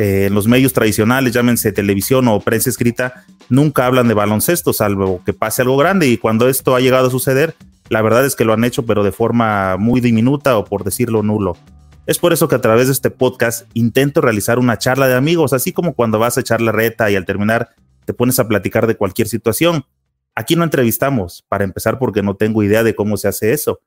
Eh, en los medios tradicionales, llámense televisión o prensa escrita, nunca hablan de baloncesto, salvo que pase algo grande. Y cuando esto ha llegado a suceder, la verdad es que lo han hecho, pero de forma muy diminuta o por decirlo nulo. Es por eso que a través de este podcast intento realizar una charla de amigos, así como cuando vas a echar la reta y al terminar te pones a platicar de cualquier situación. Aquí no entrevistamos, para empezar porque no tengo idea de cómo se hace eso.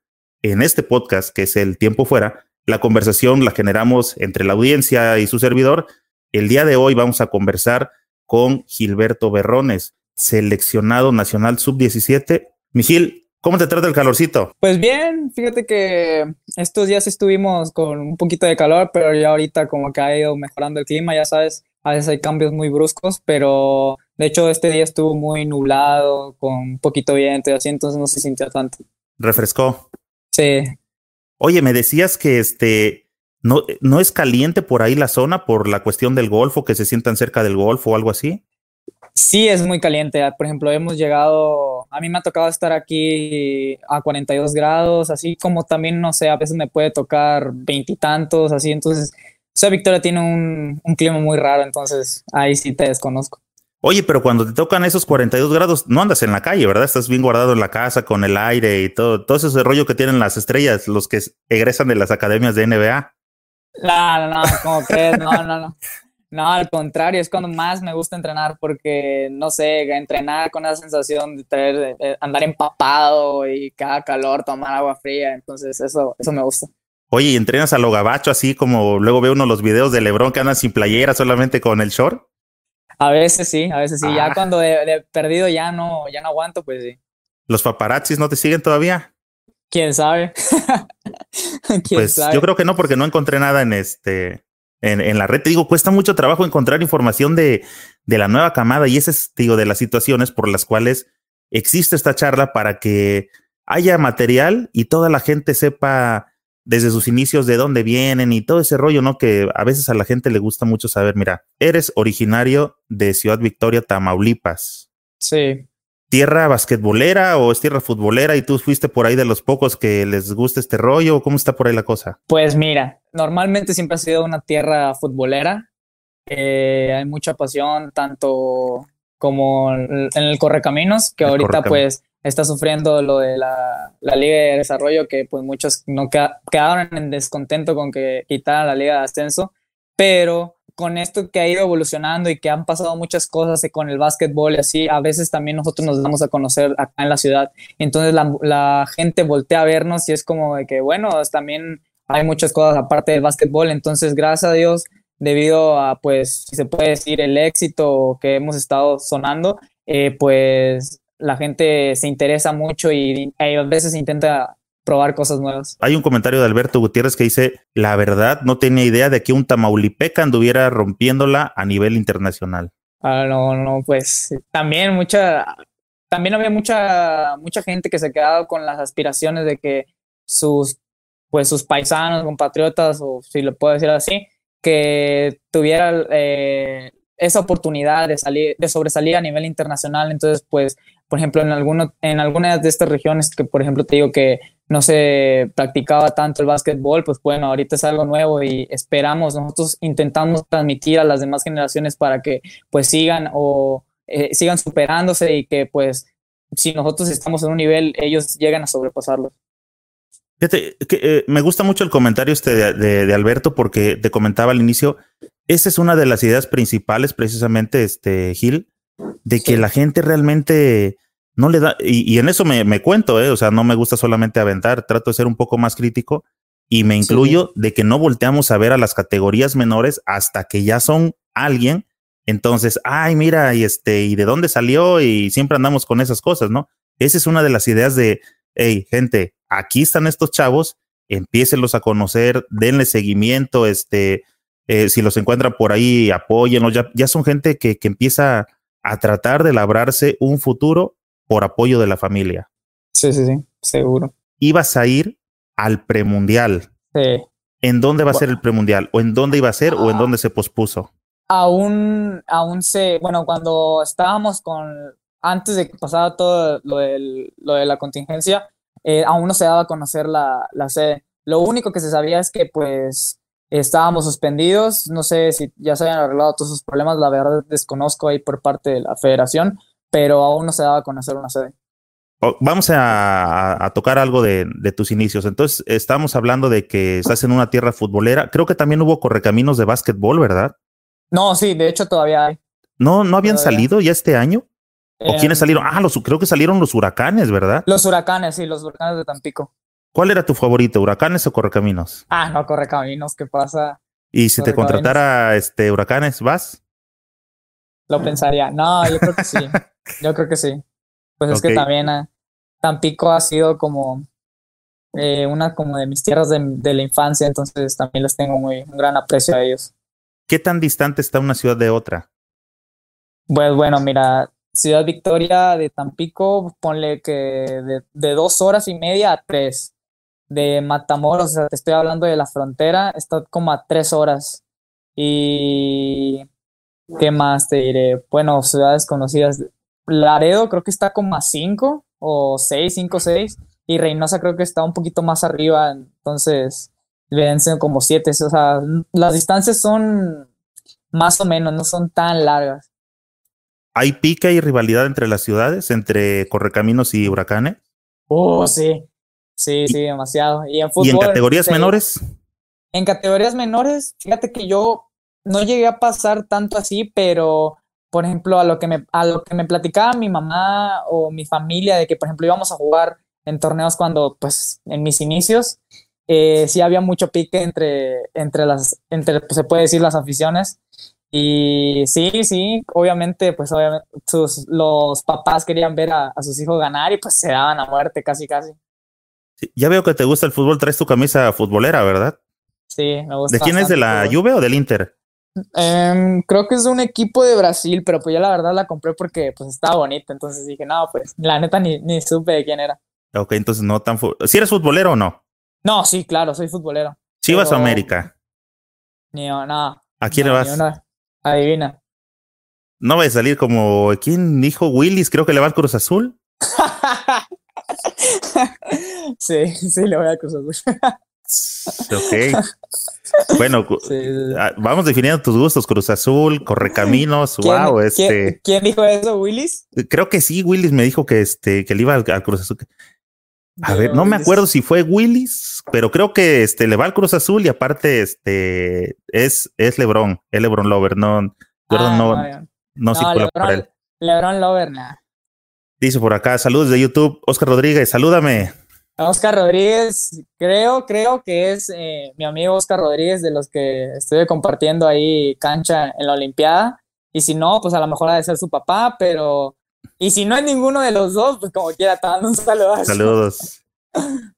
En este podcast, que es el tiempo fuera, la conversación la generamos entre la audiencia y su servidor el día de hoy vamos a conversar con Gilberto Berrones, seleccionado nacional sub-17. Mijil, ¿cómo te trata el calorcito? Pues bien, fíjate que estos días estuvimos con un poquito de calor, pero ya ahorita como que ha ido mejorando el clima, ya sabes, a veces hay cambios muy bruscos, pero de hecho este día estuvo muy nublado, con un poquito de viento y así, entonces no se sintió tanto. ¿Refrescó? Sí. Oye, me decías que este ¿No, ¿No es caliente por ahí la zona por la cuestión del golfo, que se sientan cerca del golfo o algo así? Sí, es muy caliente. Por ejemplo, hemos llegado, a mí me ha tocado estar aquí a 42 grados, así como también, no sé, a veces me puede tocar veintitantos, así. Entonces, esa Victoria tiene un, un clima muy raro, entonces ahí sí te desconozco. Oye, pero cuando te tocan esos 42 grados, no andas en la calle, ¿verdad? Estás bien guardado en la casa con el aire y todo, todo ese rollo que tienen las estrellas, los que egresan de las academias de NBA. No, no, no, como crees, no, no, no. No, al contrario, es cuando más me gusta entrenar porque, no sé, entrenar con esa sensación de, tener, andar empapado y cada calor, tomar agua fría, entonces eso, eso me gusta. Oye, ¿y entrenas a lo gabacho así como luego veo uno los videos de Lebron que andan sin playera solamente con el short? A veces sí, a veces sí. Ya ah. cuando he perdido ya no, ya no aguanto, pues sí. ¿Los paparazzis no te siguen todavía? ¿Quién sabe? pues yo creo que no, porque no encontré nada en este, en, la red. Te digo, cuesta mucho trabajo encontrar información de, de la nueva camada y ese es, digo, de las situaciones por las cuales existe esta charla para que haya material y toda la gente sepa desde sus inicios de dónde vienen y todo ese rollo, ¿no? Que a veces a la gente le gusta mucho saber, mira, eres originario de Ciudad Victoria, Tamaulipas. Sí tierra basquetbolera o es tierra futbolera y tú fuiste por ahí de los pocos que les gusta este rollo? ¿Cómo está por ahí la cosa? Pues mira, normalmente siempre ha sido una tierra futbolera. Eh, hay mucha pasión, tanto como en el Correcaminos, que ahorita pues está sufriendo lo de la, la, Liga de Desarrollo, que pues muchos no quedaron en descontento con que quitaran la Liga de Ascenso, pero con esto que ha ido evolucionando y que han pasado muchas cosas con el básquetbol y así, a veces también nosotros nos damos a conocer acá en la ciudad. Entonces la, gente voltea a vernos y es como de que, bueno, también hay muchas cosas aparte del básquetbol. Entonces, gracias a Dios, debido a, pues, si se puede decir, el éxito que hemos estado sonando, eh, pues la gente se interesa mucho y, y a veces intenta probar cosas nuevas. Hay un comentario de Alberto Gutiérrez que dice, la verdad no tenía idea de que un Tamaulipeca anduviera rompiéndola a nivel internacional. Ah, no, no, pues también mucha, también había mucha, mucha gente que se quedaba con las aspiraciones de que sus, pues sus paisanos, compatriotas, o si lo puedo decir así, que tuviera eh, esa oportunidad de salir, de sobresalir a nivel internacional. Entonces, pues, por ejemplo, en alguno, en algunas de estas regiones que, por ejemplo, te digo que no se practicaba tanto el básquetbol, pues bueno, ahorita es algo nuevo y esperamos, nosotros intentamos transmitir a las demás generaciones para que pues sigan o eh, sigan superándose y que pues si nosotros estamos en un nivel, ellos llegan a sobrepasarlo. Fíjate, que, eh, me gusta mucho el comentario este de, Alberto porque te comentaba al inicio, esa es una de las ideas principales precisamente, este Gil, de que la gente realmente no le da, y, en eso me, cuento, ¿eh? o sea, no me gusta solamente aventar, trato de ser un poco más crítico y me incluyo de que no volteamos a ver a las categorías menores hasta que ya son alguien. Entonces, ay, mira, y este, y de dónde salió, y siempre andamos con esas cosas, ¿no? Esa es una de las ideas de, hey, gente, aquí están estos chavos, empiécenlos a conocer, denle seguimiento, este, Eh, si los encuentran por ahí, apóyenlos. Ya, ya son gente que, que empieza a tratar de labrarse un futuro por apoyo de la familia. Sí, sí, sí, seguro. Ibas a ir al premundial. Sí. ¿En dónde va a ser el premundial? ¿O en dónde iba a ser o en dónde se pospuso? Aún, aún se, bueno, cuando estábamos con, antes de que pasara todo lo, del, lo de la contingencia, eh, aún no se daba a conocer la, la sede. Lo único que se sabía es que pues estábamos suspendidos, no sé si ya se habían arreglado todos sus problemas, la verdad desconozco ahí por parte de la federación, pero aún no se daba a conocer una sede. Vamos a, tocar algo de, tus inicios. Entonces, estamos hablando de que estás en una tierra futbolera. Creo que también hubo correcaminos de básquetbol, ¿verdad? No, sí, de hecho todavía hay. ¿No, no habían salido ya este año? ¿O quiénes em, salieron? Ah, los, creo que salieron los huracanes, ¿verdad? Los huracanes, sí, los huracanes de Tampico. ¿Cuál era tu favorito, huracanes o correcaminos? Ah, no, correcaminos, ¿qué pasa? ¿Y si te contratara este huracanes, vas? Lo pensaría. No, yo creo que sí. yo creo que sí. Pues es que también ah, Tampico ha sido como eh, una como de mis tierras de, la infancia, entonces también les tengo muy un gran aprecio a ellos. ¿Qué tan distante está una ciudad de otra? Pues bueno, mira, Ciudad Victoria de Tampico, ponle que de, de, dos horas y media a tres. De Matamoros, o sea, te estoy hablando de la frontera, está como a tres horas. Y ¿qué más te diré? Bueno, ciudades conocidas. Laredo creo que está como a cinco o 6, 5, 6. Y Reynosa creo que está un poquito más arriba, entonces vencen como 7. O sea, las distancias son más o menos, no son tan largas. ¿Hay pica y rivalidad entre las ciudades, entre Correcaminos y Huracanes? Oh, sí. Sí, sí, demasiado. ¿Y en, fútbol, ¿y en categorías menores? En categorías menores, fíjate que yo no llegué a pasar tanto así, pero por ejemplo, a lo que me, a lo que me platicaba mi mamá o mi familia de que, por ejemplo, íbamos a jugar en torneos cuando, pues, en mis inicios, eh, sí había mucho pique entre, entre las, entre, pues, se puede decir, las aficiones. Y sí, sí, obviamente, pues, obviamente, sus, los papás querían ver a, sus hijos ganar y pues se daban a muerte casi, casi. ya veo que te gusta el fútbol, traes tu camisa futbolera, ¿verdad? Sí, me gusta. ¿De quién es? ¿De la Juve o del Inter? Em, creo que es de un equipo de Brasil, pero pues ya la verdad la compré porque pues estaba bonita, entonces dije, no, pues la neta ni, ni supe de quién era. Ok, entonces no tan... ¿Si eres futbolero o no? No, sí, claro, soy futbolero. ¿Chivas o América? Ni no. ¿A quién le vas? Adivina. No va a salir como... ¿Quién dijo Willis? Creo que le va al Cruz Azul. sí, sí, le voy a Cruz Azul. ok. Bueno, ah, vamos definiendo tus gustos, Cruz Azul, Correcaminos, wow, este. ¿quién, dijo eso, Willis? Creo que sí, Willis me dijo que este, que le iba al, Cruz Azul. A ver, no me acuerdo si fue Willis, pero creo que este le va al Cruz Azul y aparte este es, es Lebron, es Lebron Lover, no, ah, no, no, circula por él. Lebron Lover, nada. Dice por acá, saludos de YouTube, Oscar Rodríguez, salúdame. Oscar Rodríguez, creo, creo que es eh, mi amigo Oscar Rodríguez de los que estoy compartiendo ahí cancha en la Olimpiada. Y si no, pues a lo mejor ha de ser su papá, pero. Y si no es ninguno de los dos, pues como quiera, te mando un saludo. Saludos.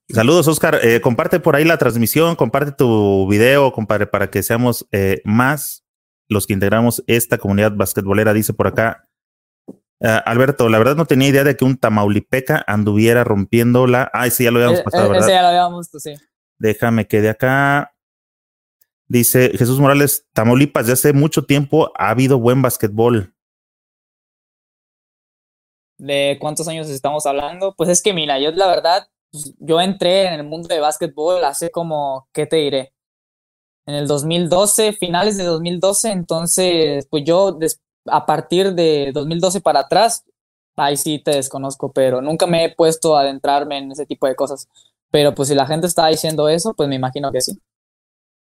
Saludos, Oscar. Eh, comparte por ahí la transmisión, comparte tu video, compadre, para que seamos eh, más los que integramos esta comunidad basquetbolera. Dice por acá Uh, Alberto, la verdad no tenía idea de que un Tamaulipeca anduviera rompiendo la. Ah, sí, ya lo habíamos eh, pasado, eh, ¿verdad? ya lo habíamos visto, sí. Déjame que de acá. Dice Jesús Morales, Tamaulipas, ya hace mucho tiempo ha habido buen basquetbol. ¿De cuántos años estamos hablando? Pues es que, mira, yo la verdad, pues, yo entré en el mundo de básquetbol hace como, ¿qué te diré? En el 2012, finales de 2012, entonces, pues yo después a partir de 2012 para atrás, ahí sí te desconozco, pero nunca me he puesto a adentrarme en ese tipo de cosas. Pero pues si la gente está diciendo eso, pues me imagino que sí.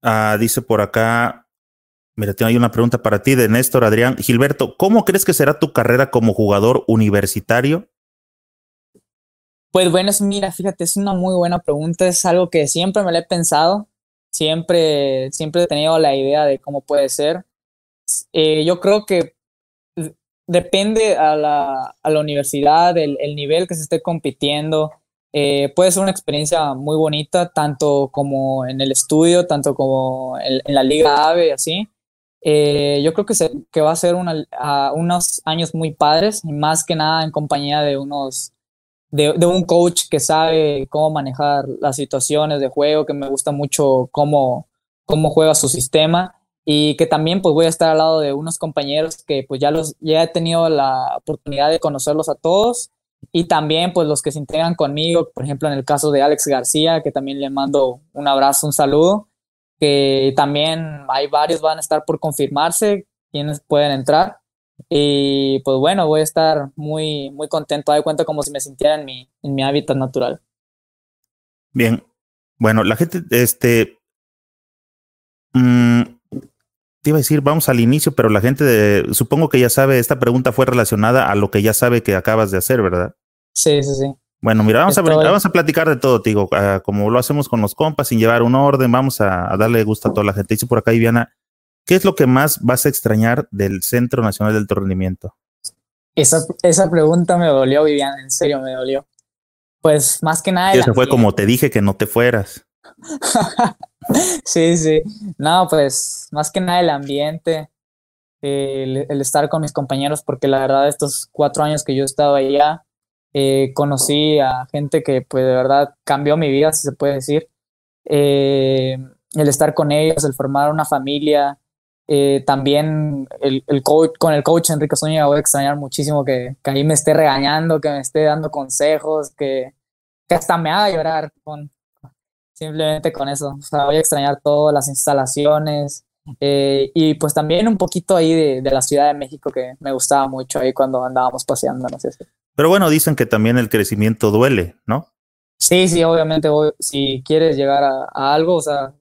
Ah, dice por acá, mira, tengo ahí una pregunta para ti de Néstor Adrián. Gilberto, ¿cómo crees que será tu carrera como jugador universitario? Pues bueno, mira, fíjate, es una muy buena pregunta, es algo que siempre me lo he pensado, siempre, siempre he tenido la idea de cómo puede ser. Eh, yo creo que depende a la, a la universidad, el, el, nivel que se esté compitiendo, eh, puede ser una experiencia muy bonita, tanto como en el estudio, tanto como en, la Liga AVE, así. Eh, yo creo que, se, que va a ser unos años muy padres, y más que nada en compañía de unos de, un coach que sabe cómo manejar las situaciones de juego, que me gusta mucho cómo, cómo juega su sistema y que también pues voy a estar al lado de unos compañeros que pues ya los ya he tenido la oportunidad de conocerlos a todos y también pues los que se integran conmigo, por ejemplo en el caso de Alex García, que también le mando un abrazo, un saludo, que también hay varios van a estar por confirmarse, quienes pueden entrar. Y pues bueno, voy a estar muy, muy contento, de cuenta como si me sintiera en mi, en mi hábitat natural. Bien, bueno, la gente, este, mmm, te iba a decir, vamos al inicio, pero la gente, de, supongo que ya sabe, esta pregunta fue relacionada a lo que ya sabe que acabas de hacer, ¿verdad? Sí, sí, sí. Bueno, mira, vamos, a, vamos a platicar de todo, digo, ah, como lo hacemos con los compas, sin llevar un orden, vamos a, darle gusto a toda la gente. Dice por acá, Viviana, ¿qué es lo que más vas a extrañar del Centro Nacional del Tornimiento? Esa, esa pregunta me dolió, Viviana, en serio me dolió. Pues más que nada. Eso fue como te dije que no te fueras. sí, sí. No, pues más que nada el ambiente, el, estar con mis compañeros, porque la verdad estos cuatro años que yo he estado allá, eh, conocí a gente que pues de verdad cambió mi vida, si se puede decir. Eh, el estar con ellos, el formar una familia, eh, también el, coach, con el coach Enrique Zúñiga voy a extrañar muchísimo que, que, ahí me esté regañando, que me esté dando consejos, que, que hasta me haga llorar con, simplemente con eso. O sea, voy a extrañar todas las instalaciones eh, y pues también un poquito ahí de, de, la Ciudad de México que me gustaba mucho ahí cuando andábamos paseando, no sé si. Pero bueno, dicen que también el crecimiento duele, ¿no? Sí, sí, obviamente si quieres llegar a, algo, o sea,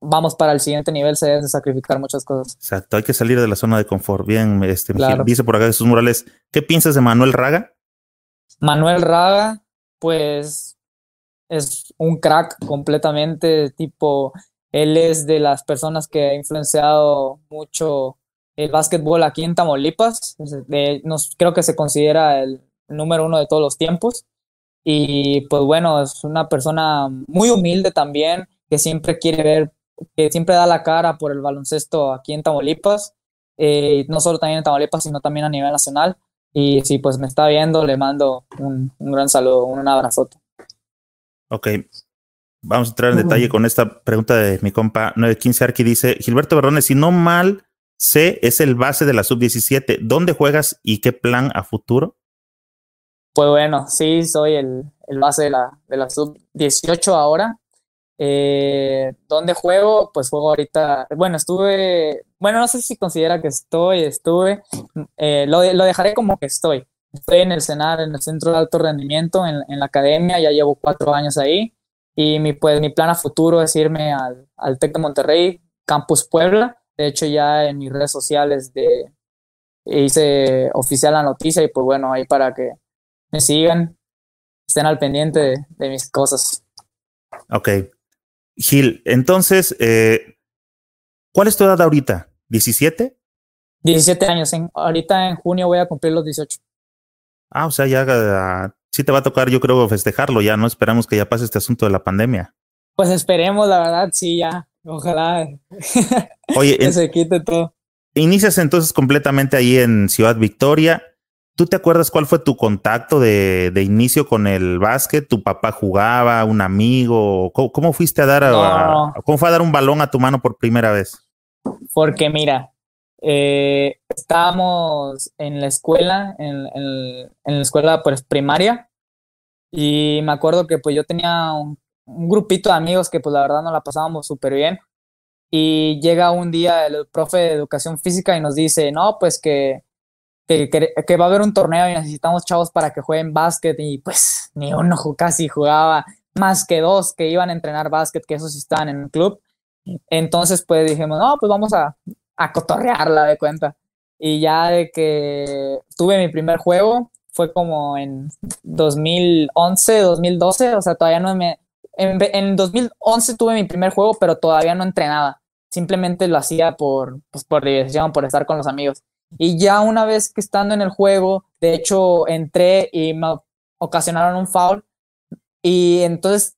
vamos para el siguiente nivel, se deben sacrificar muchas cosas. Exacto, hay que salir de la zona de confort. Bien, este, dice por acá Jesús Morales, ¿qué piensas de Manuel Raga? Manuel Raga, pues es un crack completamente, tipo, él es de las personas que ha influenciado mucho el básquetbol aquí en Tamaulipas, nos, creo que se considera el número uno de todos los tiempos. Y pues bueno, es una persona muy humilde también, que siempre quiere ver, que siempre da la cara por el baloncesto aquí en Tamaulipas, eh, no solo también en Tamaulipas, sino también a nivel nacional. Y si pues me está viendo, le mando un, un gran saludo, un abrazote. Ok. Vamos a entrar en detalle con esta pregunta de mi compa 915 Arqui. Dice, Gilberto Berrones, si no mal sé, es el base de la sub-17. ¿Dónde juegas y qué plan a futuro? Pues bueno, sí, soy el, el base de la, de la sub-18 ahora. Eh, ¿Dónde juego? Pues juego ahorita, bueno, estuve, bueno, no sé si considera que estoy, estuve, eh, lo, lo dejaré como que estoy. Estoy en el CENAR, en el Centro de Alto Rendimiento, en, la academia, ya llevo cuatro años ahí. Y mi, pues, mi plan a futuro es irme al, al TEC de Monterrey, Campus Puebla. De hecho, ya en mis redes sociales de, hice oficial la noticia y pues bueno, ahí para que me sigan, estén al pendiente de, mis cosas. Ok. Gil, entonces, eh, ¿cuál es tu edad ahorita? ¿17? 17 años. ahorita en junio voy a cumplir los 18. Ah, o sea, ya ah, sí te va a tocar, yo creo, festejarlo ya, ¿no? Esperamos que ya pase este asunto de la pandemia. Pues esperemos, la verdad, sí, ya. Ojalá. Oye, que se quite todo. Inicias entonces completamente ahí en Ciudad Victoria. ¿Tú te acuerdas cuál fue tu contacto de, de inicio con el básquet? ¿Tu papá jugaba, un amigo? ¿Cómo, fuiste a dar cómo fue a dar un balón a tu mano por primera vez? Porque mira, eh, estábamos en la escuela, en, la escuela pues primaria, y me acuerdo que pues yo tenía un, grupito de amigos que pues la verdad nos la pasábamos súper bien, y llega un día el profe de educación física y nos dice, no, pues que, que, que, va a haber un torneo y necesitamos chavos para que jueguen básquet, y pues ni uno casi jugaba, más que dos que iban a entrenar básquet, que esos estaban en un club. Entonces, pues dijimos, no, pues vamos a, a cotorrearla de cuenta. Y ya de que tuve mi primer juego, fue como en 2011, 2012, o sea, todavía no me... En, en 2011 tuve mi primer juego, pero todavía no entrenaba. Simplemente lo hacía por, pues, por diversión, por estar con los amigos. Y ya una vez que estando en el juego, de hecho, entré y me ocasionaron un foul Y entonces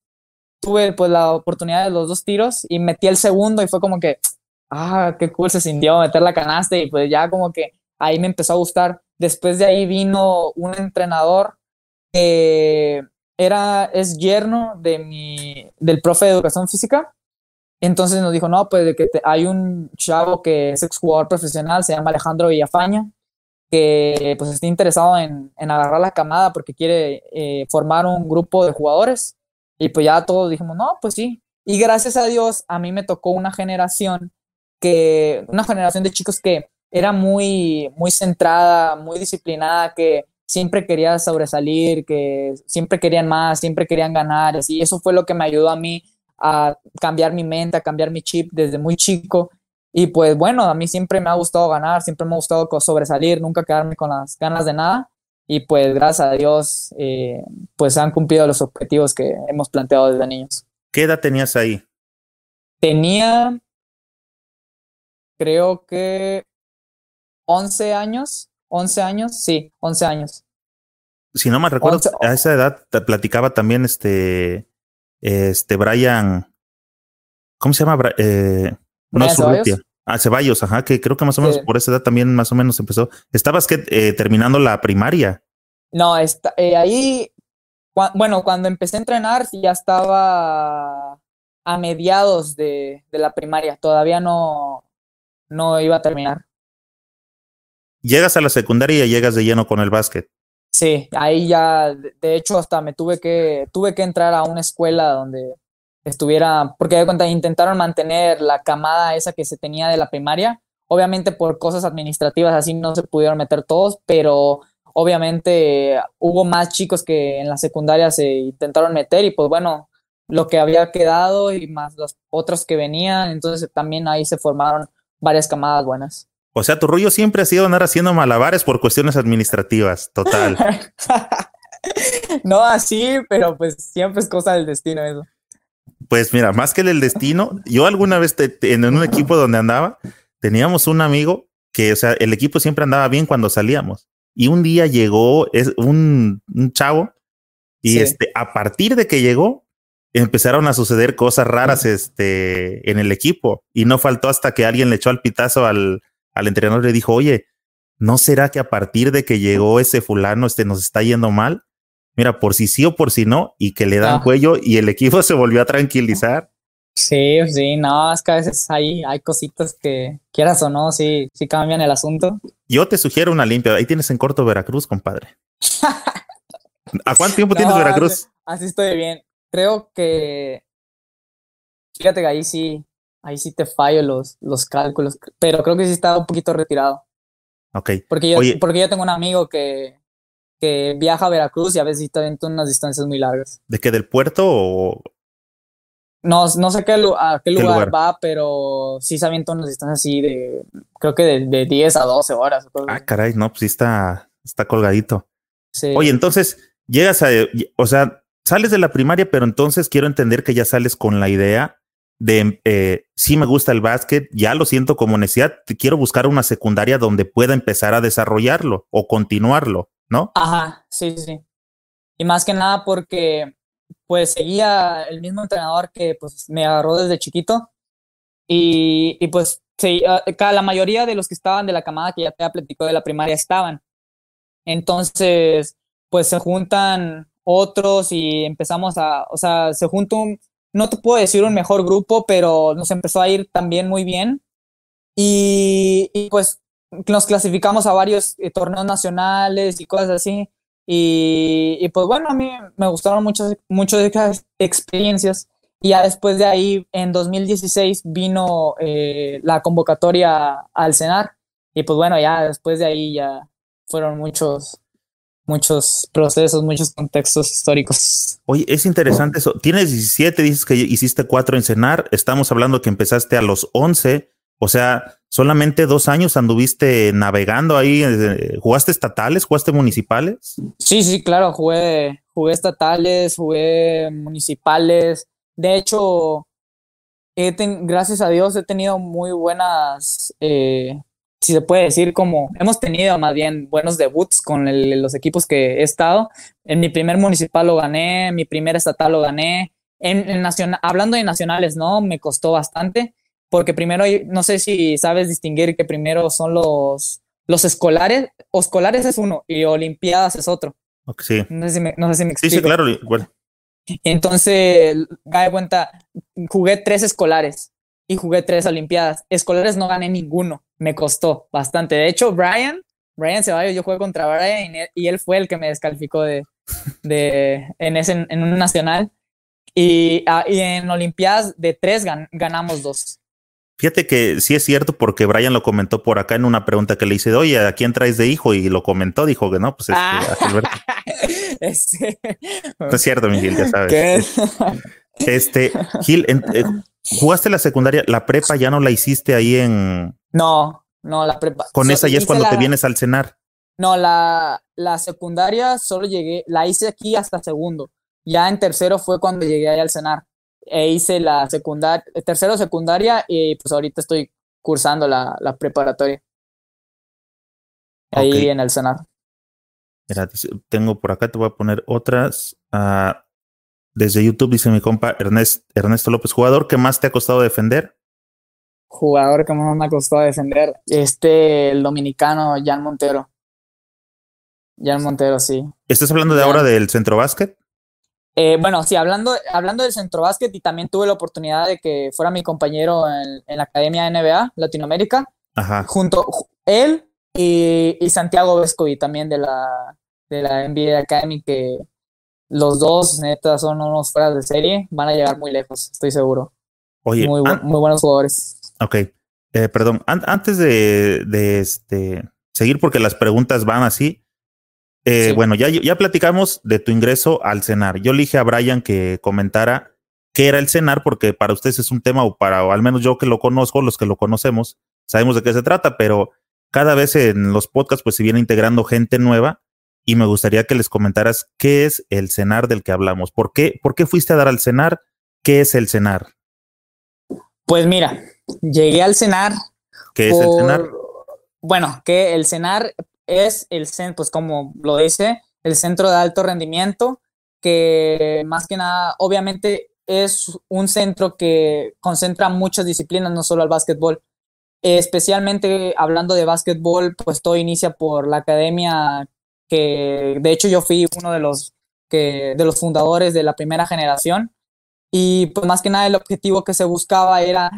tuve pues la oportunidad de los dos tiros y metí el segundo y fue como que, ah, qué cool se sintió meter la canasta y pues ya como que ahí me empezó a gustar. Después de ahí vino un entrenador que era, es yerno de mi, del profe de educación física. Entonces nos dijo, no, pues de que hay un chavo que es exjugador profesional, se llama Alejandro Villafaña, que pues está interesado en, en agarrar la camada porque quiere eh, formar un grupo de jugadores. Y pues ya todos dijimos, no, pues sí. Y gracias a Dios, a mí me tocó una generación que, una generación de chicos que era muy, muy centrada, muy disciplinada, que siempre quería sobresalir, que siempre querían más, siempre querían ganar. Y eso fue lo que me ayudó a mí a cambiar mi mente, a cambiar mi chip desde muy chico. Y pues bueno, a mí siempre me ha gustado ganar, siempre me ha gustado sobresalir, nunca quedarme con las ganas de nada. Y pues gracias a Dios, eh, pues han cumplido los objetivos que hemos planteado desde niños. ¿Qué edad tenías ahí? Tenía, creo que 11 años, 11 años, sí, 11 años. Si no me recuerdo, a esa edad platicaba también este, este Brian, ¿cómo se llama? Eh, no Ceballos? Ah, Ceballos, ajá, que creo que más o menos por esa edad también más o menos empezó. ¿Estabas que eh, terminando la primaria? No, está, eh, ahí, bueno, cuando empecé a entrenar ya estaba a mediados de, de la primaria, todavía no, no iba a terminar. Llegas a la secundaria y llegas de lleno con el básquet. Sí, ahí ya, de hecho, hasta me tuve que, tuve que entrar a una escuela donde estuviera, porque de cuenta intentaron mantener la camada esa que se tenía de la primaria. Obviamente por cosas administrativas así no se pudieron meter todos, pero obviamente hubo más chicos que en la secundaria se intentaron meter y pues bueno, lo que había quedado y más los otros que venían, entonces también ahí se formaron varias camadas buenas. O sea, tu rollo siempre ha sido andar haciendo malabares por cuestiones administrativas, total. no así, pero pues siempre es cosa del destino eso. Pues mira, más que el destino, yo alguna vez en un equipo donde andaba, teníamos un amigo que, o sea, el equipo siempre andaba bien cuando salíamos. Y un día llegó es un, chavo y este, a partir de que llegó, empezaron a suceder cosas raras este, en el equipo y no faltó hasta que alguien le echó al pitazo al, al entrenador y le dijo, oye, ¿no será que a partir de que llegó ese fulano este, nos está yendo mal? Mira, por si sí o por si no, y que le dan ah. cuello y el equipo se volvió a tranquilizar. Sí, sí, no, es que a veces hay, hay cositas que quieras o no, sí, sí cambian el asunto. Yo te sugiero una limpia, ahí tienes en corto Veracruz, compadre. ¿A cuánto tiempo tienes Veracruz? Así, estoy bien. Creo que, fíjate que ahí sí, ahí sí te fallo los, los cálculos, pero creo que sí está un poquito retirado. Ok. Porque yo, porque yo tengo un amigo que, que viaja a Veracruz y a veces está en unas distancias muy largas. ¿De qué? ¿Del puerto o...? No, no sé qué, a qué, lugar, va, pero sí se avienta unas distancias así de, creo que de, de 10 a 12 horas. Ah, caray, no, pues sí está, está colgadito. Sí. Oye, entonces, llegas a, o sea, sales de la primaria, pero entonces quiero entender que ya sales con la idea de eh, sí me gusta el básquet, ya lo siento como necesidad, quiero buscar una secundaria donde pueda empezar a desarrollarlo o continuarlo. ¿no? Ajá, sí, sí. Y más que nada porque pues seguía el mismo entrenador que pues me agarró desde chiquito y, y pues sí, ah, la mayoría de los que estaban de la camada que ya te platicado de la primaria estaban. Entonces, pues se juntan otros y empezamos a, o sea, se junta un, no te puedo decir un mejor grupo, pero nos empezó a ir también muy bien. Y, y pues nos clasificamos a varios eh, torneos nacionales y cosas así. Y, pues bueno, a mí me gustaron mucho de esas experiencias. Y ya después de ahí, en 2016, vino eh, la convocatoria al CENAR. Y pues bueno, ya después de ahí ya fueron muchos, muchos procesos, muchos contextos históricos. Oye, es interesante eso. Tienes 17, dices que hiciste cuatro en CENAR. Estamos hablando que empezaste a los 11. O sea, solamente dos años anduviste navegando ahí. Eh, ¿Jugaste estatales? ¿Jugaste municipales? Sí, sí, claro, jugué, jugué estatales, jugué municipales. De hecho, gracias a Dios he tenido muy buenas, eh, si se puede decir, como hemos tenido más bien buenos debuts con los equipos que he estado. En mi primer municipal lo gané, mi primer estatal lo gané. En, nacional, hablando de nacionales, ¿no? Me costó bastante, porque primero, no sé si sabes distinguir que primero son los, los escolares, o escolares es uno y Olimpiadas es otro. Sí. No sé si me, no sé si me explico. Sí, sí, claro. Bueno. Entonces, de cuenta, jugué tres escolares y jugué tres Olimpiadas. Escolares no gané ninguno, me costó bastante. De hecho, Brian, Brian Ceballos, yo jugué contra Brian y él, fue el que me descalificó de, de, en, ese, en un nacional. Y, ah, y en Olimpiadas de tres ganamos dos. Fíjate que sí es cierto porque Brian lo comentó por acá en una pregunta que le hice, oye, ¿a quién traes de hijo? Y lo comentó, dijo que no, pues este, ah. este. No es cierto, mi Gil, ya sabes. Este, Gil, eh, ¿jugaste la secundaria? ¿La prepa ya no la hiciste ahí en...? No, no, la prepa. Con esa ya es cuando te vienes al cenar. No, la, la secundaria solo llegué, la hice aquí hasta segundo. Ya en tercero fue cuando llegué ahí al cenar e hice la secundaria, tercero secundaria y pues ahorita estoy cursando la, la preparatoria. Ahí en el Senado. Mira, tengo por acá, te voy a poner otras. Uh, desde YouTube dice mi compa Ernest, Ernesto López, jugador que más te ha costado defender. Jugador que más me ha costado defender. Este, el dominicano Jan Montero. Jan Montero, sí. ¿Estás hablando de ahora del centro básquet? Eh, bueno, sí, hablando, hablando del centro básquet y también tuve la oportunidad de que fuera mi compañero en, la Academia NBA Latinoamérica, Ajá. junto él y, Santiago Vescovi también de la, de la NBA Academy, que los dos, neta, son unos fuera de serie, van a llegar muy lejos, estoy seguro. Oye, muy, muy buenos jugadores. Ok, eh, perdón, antes de, de este, seguir, porque las preguntas van así, eh, bueno, ya, ya platicamos de tu ingreso al cenar. Yo le dije a Brian que comentara qué era el cenar, porque para ustedes es un tema, o para, o al menos yo que lo conozco, los que lo conocemos, sabemos de qué se trata, pero cada vez en los podcasts pues se viene integrando gente nueva y me gustaría que les comentaras qué es el cenar del que hablamos. ¿Por qué, por qué fuiste a dar al cenar? ¿Qué es el cenar? Pues mira, llegué al cenar. ¿Qué es el cenar? Bueno, que el cenar es el centro, pues como lo dice, el centro de alto rendimiento, que más que nada, obviamente es un centro que concentra muchas disciplinas, no solo al básquetbol. Especialmente hablando de básquetbol, pues todo inicia por la academia que de hecho yo fui uno de los que de los fundadores de la primera generación y pues más que nada el objetivo que se buscaba era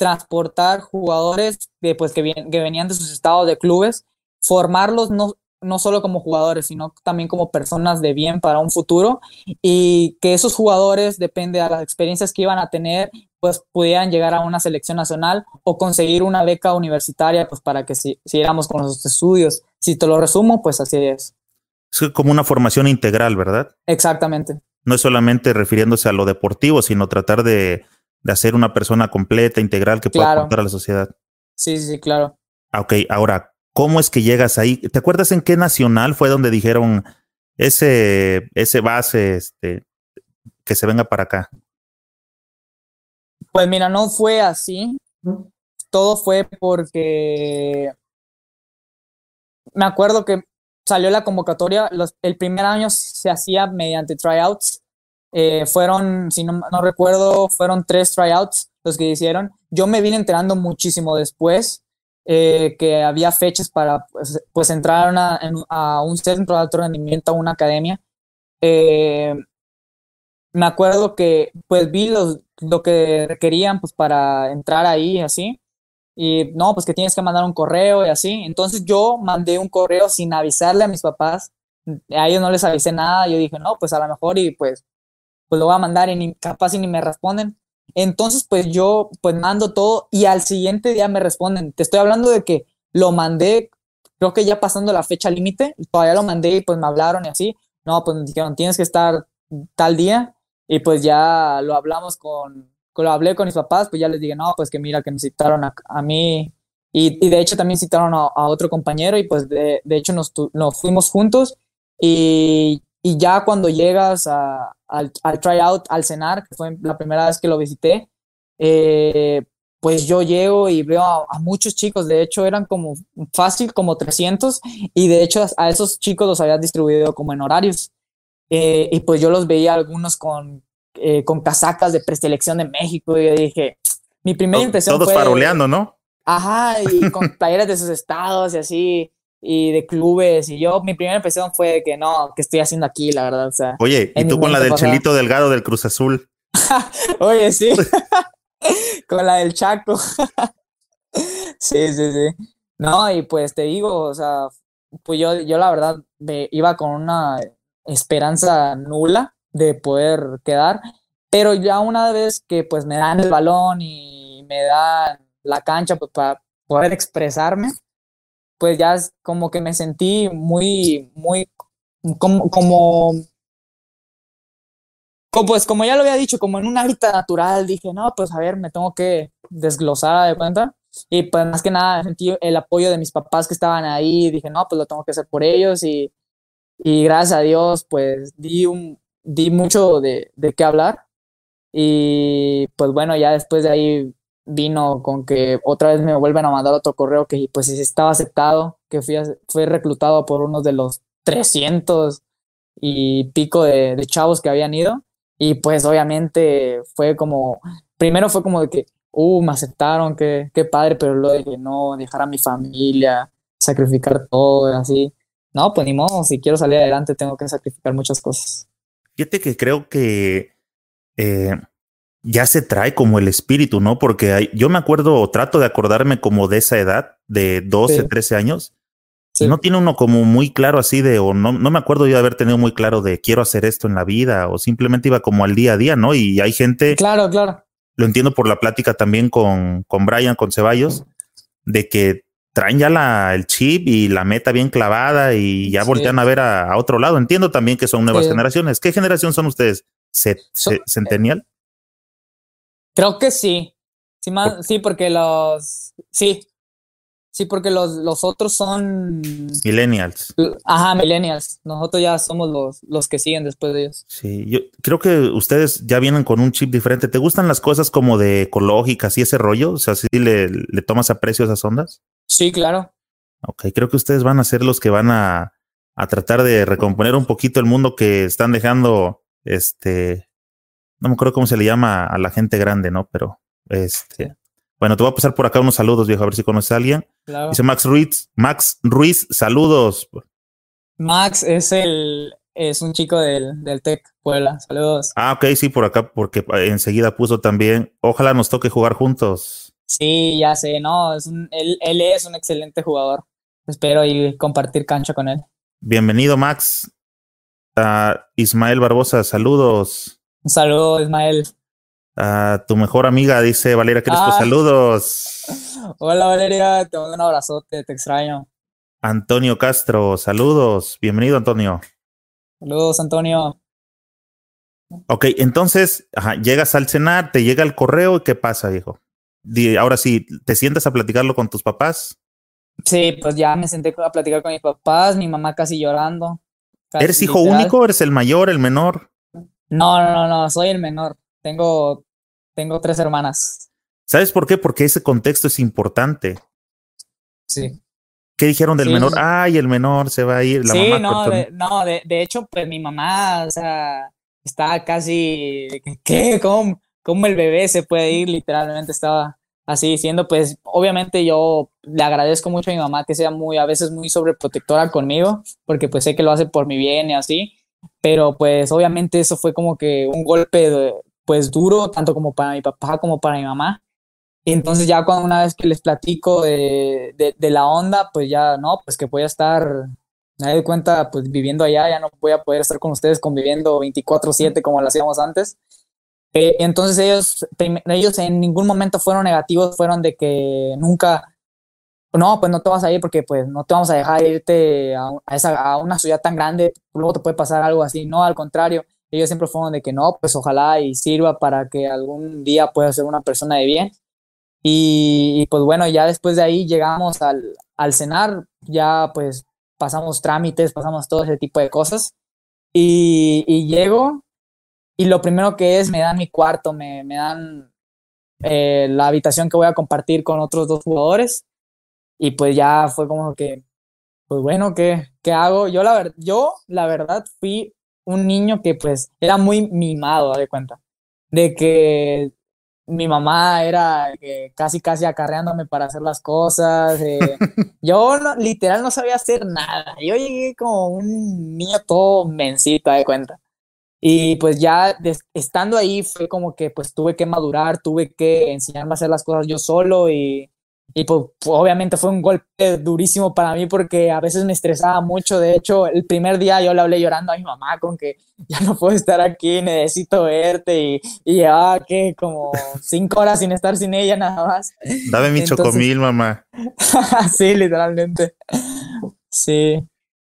transportar jugadores que, pues, que, que venían de sus estados de clubes formarlos no, no solo como jugadores, sino también como personas de bien para un futuro y que esos jugadores, depende de las experiencias que iban a tener, pues pudieran llegar a una selección nacional o conseguir una beca universitaria, pues para que si, siguiéramos con los estudios. Si te lo resumo, pues así es. Es como una formación integral, ¿verdad? Exactamente. No es solamente refiriéndose a lo deportivo, sino tratar de, de hacer una persona completa, integral, que pueda aportar a la sociedad. Sí, sí, claro. Ah, ok, ahora, ¿Cómo es que llegas ahí? ¿Te acuerdas en qué nacional fue donde dijeron ese, ese base este, que se venga para acá? Pues mira, no fue así. Todo fue porque me acuerdo que salió la convocatoria, el primer año se hacía mediante tryouts. Eh, fueron, si no, no recuerdo, fueron tres tryouts los que hicieron. Yo me vine enterando muchísimo después eh, que había fechas para pues, pues entrar a, un centro de alto rendimiento, a una academia. Eh, me acuerdo que pues vi lo que requerían pues para entrar ahí así. Y no, pues que tienes que mandar un correo y así. Entonces yo mandé un correo sin avisarle a mis papás. A ellos no les avisé nada. Yo dije, no, pues a lo mejor y pues, pues lo voy a mandar y ni, capaz y ni me responden. Entonces, pues yo pues mando todo y al siguiente día me responden. Te estoy hablando de que lo mandé, creo que ya pasando la fecha límite, todavía lo mandé y pues me hablaron y así. No, pues me dijeron, tienes que estar tal día y pues ya lo hablamos con, lo hablé con mis papás, pues ya les dije, no, pues que mira, que me citaron a, mí y, de hecho también citaron a, otro compañero y pues de, hecho nos, nos fuimos juntos y y ya cuando llegas a, al, al tryout, al cenar, que fue la primera vez que lo visité, eh, pues yo llego y veo a, muchos chicos, de hecho eran como fácil, como 300, y de hecho a esos chicos los había distribuido como en horarios. Eh, y pues yo los veía algunos con, eh, con casacas de preselección de México, y yo dije, mi primera impresión Todos faroleando, ¿no? Ajá, y con playeras de sus estados y así, y de clubes, y yo, mi primera impresión fue que no, ¿qué estoy haciendo aquí, la verdad? O sea, Oye, ¿y tú con la del Chelito Delgado del Cruz Azul? Oye, sí. con la del Chaco. sí, sí, sí. No, y pues te digo, o sea, pues yo, yo la verdad me iba con una esperanza nula de poder quedar, pero ya una vez que pues me dan el balón y me dan la cancha pues, para poder expresarme, pues ya es como que me sentí muy, muy, como, como como, pues como ya lo había dicho, como en un hábitat natural, dije, no, pues a ver, me tengo que desglosar de cuenta. Y pues más que nada sentí el apoyo de mis papás que estaban ahí, dije, no, pues lo tengo que hacer por ellos y, y gracias a Dios, pues di, un, di mucho de, de qué hablar. Y pues bueno, ya después de ahí vino con que otra vez me vuelven a mandar otro correo que pues estaba aceptado, que fui, fui reclutado por uno de los 300 y pico de, de chavos que habían ido. Y pues obviamente fue como, primero fue como de que, uh, me aceptaron, qué, qué padre, pero luego dije, no, dejar a mi familia, sacrificar todo, así. No, pues ni modo, si quiero salir adelante tengo que sacrificar muchas cosas. Fíjate que creo que eh, ya se trae como el espíritu, ¿no? Porque yo me acuerdo, o trato de acordarme como de esa edad, de 12, 13 años, no tiene uno como muy claro así de, o no, no me acuerdo yo de haber tenido muy claro de quiero hacer esto en la vida, o simplemente iba como al día a día, ¿no? Y hay gente. Claro, claro. Lo entiendo por la plática también con, con Brian, con Ceballos, de que traen ya la, el chip y la meta bien clavada y ya voltean a ver a, otro lado. Entiendo también que son nuevas generaciones. ¿Qué generación son ustedes? ¿Centennial? Creo que sí. Sí, más, sí, porque los. Sí, Sí, porque los, los otros son... Millennials. Ajá, millennials. Nosotros ya somos los, los que siguen después de ellos. Sí, yo creo que ustedes ya vienen con un chip diferente. ¿Te gustan las cosas como de ecológicas y ese rollo? O sea, ¿sí le, le tomas aprecio a esas ondas? Sí, claro. Ok, creo que ustedes van a ser los que van a, a tratar de recomponer un poquito el mundo que están dejando, este, no me acuerdo cómo se le llama a la gente grande, ¿no? Pero, este, bueno, te voy a pasar por acá unos saludos, viejo, a ver si conoces a alguien. Dice Max Ruiz, Max Ruiz, saludos. Max es el es un chico del, del Tec Puebla. Saludos. Ah, ok, sí, por acá, porque enseguida puso también. Ojalá nos toque jugar juntos. Sí, ya sé, no, es él, él es un excelente jugador. Espero y compartir cancha con él. Bienvenido, Max. Ismael Barbosa, saludos. Un saludo, Ismael. A tu mejor amiga, dice Valeria Crespo, ah. saludos. Hola Valeria, te mando un abrazote, te extraño. Antonio Castro, saludos. Bienvenido, Antonio. Saludos, Antonio. Ok, entonces, llegas al cenar, te llega el correo y ¿qué pasa, viejo? Ahora sí, ¿te sientas a platicarlo con tus papás? Sí, pues ya me senté a platicar con mis papás, mi mamá casi llorando. ¿Eres hijo único? ¿Eres el mayor, el menor? No, no, no, no, soy el menor. Tengo, tengo tres hermanas. ¿Sabes por qué? Porque ese contexto es importante. Sí. ¿Qué dijeron del menor? Ay, el menor se va a ir. La sí, no, de, no de, de, hecho, pues mi mamá, o sea, estaba casi, ¿qué? ¿Cómo, ¿Cómo el bebé se puede ir? Literalmente estaba así diciendo, pues obviamente yo le agradezco mucho a mi mamá que sea muy, a veces muy sobreprotectora conmigo, porque pues sé que lo hace por mi bien y así, pero pues obviamente eso fue como que un golpe de, pues duro, tanto como para mi papá como para mi mamá. Y entonces ya cuando una vez que les platico de, de, la onda, pues ya no, pues que voy a estar, me cuenta, pues viviendo allá, ya no voy a poder estar con ustedes conviviendo 24/7 como lo hacíamos antes. Eh, entonces ellos, ellos en ningún momento fueron negativos, fueron de que nunca, no, pues no te vas a ir porque pues no te vamos a dejar irte a, a, esa, a una ciudad tan grande, luego te puede pasar algo así, no, al contrario, ellos siempre fueron de que no, pues ojalá y sirva para que algún día pueda ser una persona de bien. Y, pues bueno, ya después de ahí llegamos al, al cenar, ya pues pasamos trámites, pasamos todo ese tipo de cosas. Y, y llego y lo primero que es, me dan mi cuarto, me, me dan eh, la habitación que voy a compartir con otros dos jugadores. Y pues ya fue como que, pues bueno, ¿qué, qué hago? Yo la, ver yo, la verdad, fui un niño que pues era muy mimado, de cuenta. De que mi mamá era casi casi acarreándome para hacer las cosas. Eh, yo literal no sabía hacer nada. Yo llegué como un niño todo mencito, de cuenta. Y pues ya estando ahí fue como que pues tuve que madurar, tuve que enseñarme a hacer las cosas yo solo y y pues, obviamente fue un golpe durísimo para mí porque a veces me estresaba mucho. De hecho, el primer día yo le hablé llorando a mi mamá con que ya no puedo estar aquí, necesito verte. Y, y llevaba que como cinco horas sin estar sin ella nada más. Dame mi chocomil, mamá. sí, literalmente. Sí.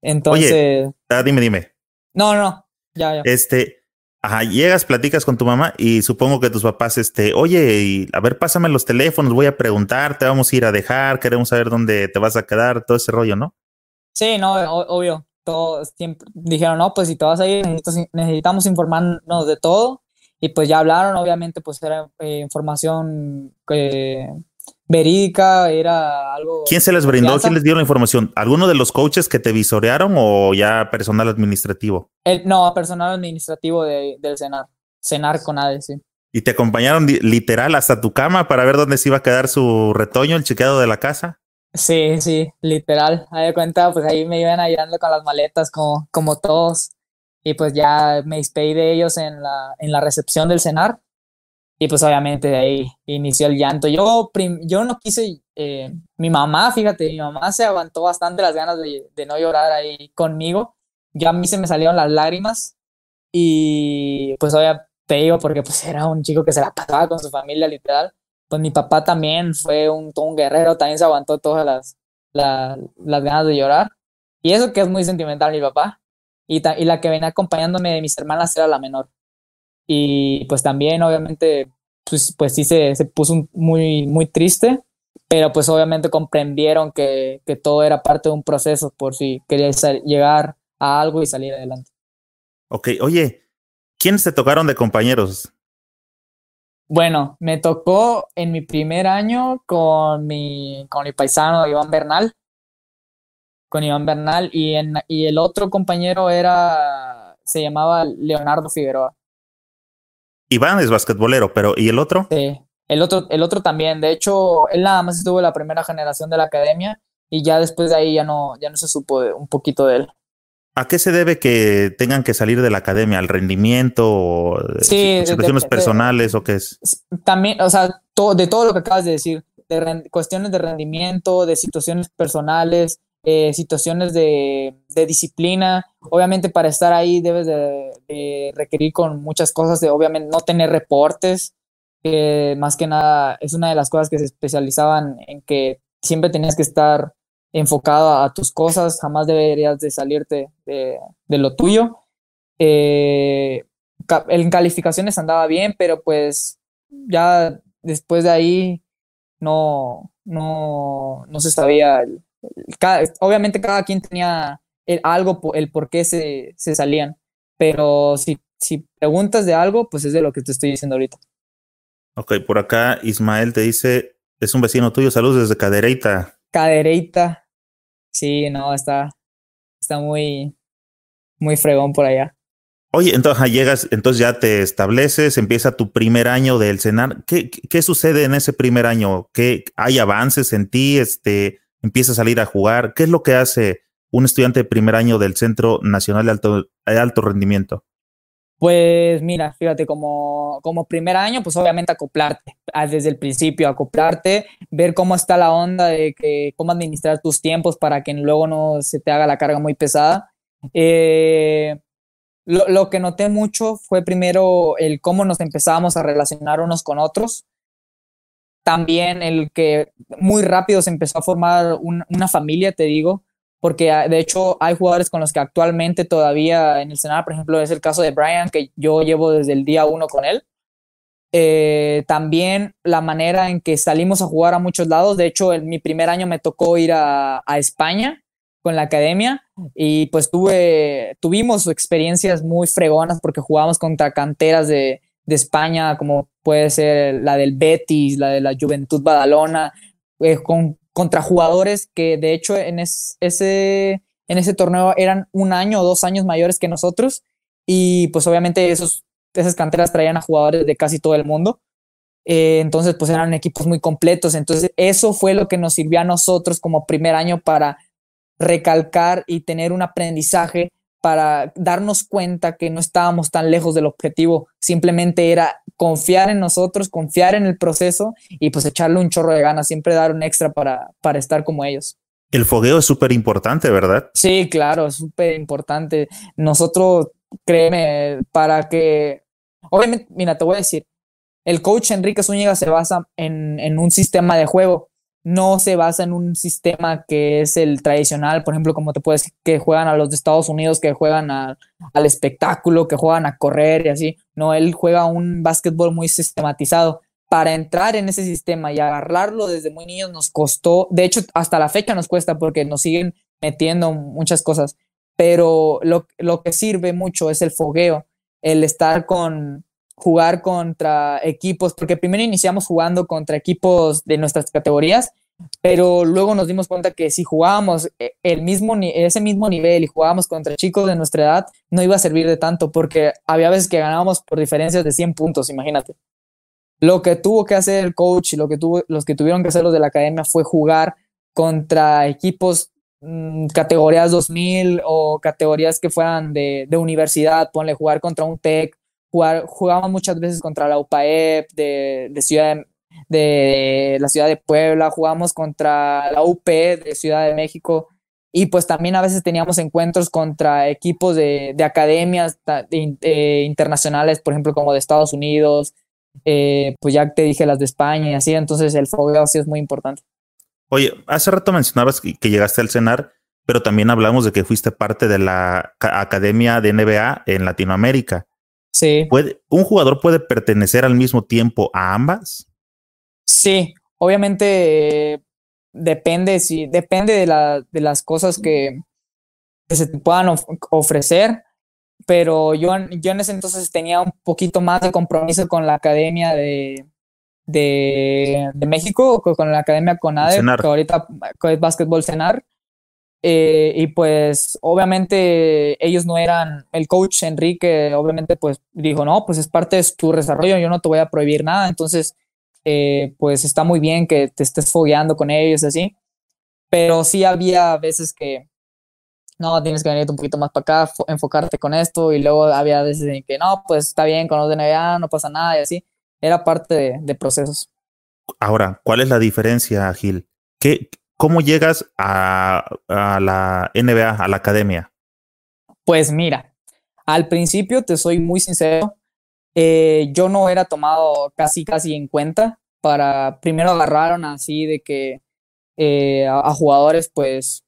Entonces. Oye, ah, dime, dime. No, no, ya, ya. Este, Ajá, llegas, platicas con tu mamá y supongo que tus papás, este, oye, a ver, pásame los teléfonos, voy a preguntar, te vamos a ir a dejar, queremos saber dónde te vas a quedar, todo ese rollo, ¿no? Sí, no, obvio. Todos siempre dijeron, no, pues si te vas a ir, necesitamos informarnos de todo. Y pues ya hablaron, obviamente, pues era eh, información que verídica, era algo. ¿Quién se les brindó? ¿Quién les dio la información? ¿Alguno de los coaches que te visorearon o ya personal administrativo? no, personal administrativo del CENAR. CENAR con sí. ¿Y te acompañaron literal hasta tu cama para ver dónde se iba a quedar su retoño, el chequeado de la casa? Sí, sí, literal. Ahí de cuenta, pues ahí me iban ayudando con las maletas como, como todos. Y pues ya me despedí de ellos en la, en la recepción del CENAR y pues obviamente de ahí inició el llanto. Yo, yo no quise, eh, mi mamá, fíjate, mi mamá se aguantó bastante las ganas de, de, no llorar ahí conmigo. Ya a mí se me salieron las lágrimas y pues obviamente te digo porque pues era un chico que se la pasaba con su familia literal. Pues mi papá también fue un, un guerrero, también se aguantó todas las, las ganas de llorar. Y eso que es muy sentimental mi papá. Y, y la que venía acompañándome de mis hermanas era la menor. Y pues también, obviamente, pues, pues sí se, se puso muy, muy triste, pero pues obviamente comprendieron que, que, todo era parte de un proceso por si quería llegar a algo y salir adelante. Ok, oye, ¿quiénes te tocaron de compañeros? Bueno, me tocó en mi primer año con mi, con mi paisano Iván Bernal, con Iván Bernal, y, en, y el otro compañero era, se llamaba Leonardo Figueroa. Iván es basquetbolero, pero ¿y el otro? Sí, el otro, el otro también. De hecho, él nada más estuvo en la primera generación de la academia y ya después de ahí ya no, ya no se supo un poquito de él. ¿A qué se debe que tengan que salir de la academia? ¿Al rendimiento? Sí, situaciones personales o qué es? También, o sea, de todo lo que acabas de decir, de cuestiones de rendimiento, de situaciones personales, eh, situaciones de, disciplina. Obviamente para estar ahí debes de, requerir con muchas cosas de obviamente no tener reportes, más que nada es una de las cosas que se especializaban en que siempre tenías que estar enfocado a tus cosas, jamás deberías de salirte de, lo tuyo. Eh, en calificaciones andaba bien, pero pues ya después de ahí no, no, no se sabía el, obviamente cada quien tenía el, algo, el por qué se, se salían, pero si, si preguntas de algo, pues es de lo que te estoy diciendo ahorita. Ok, por acá Ismael te dice, es un vecino tuyo, saludos desde Cadereita. Cadereita, sí, no, está, está muy, muy fregón por allá. Oye, entonces llegas, entonces ya te estableces, empieza tu primer año del CENAR. ¿Qué, ¿Qué, sucede en ese primer año? ¿Qué, ¿Hay avances en ti? Este, empieza a salir a jugar. ¿Qué es lo que hace un estudiante de primer año del Centro Nacional de Alto, Alto Rendimiento? Pues mira, fíjate, como, como primer año, pues obviamente acoplarte, desde el principio, acoplarte, ver cómo está la onda de que, cómo administrar tus tiempos para que luego no se te haga la carga muy pesada. Eh, lo, lo, que noté mucho fue primero el cómo nos empezábamos a relacionar unos con otros, también el que muy rápido se empezó a formar una familia, te digo, porque ah, de hecho hay jugadores con los que actualmente todavía en el Senado, por ejemplo, es el caso de Brian, que yo llevo desde el día uno con él. Eh, también la manera en que salimos a jugar a muchos lados, de hecho, en mi primer año me tocó ir a, a España con la academia y pues tuve, tuvimos experiencias muy fregonas porque jugábamos contra canteras de, de España, como puede ser la del Betis, la de la Juventud Badalona, eh, con, contra jugadores que de hecho en ese, en ese torneo eran un año o dos años mayores que nosotros y pues obviamente esos, esas canteras traían a jugadores de casi todo el mundo. Eh, entonces pues eran equipos muy completos. Entonces eso fue lo que nos sirvió a nosotros como primer año para recalcar y tener un aprendizaje para darnos cuenta que no estábamos tan lejos del objetivo, simplemente era confiar en nosotros, confiar en el proceso y pues echarle un chorro de ganas, siempre dar un extra para, para estar como ellos. El fogueo es súper importante, ¿verdad? Sí, claro, es súper importante. Nosotros, créeme, para que, obviamente, mira, te voy a decir, el coach Enrique Zúñiga se basa en, en un sistema de juego no se basa en un sistema que es el tradicional, por ejemplo, como te puedes que juegan a los de Estados Unidos, que juegan al espectáculo, que juegan a correr y así. No, él juega un básquetbol muy sistematizado. Para entrar en ese sistema y agarrarlo desde muy niños nos costó, de hecho, hasta la fecha nos cuesta porque nos siguen metiendo muchas cosas, pero lo, lo que sirve mucho es el fogueo, el estar con, jugar contra equipos, porque primero iniciamos jugando contra equipos de nuestras categorías, pero luego nos dimos cuenta que si jugábamos eh, el mismo, ese mismo nivel y jugábamos contra chicos de nuestra edad, no iba a servir de tanto, porque había veces que ganábamos por diferencias de 100 puntos, imagínate. Lo que tuvo que hacer el coach y lo que tuvo, los que tuvieron que hacer los de la academia fue jugar contra equipos mm, categorías 2000 o categorías que fueran de, de universidad, ponle jugar contra un TEC jugar, jugamos muchas veces contra la UPAEP de, de, ciudad de, la ciudad de Puebla, jugamos contra la UP de Ciudad de México y pues también a veces teníamos encuentros contra equipos de, de academias eh, internacionales, por ejemplo, como de Estados Unidos, eh, pues ya te dije las de España y así, entonces el fogueo sí es muy importante. Oye, hace rato mencionabas que, que llegaste al CENAR, pero también hablamos de que fuiste parte de la Academia de NBA en Latinoamérica. Sí. ¿Puede, ¿Un jugador puede pertenecer al mismo tiempo a ambas? Sí, obviamente depende, si, depende de, la, de las cosas que, se te puedan ofrecer, pero yo, yo en ese entonces tenía un poquito más de compromiso con la Academia de, de, de México, con la Academia CONADE, que ahorita es Básquetbol Cenar. Eh, y pues obviamente ellos no eran, el coach Enrique obviamente pues dijo, no, pues es parte de tu desarrollo, yo no te voy a prohibir nada, entonces eh, pues está muy bien que te estés fogueando con ellos así, pero sí había veces que no, tienes que venir un poquito más para acá, enfocarte con esto y luego había veces en que no, pues está bien con los de NBA, no pasa nada y así, era parte de, de procesos. Ahora, ¿cuál es la diferencia, Gil? ¿Qué, ¿Cómo llegas a, la NBA, a la academia? Pues mira, al principio te soy muy sincero, eh, yo no era tomado casi casi en cuenta para, primero agarraron así de que eh, a, jugadores pues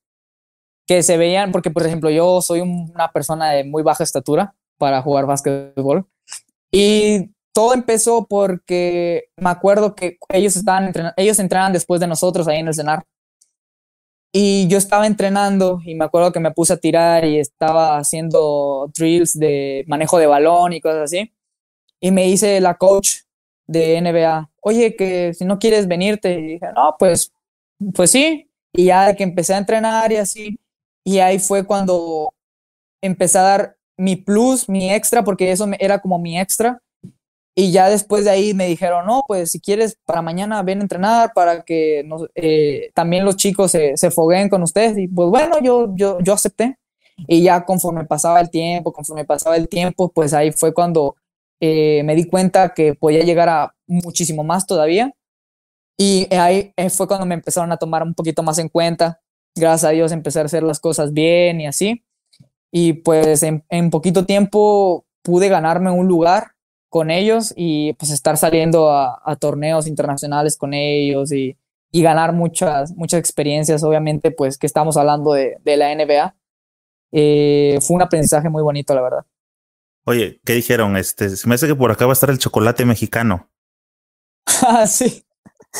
que se veían, porque por ejemplo yo soy una persona de muy baja estatura para jugar básquetbol y todo empezó porque me acuerdo que ellos estaban ellos entrenan después de nosotros ahí en el cenar y yo estaba entrenando y me acuerdo que me puse a tirar y estaba haciendo drills de manejo de balón y cosas así. Y me dice la coach de NBA, oye, que si no quieres venirte. Y dije, no, pues, pues sí. Y ya que empecé a entrenar y así. Y ahí fue cuando empecé a dar mi plus, mi extra, porque eso era como mi extra. Y ya después de ahí me dijeron, no, pues si quieres para mañana ven a entrenar para que nos, eh, también los chicos se, se fogueen con ustedes. Y pues bueno, yo, yo, yo acepté. Y ya conforme pasaba el tiempo, conforme pasaba el tiempo, pues ahí fue cuando eh, me di cuenta que podía llegar a muchísimo más todavía. Y ahí eh, fue cuando me empezaron a tomar un poquito más en cuenta. Gracias a Dios empecé a hacer las cosas bien y así. Y pues en, en poquito tiempo pude ganarme un lugar con ellos y pues estar saliendo a, torneos internacionales con ellos y, ganar muchas, muchas experiencias, obviamente, pues que estamos hablando de, la NBA. Eh, fue un aprendizaje muy bonito, la verdad. Oye, ¿qué dijeron? Este, se me hace que por acá va a estar el chocolate mexicano. ah, sí.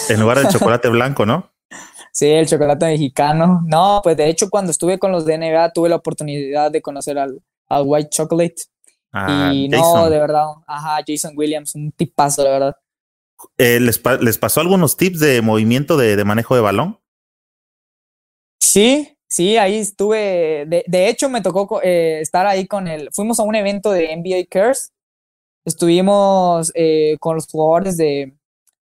En lugar del chocolate blanco, ¿no? Sí, el chocolate mexicano. No, pues de hecho cuando estuve con los de NBA tuve la oportunidad de conocer al, al White Chocolate y no, de verdad, ajá, Jason Williams, un tipazo, de verdad. Eh, ¿les, ¿les, pasó algunos tips de movimiento de, de manejo de balón? Sí, sí, ahí estuve. De, de hecho, me tocó eh, estar ahí con el. Fuimos a un evento de NBA Cares. Estuvimos eh, con los jugadores de,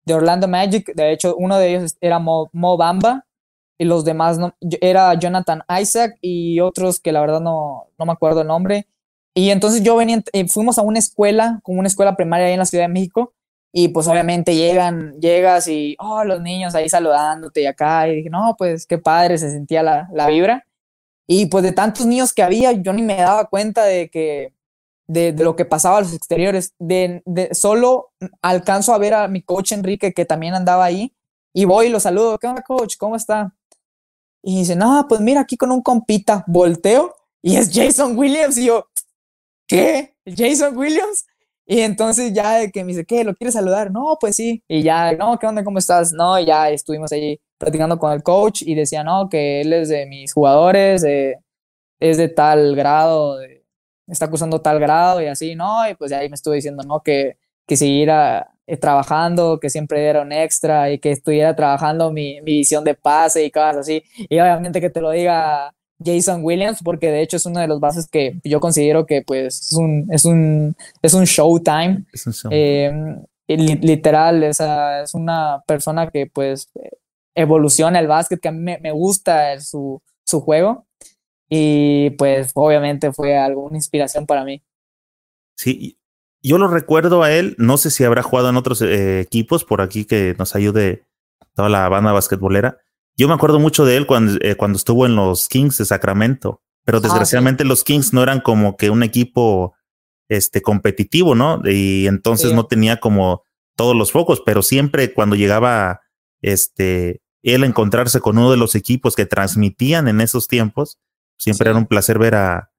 de, Orlando Magic. De hecho, uno de ellos era Mo, Mo Bamba y los demás no, era Jonathan Isaac y otros que la verdad no, no me acuerdo el nombre. Y entonces yo venía, eh, fuimos a una escuela, como una escuela primaria ahí en la Ciudad de México, y pues obviamente llegan, llegas y, oh, los niños ahí saludándote y acá, y dije, no, pues qué padre, se sentía la, la vibra. Y pues de tantos niños que había, yo ni me daba cuenta de que, de, de lo que pasaba a los exteriores. De, de, solo alcanzo a ver a mi coach Enrique, que también andaba ahí, y voy y lo saludo, ¿qué onda, coach? ¿Cómo está? Y dice, no, pues mira, aquí con un compita, volteo y es Jason Williams. Y yo, ¿qué? ¿Jason Williams? Y entonces ya de que me dice, ¿qué? ¿Lo quieres saludar? No, pues sí. Y ya, no, ¿qué onda? ¿Cómo estás? No, ya estuvimos ahí platicando con el coach y decía, no, que él es de mis jugadores, es de tal grado, está acusando tal grado y así, ¿no? Y pues ahí me estuve diciendo, ¿no? Que, que siguiera eh, trabajando, que siempre era un extra y que estuviera trabajando mi, mi visión de pase y cosas así. Y obviamente que te lo diga Jason Williams, porque de hecho es uno de los bases que yo considero que pues es un, es un, es un showtime. Eh, literal, es, es una persona que pues evoluciona el básquet, que a mí me, me gusta su, su juego. Y pues obviamente fue alguna inspiración para mí. Sí, yo lo recuerdo a él, no sé si habrá jugado en otros eh, equipos por aquí que nos ayude toda la banda basquetbolera. Yo me acuerdo mucho de él cuando, eh, cuando estuvo en los Kings de Sacramento, pero ah, desgraciadamente los Kings no eran como que un equipo este competitivo, ¿no? Y entonces no tenía como todos los focos, pero siempre cuando llegaba este él a encontrarse con uno de los equipos que transmitían en esos tiempos, siempre era un placer ver a,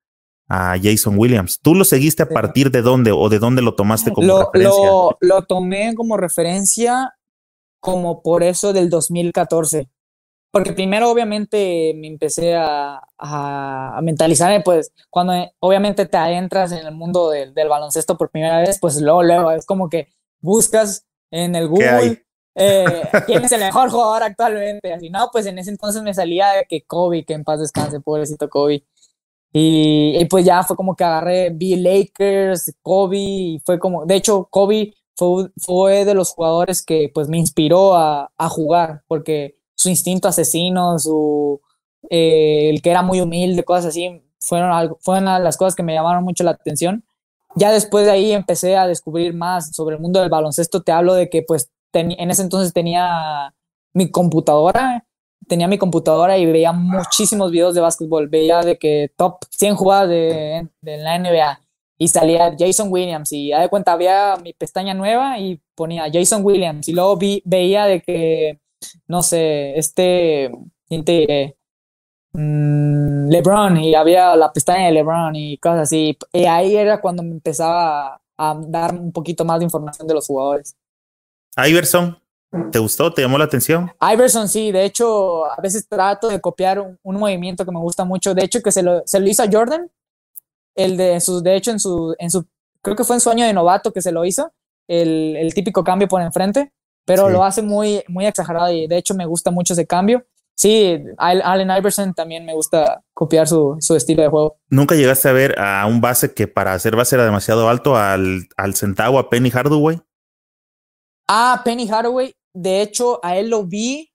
a Jason Williams. ¿Tú lo seguiste a partir de dónde o de dónde lo tomaste como referencia? Lo, lo, tomé como referencia como por eso del 2014. Porque primero obviamente me empecé a, a, mentalizarme, pues cuando obviamente te adentras en el mundo del, del, baloncesto por primera vez, pues luego, luego es como que buscas en el Google eh, quién es el mejor jugador actualmente. Así, no, pues en ese entonces me salía de que Kobe, que en paz descanse, pobrecito Kobe. Y, pues ya fue como que agarré, vi Lakers, Kobe, y fue como, de hecho, Kobe fue, fue de los jugadores que pues me inspiró a, a jugar, porque su instinto asesino, su, eh, el que era muy humilde, cosas así, fueron, algo, fueron las cosas que me llamaron mucho la atención. Ya después de ahí empecé a descubrir más sobre el mundo del baloncesto. Te hablo de que pues en ese entonces tenía mi computadora tenía mi computadora y veía muchísimos videos de básquetbol. Veía de que top 100 jugadas de, la NBA y salía Jason Williams y a de cuenta había mi pestaña nueva y ponía Jason Williams y luego vi, veía de que, no sé, este, mm, LeBron y había la pestaña de LeBron y cosas así. Y ahí era cuando me empezaba a dar un poquito más de información de los jugadores. Iverson, ¿Te gustó? ¿Te llamó la atención? Iverson, sí. De hecho, a veces trato de copiar un, movimiento que me gusta mucho. De hecho, que se lo, se lo hizo a Jordan. El de sus, de hecho, en su, en su, creo que fue en su año de novato que se lo hizo. El, el típico cambio por enfrente. Pero lo hace muy, muy exagerado y de hecho me gusta mucho ese cambio. Sí, Allen Iverson también me gusta copiar su, su, estilo de juego. ¿Nunca llegaste a ver a un base que para hacer base era demasiado alto al, al centavo, a Penny Hardaway? Ah, Penny Hardaway, de hecho, a él lo vi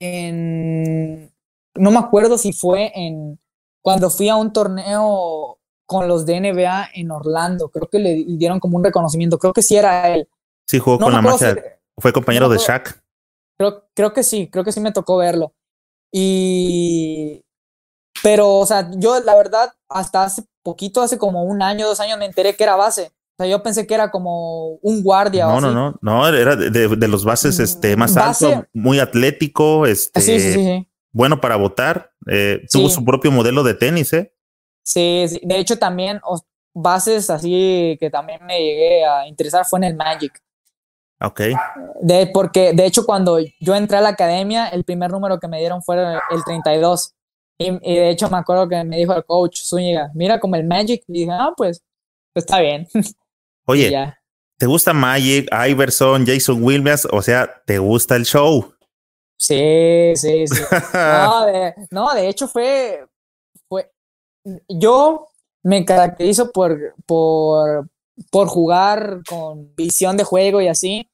en. No me acuerdo si fue en. Cuando fui a un torneo con los de NBA en Orlando. Creo que le dieron como un reconocimiento. Creo que sí era él. Sí, jugó con la magia. Fue compañero de Shaq. Creo, creo que sí, creo que sí me tocó verlo. Y. Pero, o sea, yo la verdad, hasta hace poquito, hace como un año, dos años, me enteré que era base sea, yo pensé que era como un guardia. No, no, no, no, era de, los bases mm, este, más alto, muy atlético, este, bueno para votar. Eh, tuvo su propio modelo de tenis, ¿eh? Sí, de hecho también bases así que también me llegué a interesar fue en el Magic. Ok. De, porque de hecho cuando yo entré a la academia, el primer número que me dieron fue el 32. Y, y de hecho me acuerdo que me dijo el coach Zúñiga, mira como el Magic. Y dije, ah, pues pues está bien. Oye, ¿te gusta Magic, Iverson, Jason Williams? O sea, ¿te gusta el show? Sí, sí, sí. no, de, hecho fue, fue, yo me caracterizo por, por, por jugar con visión de juego y así,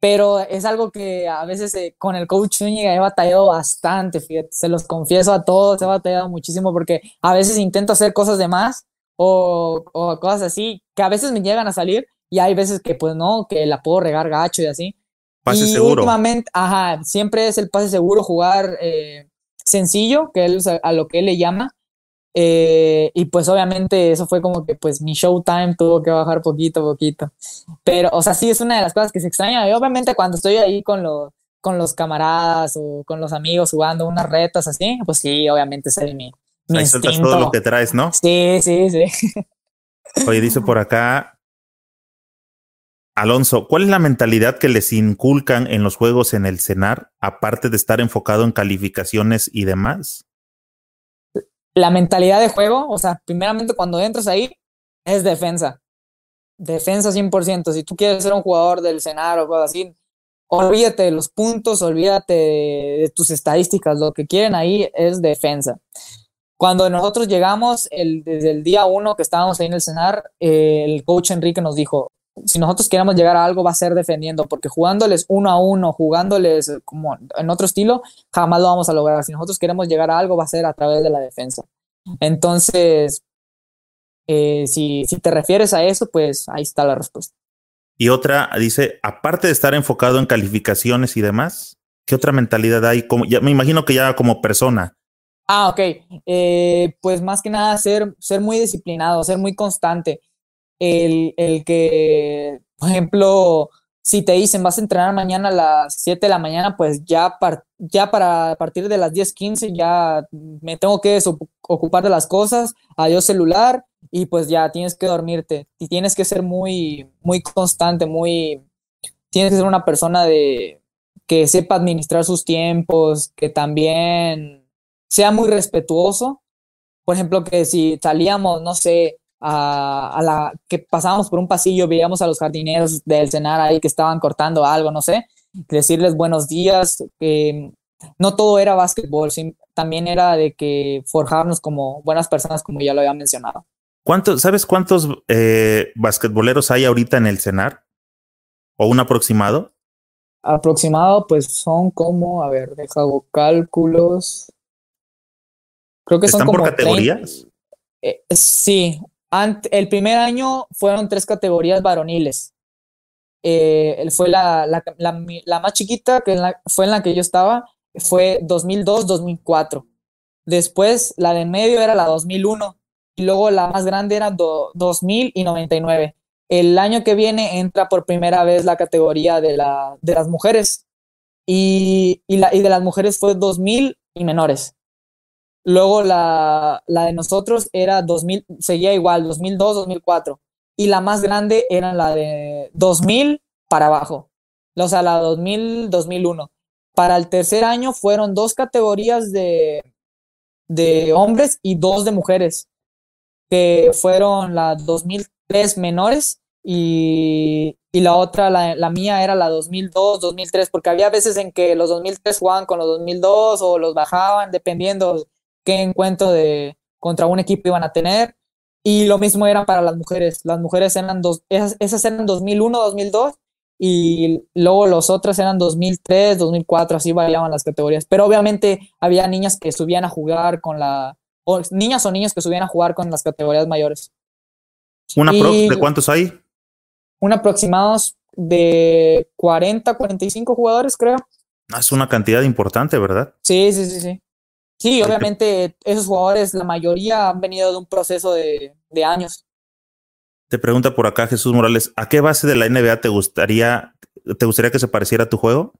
pero es algo que a veces eh, con el coach Zúñiga he batallado bastante, fíjate, se los confieso a todos, he batallado muchísimo porque a veces intento hacer cosas de más o, o, cosas así que a veces me llegan a salir y hay veces que pues no, que la puedo regar gacho y así. Pase y seguro. Últimamente, ajá, siempre es el pase seguro, jugar eh, sencillo, que es a lo que él le llama, eh, y pues obviamente eso fue como que pues mi showtime tuvo que bajar poquito a poquito. Pero, o sea, sí es una de las cosas que se extraña. Y obviamente cuando estoy ahí con los, con los camaradas o con los amigos jugando unas retas así, pues sí, obviamente sale mi, mi Ahí todo lo que traes, ¿no? Sí, sí, sí. Oye, dice por acá, Alonso, ¿cuál es la mentalidad que les inculcan en los juegos en el CENAR, aparte de estar enfocado en calificaciones y demás? La mentalidad de juego, o sea, primeramente cuando entras ahí, es defensa. Defensa 100%. Si tú quieres ser un jugador del Senado o cosas así, olvídate de los puntos, olvídate de, tus estadísticas. Lo que quieren ahí es defensa. Cuando nosotros llegamos, el, desde el día uno que estábamos ahí en el Cenar, el coach Enrique nos dijo, si nosotros queremos llegar a algo va a ser defendiendo, porque jugándoles uno a uno, jugándoles como en otro estilo, jamás lo vamos a lograr. Si nosotros queremos llegar a algo va a ser a través de la defensa. Entonces, eh, si, si te refieres a eso, pues ahí está la respuesta. Y otra dice, aparte de estar enfocado en calificaciones y demás, ¿qué otra mentalidad hay? Como, ya, me imagino que ya como persona. Ah, ok. Eh, pues más que nada ser, ser muy disciplinado, ser muy constante el, el que, por ejemplo, si te dicen vas a entrenar mañana a las 7 de la mañana, pues ya, ya para partir de las 10, 15 ya me tengo que ocupar de las cosas, adiós celular y pues ya tienes que dormirte y tienes que ser muy, muy constante, muy, tienes que ser una persona de que sepa administrar sus tiempos, que también sea muy respetuoso. Por ejemplo, que si salíamos, no sé, a, la que pasábamos por un pasillo, veíamos a los jardineros del cenar ahí que estaban cortando algo, no sé, decirles buenos días, que no todo era básquetbol, también era de que forjarnos como buenas personas, como ya lo había mencionado. ¿Cuántos, ¿Sabes cuántos eh, basquetboleros hay ahorita en el cenar? ¿O un aproximado? Aproximado, pues son como, a ver, deja cálculos. Creo que son como por categorías? Eh, sí, el primer año fueron tres categorías varoniles. Eh, fue la, la, la, más chiquita, que fue en la que yo estaba, fue 2002-2004. Después la de medio era la 2001 y luego la más grande era 2000 y 99. El año que viene entra por primera vez la categoría de, la, de las mujeres y, y, la, y de las mujeres fue 2000 y menores. Luego la, la de nosotros era 2000, seguía igual, 2002, 2004. Y la más grande era la de 2000 para abajo. O sea, la 2000, 2001. Para el tercer año fueron dos categorías de, de hombres y dos de mujeres, que fueron la 2003 menores y, y la otra, la, la, mía era la 2002, 2003, porque había veces en que los 2003 jugaban con los 2002 o los bajaban, dependiendo qué encuentro de contra un equipo iban a tener. Y lo mismo era para las mujeres. Las mujeres eran dos, esas, esas eran 2001, 2002 y luego los otros eran 2003, 2004, así variaban las categorías. Pero obviamente había niñas que subían a jugar con la, o niñas o niños que subían a jugar con las categorías mayores. ¿Una de cuántos hay? Un aproximados de 40, 45 jugadores, creo. Ah, es una cantidad importante, ¿verdad? Sí, sí, sí, sí. Sí, obviamente esos jugadores, la mayoría han venido de un proceso de, años. Te pregunta por acá Jesús Morales, ¿a qué base de la NBA te gustaría, te gustaría que se pareciera tu juego?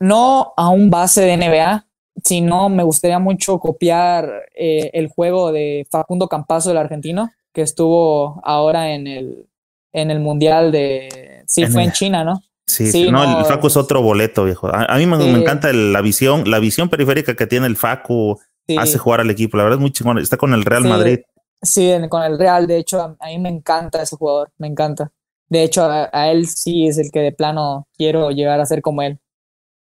No a un base de NBA, sino me gustaría mucho copiar eh, el juego de Facundo Campazo, del argentino, que estuvo ahora en el, en el Mundial de... Sí, fue en China, ¿no? Sí, no, el Facu es otro boleto, viejo. A, mí me, encanta la visión, la visión periférica que tiene el Facu, hace jugar al equipo. La verdad es muy chingón. Está con el Real Madrid. Sí, con el Real, de hecho, a, mí me encanta ese jugador, me encanta. De hecho, a, él sí es el que de plano quiero llegar a ser como él.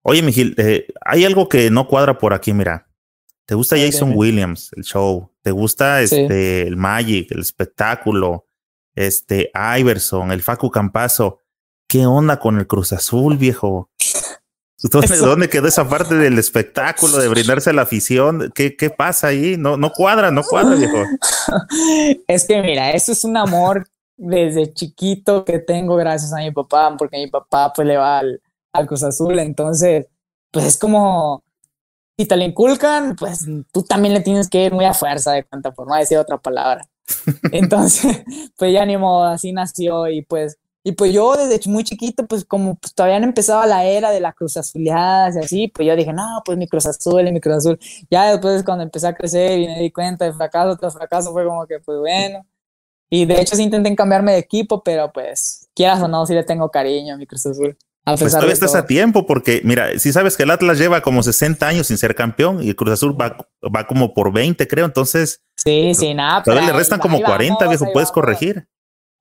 Oye, Miguel, eh, hay algo que no cuadra por aquí, mira. ¿Te gusta Jason Williams, el show? ¿Te gusta este, el Magic, el espectáculo? Este, Iverson, el Facu Campazo. ¿Qué onda con el Cruz Azul, viejo? ¿Dónde, quedó esa parte del espectáculo, de brindarse a la afición? ¿Qué, qué pasa ahí? No, no cuadra, no cuadra, viejo. Es que mira, eso es un amor desde chiquito que tengo gracias a mi papá, porque mi papá pues le va al, al Cruz Azul, entonces pues es como si te le inculcan, pues tú también le tienes que ir muy a fuerza de cuenta, por no decir otra palabra. Entonces, pues ya ni modo, así nació y pues y pues yo desde muy chiquito, pues como pues, todavía no empezaba la era de la Cruz Azuleada y así, pues yo dije, no, pues mi Cruz Azul y mi Cruz Azul. Ya después cuando empecé a crecer y me di cuenta de fracaso tras fracaso, fue como que, pues bueno. Y de hecho sí intenté cambiarme de equipo, pero pues quieras o no, sí le tengo cariño a mi Cruz Azul. pues todavía estás a tiempo porque, mira, si sabes que el Atlas lleva como 60 años sin ser campeón y el Cruz Azul va, va como por 20, creo, entonces... Sí, sí, nada. Todavía le restan como 40, viejo, puedes corregir.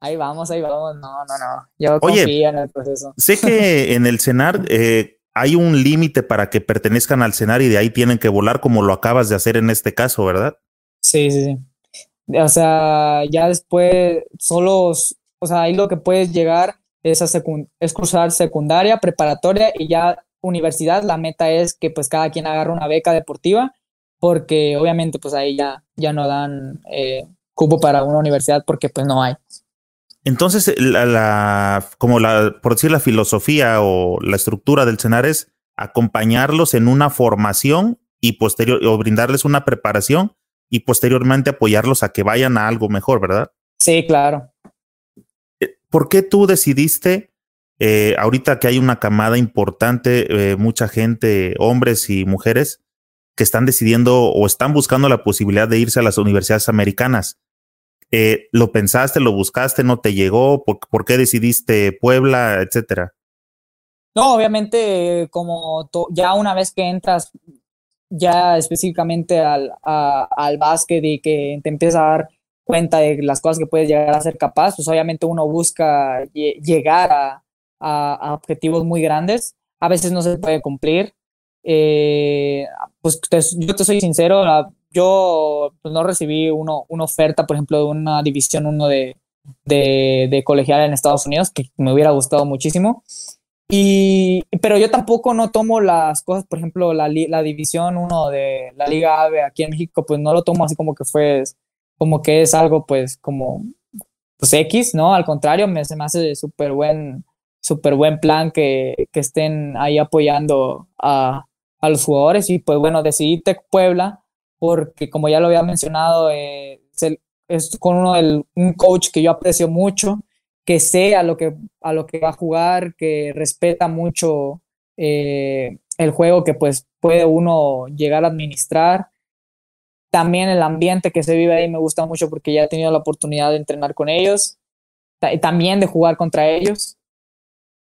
Ahí vamos, ahí vamos. No, no, no. Yo confío en el proceso. Sé que en el CENAR eh, hay un límite para que pertenezcan al CENAR y de ahí tienen que volar como lo acabas de hacer en este caso, ¿verdad? Sí, sí, sí. O sea, ya después solo, o sea, ahí lo que puedes llegar es, a es cruzar secundaria, preparatoria y ya universidad. La meta es que pues cada quien agarre una beca deportiva porque obviamente pues ahí ya, ya no dan eh, cupo para una universidad porque pues no hay. Entonces, la, como la, por decir la filosofía o la estructura del CENAR es acompañarlos en una formación y posterior, o brindarles una preparación y posteriormente apoyarlos a que vayan a algo mejor, ¿verdad? Sí, claro. Eh, ¿Por qué tú decidiste, eh, ahorita que hay una camada importante, eh, mucha gente, hombres y mujeres, que están decidiendo o están buscando la posibilidad de irse a las universidades americanas? Eh, ¿Lo pensaste, lo buscaste, no te llegó? ¿Por, qué decidiste Puebla, etcétera? No, obviamente, como ya una vez que entras ya específicamente al, al básquet y que te empiezas a dar cuenta de las cosas que puedes llegar a ser capaz, pues obviamente uno busca llegar a, a, objetivos muy grandes. A veces no se puede cumplir. Eh, pues yo te soy sincero, yo pues, no recibí uno, una oferta, por ejemplo, de una división 1 de, de, de, colegial en Estados Unidos, que me hubiera gustado muchísimo. Y, pero yo tampoco no tomo las cosas, por ejemplo, la, la división 1 de la Liga AVE aquí en México, pues no lo tomo así como que fue, como que es algo pues como, pues X, ¿no? Al contrario, me, se me hace súper buen, súper buen plan que, que estén ahí apoyando a, a los jugadores y pues bueno, decidí Tec Puebla porque como ya lo había mencionado, eh, es, con uno del, un coach que yo aprecio mucho, que sé a lo que, a lo que va a jugar, que respeta mucho eh, el juego que pues puede uno llegar a administrar. También el ambiente que se vive ahí me gusta mucho porque ya he tenido la oportunidad de entrenar con ellos, también de jugar contra ellos.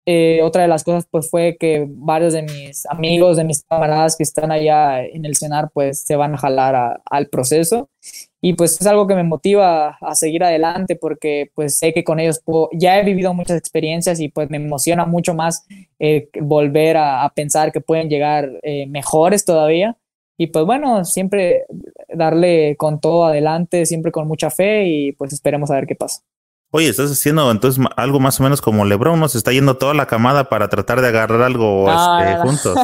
Eh, otra de las cosas pues fue que varios de mis amigos, de mis camaradas que están allá en el cenar pues se van a jalar al proceso y pues es algo que me motiva a seguir adelante porque pues sé que con ellos ya he vivido muchas experiencias y pues me emociona mucho más eh, volver a, pensar que pueden llegar eh, mejores todavía y pues bueno, siempre darle con todo adelante, siempre con mucha fe y pues esperemos a ver qué pasa. Oye, estás haciendo entonces algo más o menos como LeBron, nos está yendo toda la camada para tratar de agarrar algo no, este, juntos.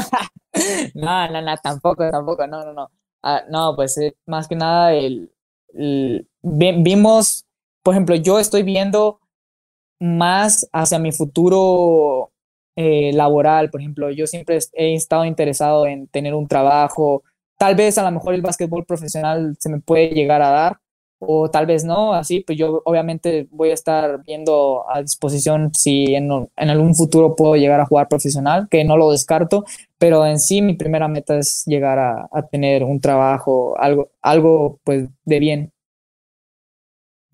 no, no, no, tampoco, tampoco, no, no, no. Ah, no, pues eh, más que nada el, vimos, por ejemplo, yo estoy viendo más hacia mi futuro eh, laboral, por ejemplo, yo siempre he estado interesado en tener un trabajo, tal vez a lo mejor el básquetbol profesional se me puede llegar a dar, o tal vez no, así, pues yo obviamente voy a estar viendo a disposición si en, en, algún futuro puedo llegar a jugar profesional, que no lo descarto, pero en sí mi primera meta es llegar a, a tener un trabajo, algo, algo pues de bien.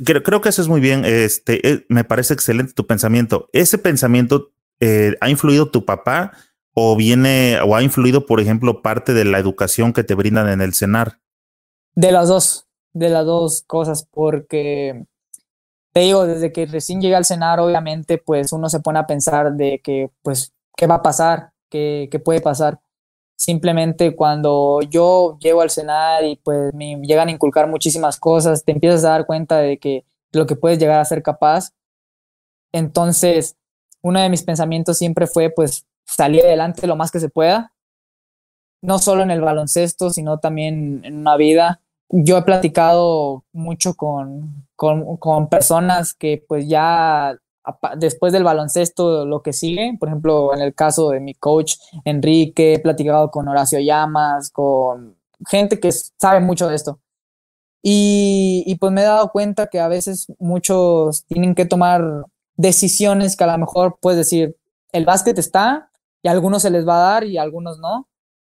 Creo, creo que eso es muy bien, este, eh, me parece excelente tu pensamiento. ¿Ese pensamiento eh, ha influido tu papá o viene o ha influido, por ejemplo, parte de la educación que te brindan en el CENAR? De las dos, de las dos cosas, porque te digo, desde que recién llegué al cenar, obviamente, pues uno se pone a pensar de que, pues, ¿qué va a pasar? ¿Qué, qué puede pasar? Simplemente cuando yo llego al cenar y pues me llegan a inculcar muchísimas cosas, te empiezas a dar cuenta de que lo que puedes llegar a ser capaz. Entonces, uno de mis pensamientos siempre fue pues salir adelante lo más que se pueda, no solo en el baloncesto, sino también en una vida. Yo he platicado mucho con, con, con personas que pues ya después del baloncesto lo que sigue, por ejemplo, en el caso de mi coach Enrique, he platicado con Horacio Llamas, con gente que sabe mucho de esto. Y, y, pues me he dado cuenta que a veces muchos tienen que tomar decisiones que a lo mejor puedes decir, el básquet está y a algunos se les va a dar y a algunos no.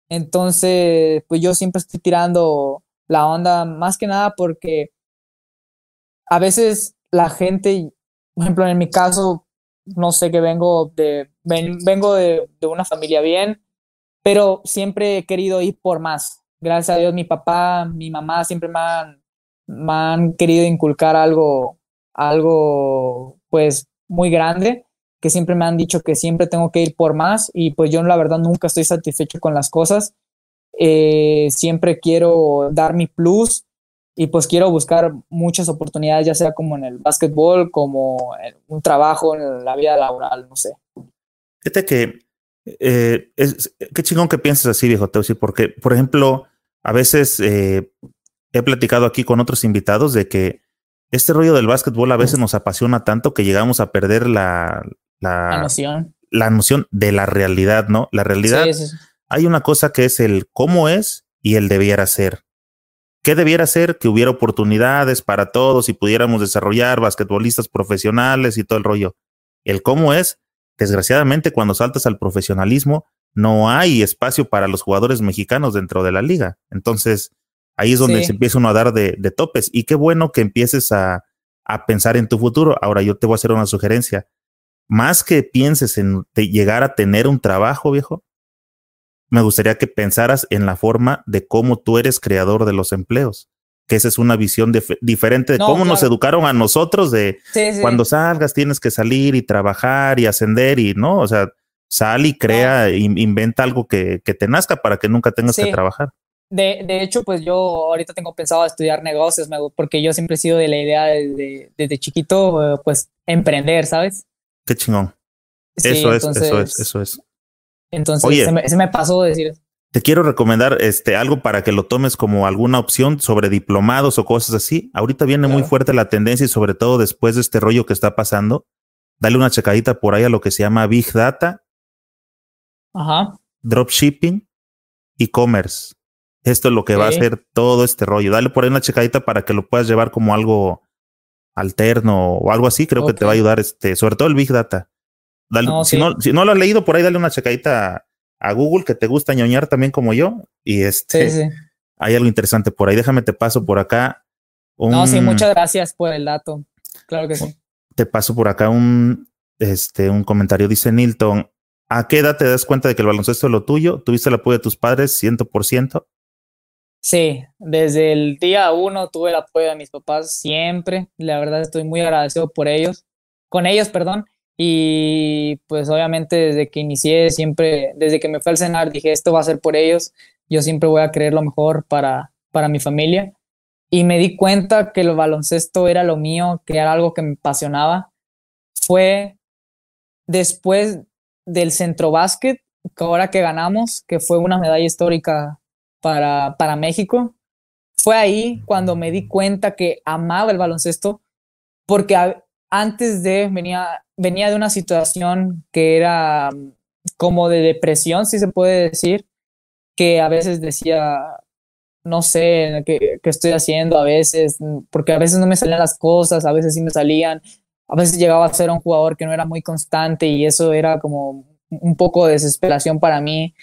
Entonces, pues yo siempre estoy tirando la onda más que nada porque a veces la gente, por ejemplo, en mi caso, no sé que vengo de, vengo de, una familia bien, pero siempre he querido ir por más. Gracias a Dios, mi papá, mi mamá siempre me han, me han querido inculcar algo, algo, pues, muy grande, que siempre me han dicho que siempre tengo que ir por más y pues yo la verdad nunca estoy satisfecho con las cosas. Eh, siempre quiero dar mi plus y pues quiero buscar muchas oportunidades, ya sea como en el básquetbol, como en un trabajo, en la vida laboral, no sé. Fíjate que eh, es, qué chingón que pienses así, viejo Teusi, porque, por ejemplo, a veces eh, he platicado aquí con otros invitados de que este rollo del básquetbol a veces nos apasiona tanto que llegamos a perder la, la, noción. La noción de la realidad, ¿no? La realidad. Hay una cosa que es el cómo es y el debiera ser. ¿Qué debiera ser? Que hubiera oportunidades para todos y pudiéramos desarrollar basquetbolistas profesionales y todo el rollo. El cómo es, desgraciadamente, cuando saltas al profesionalismo, no hay espacio para los jugadores mexicanos dentro de la liga. Entonces, Ahí es donde se empieza uno a dar de, topes. Y qué bueno que empieces a, pensar en tu futuro. Ahora yo te voy a hacer una sugerencia. Más que pienses en llegar a tener un trabajo, viejo, me gustaría que pensaras en la forma de cómo tú eres creador de los empleos. Que esa es una visión diferente de cómo nos educaron a nosotros de cuando salgas tienes que salir y trabajar y ascender y no, o sea, sal y crea, inventa algo que, que, te nazca para que nunca tengas que trabajar. De, de, hecho, pues yo ahorita tengo pensado estudiar negocios, porque yo siempre he sido de la idea de, desde chiquito, pues emprender, ¿sabes? Qué chingón. eso es, eso es, eso es. Entonces, se, me, se, me, pasó decir Te quiero recomendar este, algo para que lo tomes como alguna opción sobre diplomados o cosas así. Ahorita viene muy fuerte la tendencia y sobre todo después de este rollo que está pasando, dale una checadita por ahí a lo que se llama Big Data, Ajá. Dropshipping, e-commerce. Esto es lo que va a hacer todo este rollo. Dale por ahí una checadita para que lo puedas llevar como algo alterno o algo así. Creo que te va a ayudar, este, sobre todo el Big Data. Si, no, si no lo has leído por ahí, dale una checadita a, Google que te gusta ñoñar también como yo. Y este, hay algo interesante por ahí. Déjame te paso por acá. no, sí, muchas gracias por el dato. Claro que sí. Te paso por acá un, este, un comentario. Dice Nilton, ¿a qué edad te das cuenta de que el baloncesto es lo tuyo? ¿Tuviste el apoyo de tus padres 100%? Sí, desde el día uno tuve el apoyo de mis papás siempre. La verdad estoy muy agradecido por ellos, con ellos, perdón. Y pues obviamente desde que inicié, siempre, desde que me fui al cenar, dije, esto va a ser por ellos. Yo siempre voy a creer lo mejor para, para mi familia. Y me di cuenta que el baloncesto era lo mío, que era algo que me apasionaba. Fue después del centro básquet, que ahora que ganamos, que fue una medalla histórica para, para México. Fue ahí cuando me di cuenta que amaba el baloncesto, porque antes de venía, venía de una situación que era mm, como de depresión, si se puede decir, que a veces decía, no sé qué, qué, estoy haciendo a veces, mm, porque a veces no me salían las cosas, a veces sí me salían, a veces llegaba a ser un jugador que no era muy constante y eso era como un poco de desesperación para mí.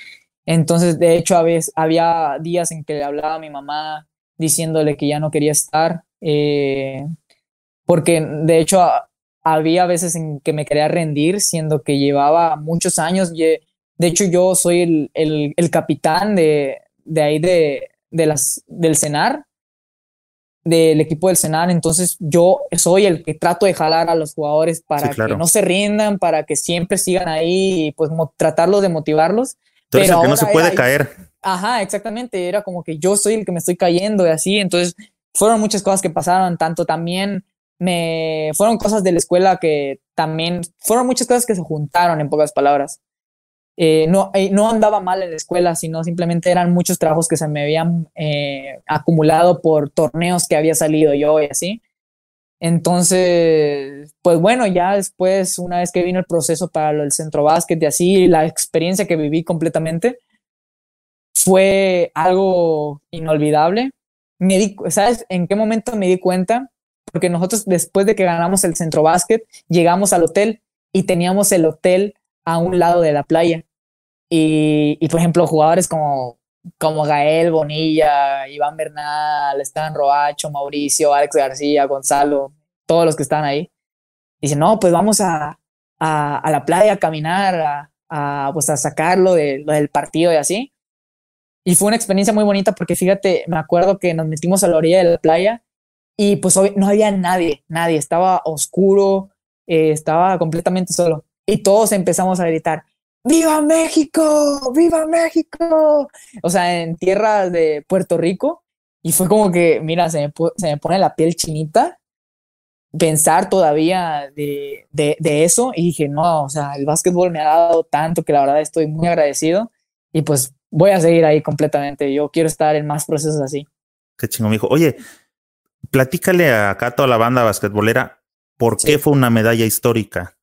Entonces, de hecho, a veces, había días en que le hablaba a mi mamá diciéndole que ya no quería estar, eh, porque de hecho había veces en que me quería rendir, siendo que llevaba muchos años. De hecho, yo soy el, el, capitán de, de ahí de, de las, del CENAR. del equipo del Senal, entonces yo soy el que trato de jalar a los jugadores para que no se rindan, para que siempre sigan ahí y pues tratarlos de motivarlos. pero que no se puede caer. Ajá, exactamente, era como que yo soy el que me estoy cayendo y así, entonces fueron muchas cosas que pasaron, tanto también me fueron cosas de la escuela que también fueron muchas cosas que se juntaron en pocas palabras. Eh, no, eh, no andaba mal en la escuela, sino simplemente eran muchos trabajos que se me habían eh, acumulado por torneos que había salido yo y así. Entonces, pues bueno, ya después, una vez que vino el proceso para del centro básquet y así, la experiencia que viví completamente, fue algo inolvidable. Me di, ¿Sabes en qué momento me di cuenta? Porque nosotros después de que ganamos el centro básquet, llegamos al hotel y teníamos el hotel a un lado de la playa. Y, y por ejemplo, jugadores como, como Gael Bonilla, Iván Bernal, Esteban Roacho, Mauricio, Alex García, Gonzalo, todos los que están ahí, dicen, no, pues vamos a, a, a la playa a caminar, a, a, pues a sacarlo de, del partido y así. Y fue una experiencia muy bonita porque fíjate, me acuerdo que nos metimos a la orilla de la playa y pues no había nadie, nadie, estaba oscuro, eh, estaba completamente solo. Y todos empezamos a gritar, ¡Viva México! ¡Viva México! O sea, en tierra de Puerto Rico. Y fue como que, mira, se me, se me pone la piel chinita pensar todavía de, de, de, eso. Y dije, no, o sea, el básquetbol me ha dado tanto que la verdad estoy muy agradecido. Y pues voy a seguir ahí completamente. Yo quiero estar en más procesos así. Qué chingo, mijo. Oye, platícale acá a toda la banda basquetbolera, ¿por qué fue una medalla histórica?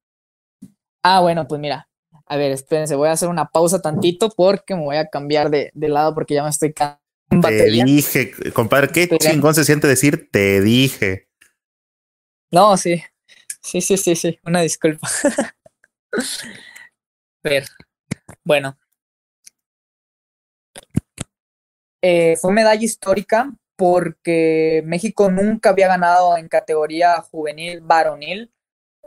Ah, bueno, pues mira, a ver, espérense, voy a hacer una pausa tantito porque me voy a cambiar de, de lado porque ya me estoy Te dije, compadre, qué chingón se siente decir te dije. No, sí, sí, sí, sí, sí, una disculpa. a ver, bueno. Eh, fue medalla histórica porque México nunca había ganado en categoría juvenil varonil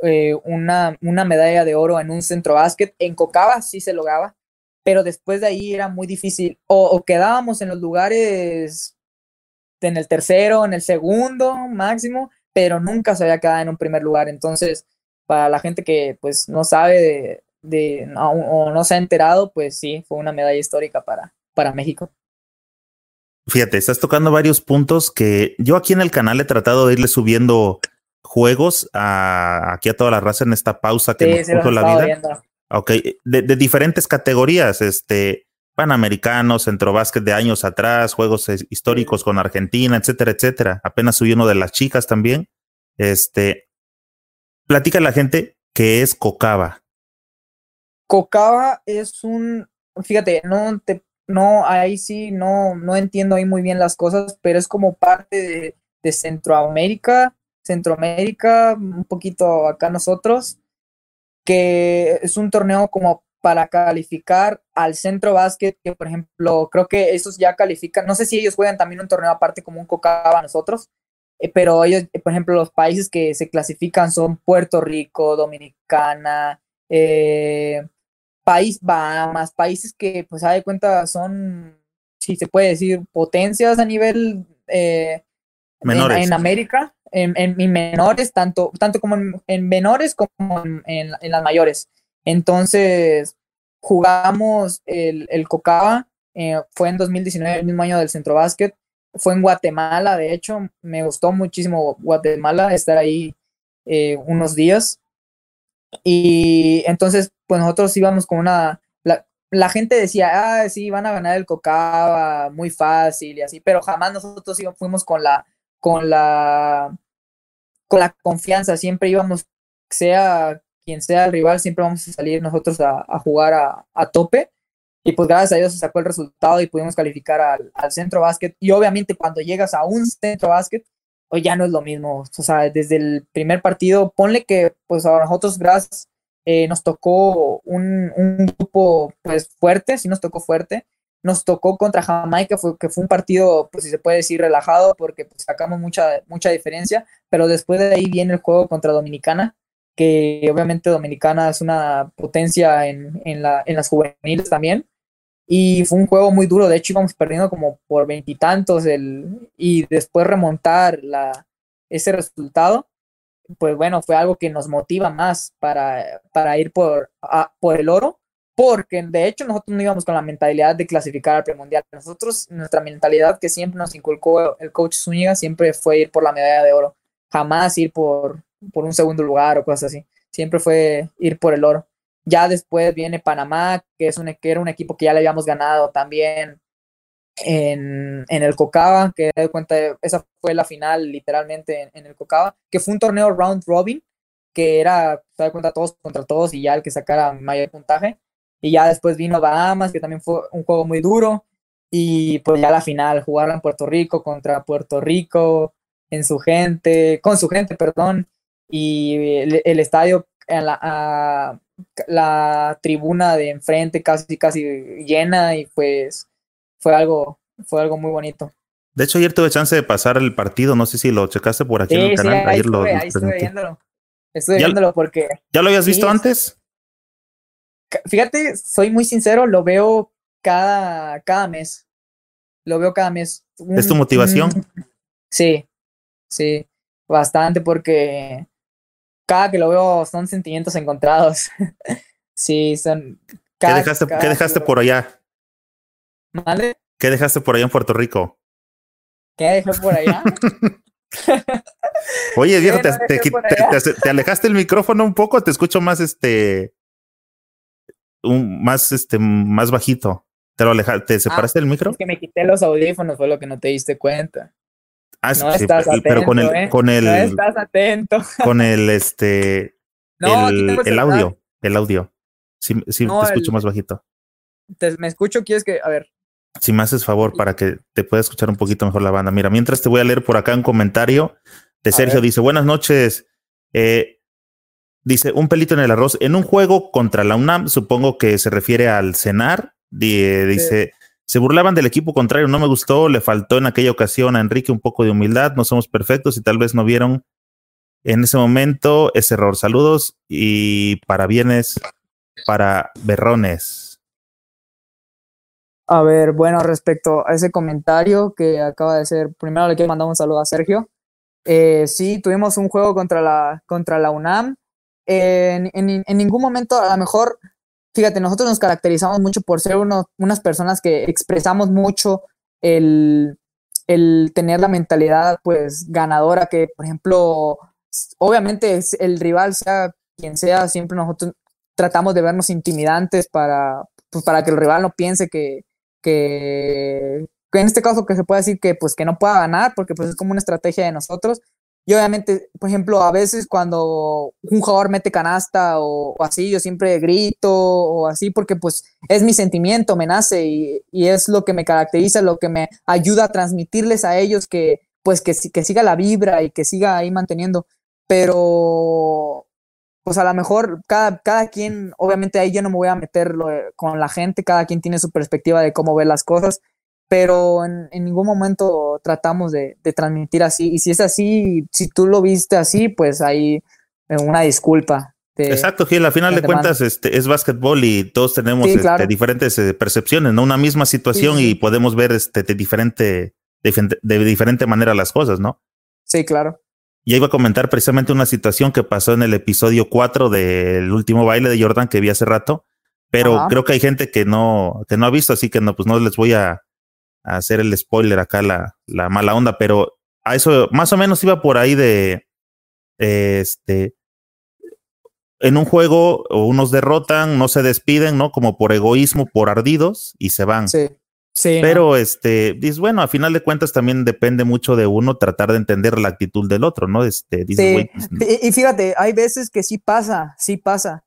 eh, una, una medalla de oro en un centro básquet. En Cocaba sí se lograba, pero después de ahí era muy difícil. O, quedábamos en los lugares en el tercero, en el segundo máximo, pero nunca se había quedado en un primer lugar. Entonces, para la gente que pues no sabe de, o no se ha enterado, pues sí, fue una medalla histórica para, para México. Fíjate, estás tocando varios puntos que yo aquí en el canal he tratado de irle subiendo juegos a, aquí a toda la raza en esta pausa que nos puso la vida. Ok, de, diferentes categorías, este, Panamericanos, Centro Básquet de años atrás, juegos históricos con Argentina, etcétera, etcétera. Apenas subió uno de las chicas también. Este, platica a la gente que es Cocaba. Cocaba es un, fíjate, no te, no, ahí sí, no, no entiendo ahí muy bien las cosas, pero es como parte de, de Centroamérica Centroamérica, un poquito acá nosotros, que es un torneo como para calificar al centro básquet, que por ejemplo, creo que esos ya califican, no sé si ellos juegan también un torneo aparte como un Cocaba nosotros, eh, pero ellos, por ejemplo, los países que se clasifican son Puerto Rico, Dominicana, eh, país Bahamas, países que pues a de cuenta son, si se puede decir, potencias a nivel eh, Menores. en América en, en, menores, tanto, tanto como en, menores como en, las mayores. Entonces, jugamos el, el Cocaba, eh, fue en 2019, el mismo año del Centro Básquet, fue en Guatemala, de hecho, me gustó muchísimo Guatemala, estar ahí eh, unos días. Y entonces, pues nosotros íbamos con una, la, gente decía, ah, sí, van a ganar el Cocaba muy fácil y así, pero jamás nosotros fuimos con la, con la, con la confianza, siempre íbamos, sea quien sea el rival, siempre vamos a salir nosotros a, jugar a, tope. Y pues gracias a Dios se sacó el resultado y pudimos calificar al, centro básquet. Y obviamente cuando llegas a un centro básquet, pues ya no es lo mismo. O sea, desde el primer partido, ponle que pues a nosotros, gracias, eh, nos tocó un, un, grupo pues fuerte, sí nos tocó fuerte, nos tocó contra Jamaica, fue, que fue un partido, pues si se puede decir, relajado, porque pues, sacamos mucha, mucha diferencia, pero después de ahí viene el juego contra Dominicana, que obviamente Dominicana es una potencia en, en, la, en las juveniles también, y fue un juego muy duro, de hecho íbamos perdiendo como por veintitantos y después remontar la, ese resultado, pues bueno, fue algo que nos motiva más para, para ir por, por el oro, porque de hecho nosotros no íbamos con la mentalidad de clasificar al premundial, nosotros, nuestra mentalidad que siempre nos inculcó el coach Zúñiga siempre fue ir por la medalla de oro, jamás ir por, por un segundo lugar o cosas así, siempre fue ir por el oro. Ya después viene Panamá, que, es un, que era un equipo que ya le habíamos ganado también en, en el Cocaba, que de cuenta, esa fue la final literalmente en, el Cocaba, que fue un torneo round robin, que era, se da cuenta, todos contra todos y ya el que sacara mayor puntaje. Y ya después vino Bahamas, que también fue un juego muy duro. Y pues ya la final, jugarla en Puerto Rico contra Puerto Rico, en su gente, con su gente, perdón. Y el, estadio en la, la tribuna de enfrente casi casi llena y pues fue algo fue algo muy bonito. De hecho ayer tuve chance de pasar el partido, no sé si lo checaste por aquí en el canal, ayer lo, ahí estuve viéndolo. Estuve viéndolo porque ¿Ya lo habías visto antes? Fíjate, soy muy sincero, lo veo cada cada mes. Lo veo cada mes. ¿Es tu motivación? sí. Sí, bastante porque cada que lo veo son sentimientos encontrados. sí, son. ¿Qué dejaste, ¿qué dejaste por allá? ¿Vale? ¿Qué dejaste por allá en Puerto Rico? ¿Qué dejé por allá? Oye, viejo, te, te, alejaste el micrófono un poco, te escucho más este. Un, más este más bajito. ¿Te lo alejaste? ¿Te separaste del micro? Es que me quité los audífonos, fue lo que no te diste cuenta. Ah, no estás atento, pero con el, ¿eh? con el, no estás atento. Con el, este, no, el, el audio, el audio. Sí, sí te escucho más bajito. Te, ¿Me escucho? ¿Quieres que, a ver? Si me haces favor para que te pueda escuchar un poquito mejor la banda. Mira, mientras te voy a leer por acá un comentario de Sergio. Dice, buenas noches. Eh, dice, un pelito en el arroz. En un juego contra la UNAM, supongo que se refiere al cenar. Dice, se burlaban del equipo contrario, no me gustó, le faltó en aquella ocasión a Enrique un poco de humildad, no somos perfectos y tal vez no vieron en ese momento ese error. Saludos y para bienes para Berrones. A ver, bueno, respecto a ese comentario que acaba de ser, primero le quiero mandar un saludo a Sergio. Eh, sí, tuvimos un juego contra la, contra la UNAM. en, en, ningún momento, a lo mejor fíjate, nosotros nos caracterizamos mucho por ser uno, unas personas que expresamos mucho el, el tener la mentalidad pues ganadora, que por ejemplo, obviamente el rival sea quien sea, siempre nosotros tratamos de vernos intimidantes para, pues, para que el rival no piense que, que, en este caso que se puede decir que pues que no pueda ganar, porque pues es como una estrategia de nosotros, y obviamente, por ejemplo, a veces cuando un jugador mete canasta o, así, yo siempre grito o así, porque pues es mi sentimiento, me nace y, y, es lo que me caracteriza, lo que me ayuda a transmitirles a ellos que pues que, que siga la vibra y que siga ahí manteniendo. Pero pues a lo mejor cada, cada quien, obviamente ahí yo no me voy a meter con la gente, cada quien tiene su perspectiva de cómo ver las cosas, pero en, ningún momento tratamos de, transmitir así. Y si es así, si tú lo viste así, pues ahí eh, una disculpa. Exacto, Gil, a final de, cuentas este, es básquetbol y todos tenemos este, diferentes eh, percepciones, ¿no? Una misma situación y podemos ver este, de, diferente, de, diferente manera las cosas, ¿no? Sí, claro. Y iba a comentar precisamente una situación que pasó en el episodio 4 del último baile de Jordan que vi hace rato, pero creo que hay gente que no, que no ha visto, así que no, pues no les voy a, hacer el spoiler acá, la, la mala onda, pero a eso más o menos iba por ahí de este en un juego unos derrotan, no se despiden, ¿no? Como por egoísmo, por ardidos y se van. Sí. Sí, Pero este, dices, bueno, a final de cuentas también depende mucho de uno tratar de entender la actitud del otro, ¿no? Este, sí. Pues, y, fíjate, hay veces que sí pasa, sí pasa.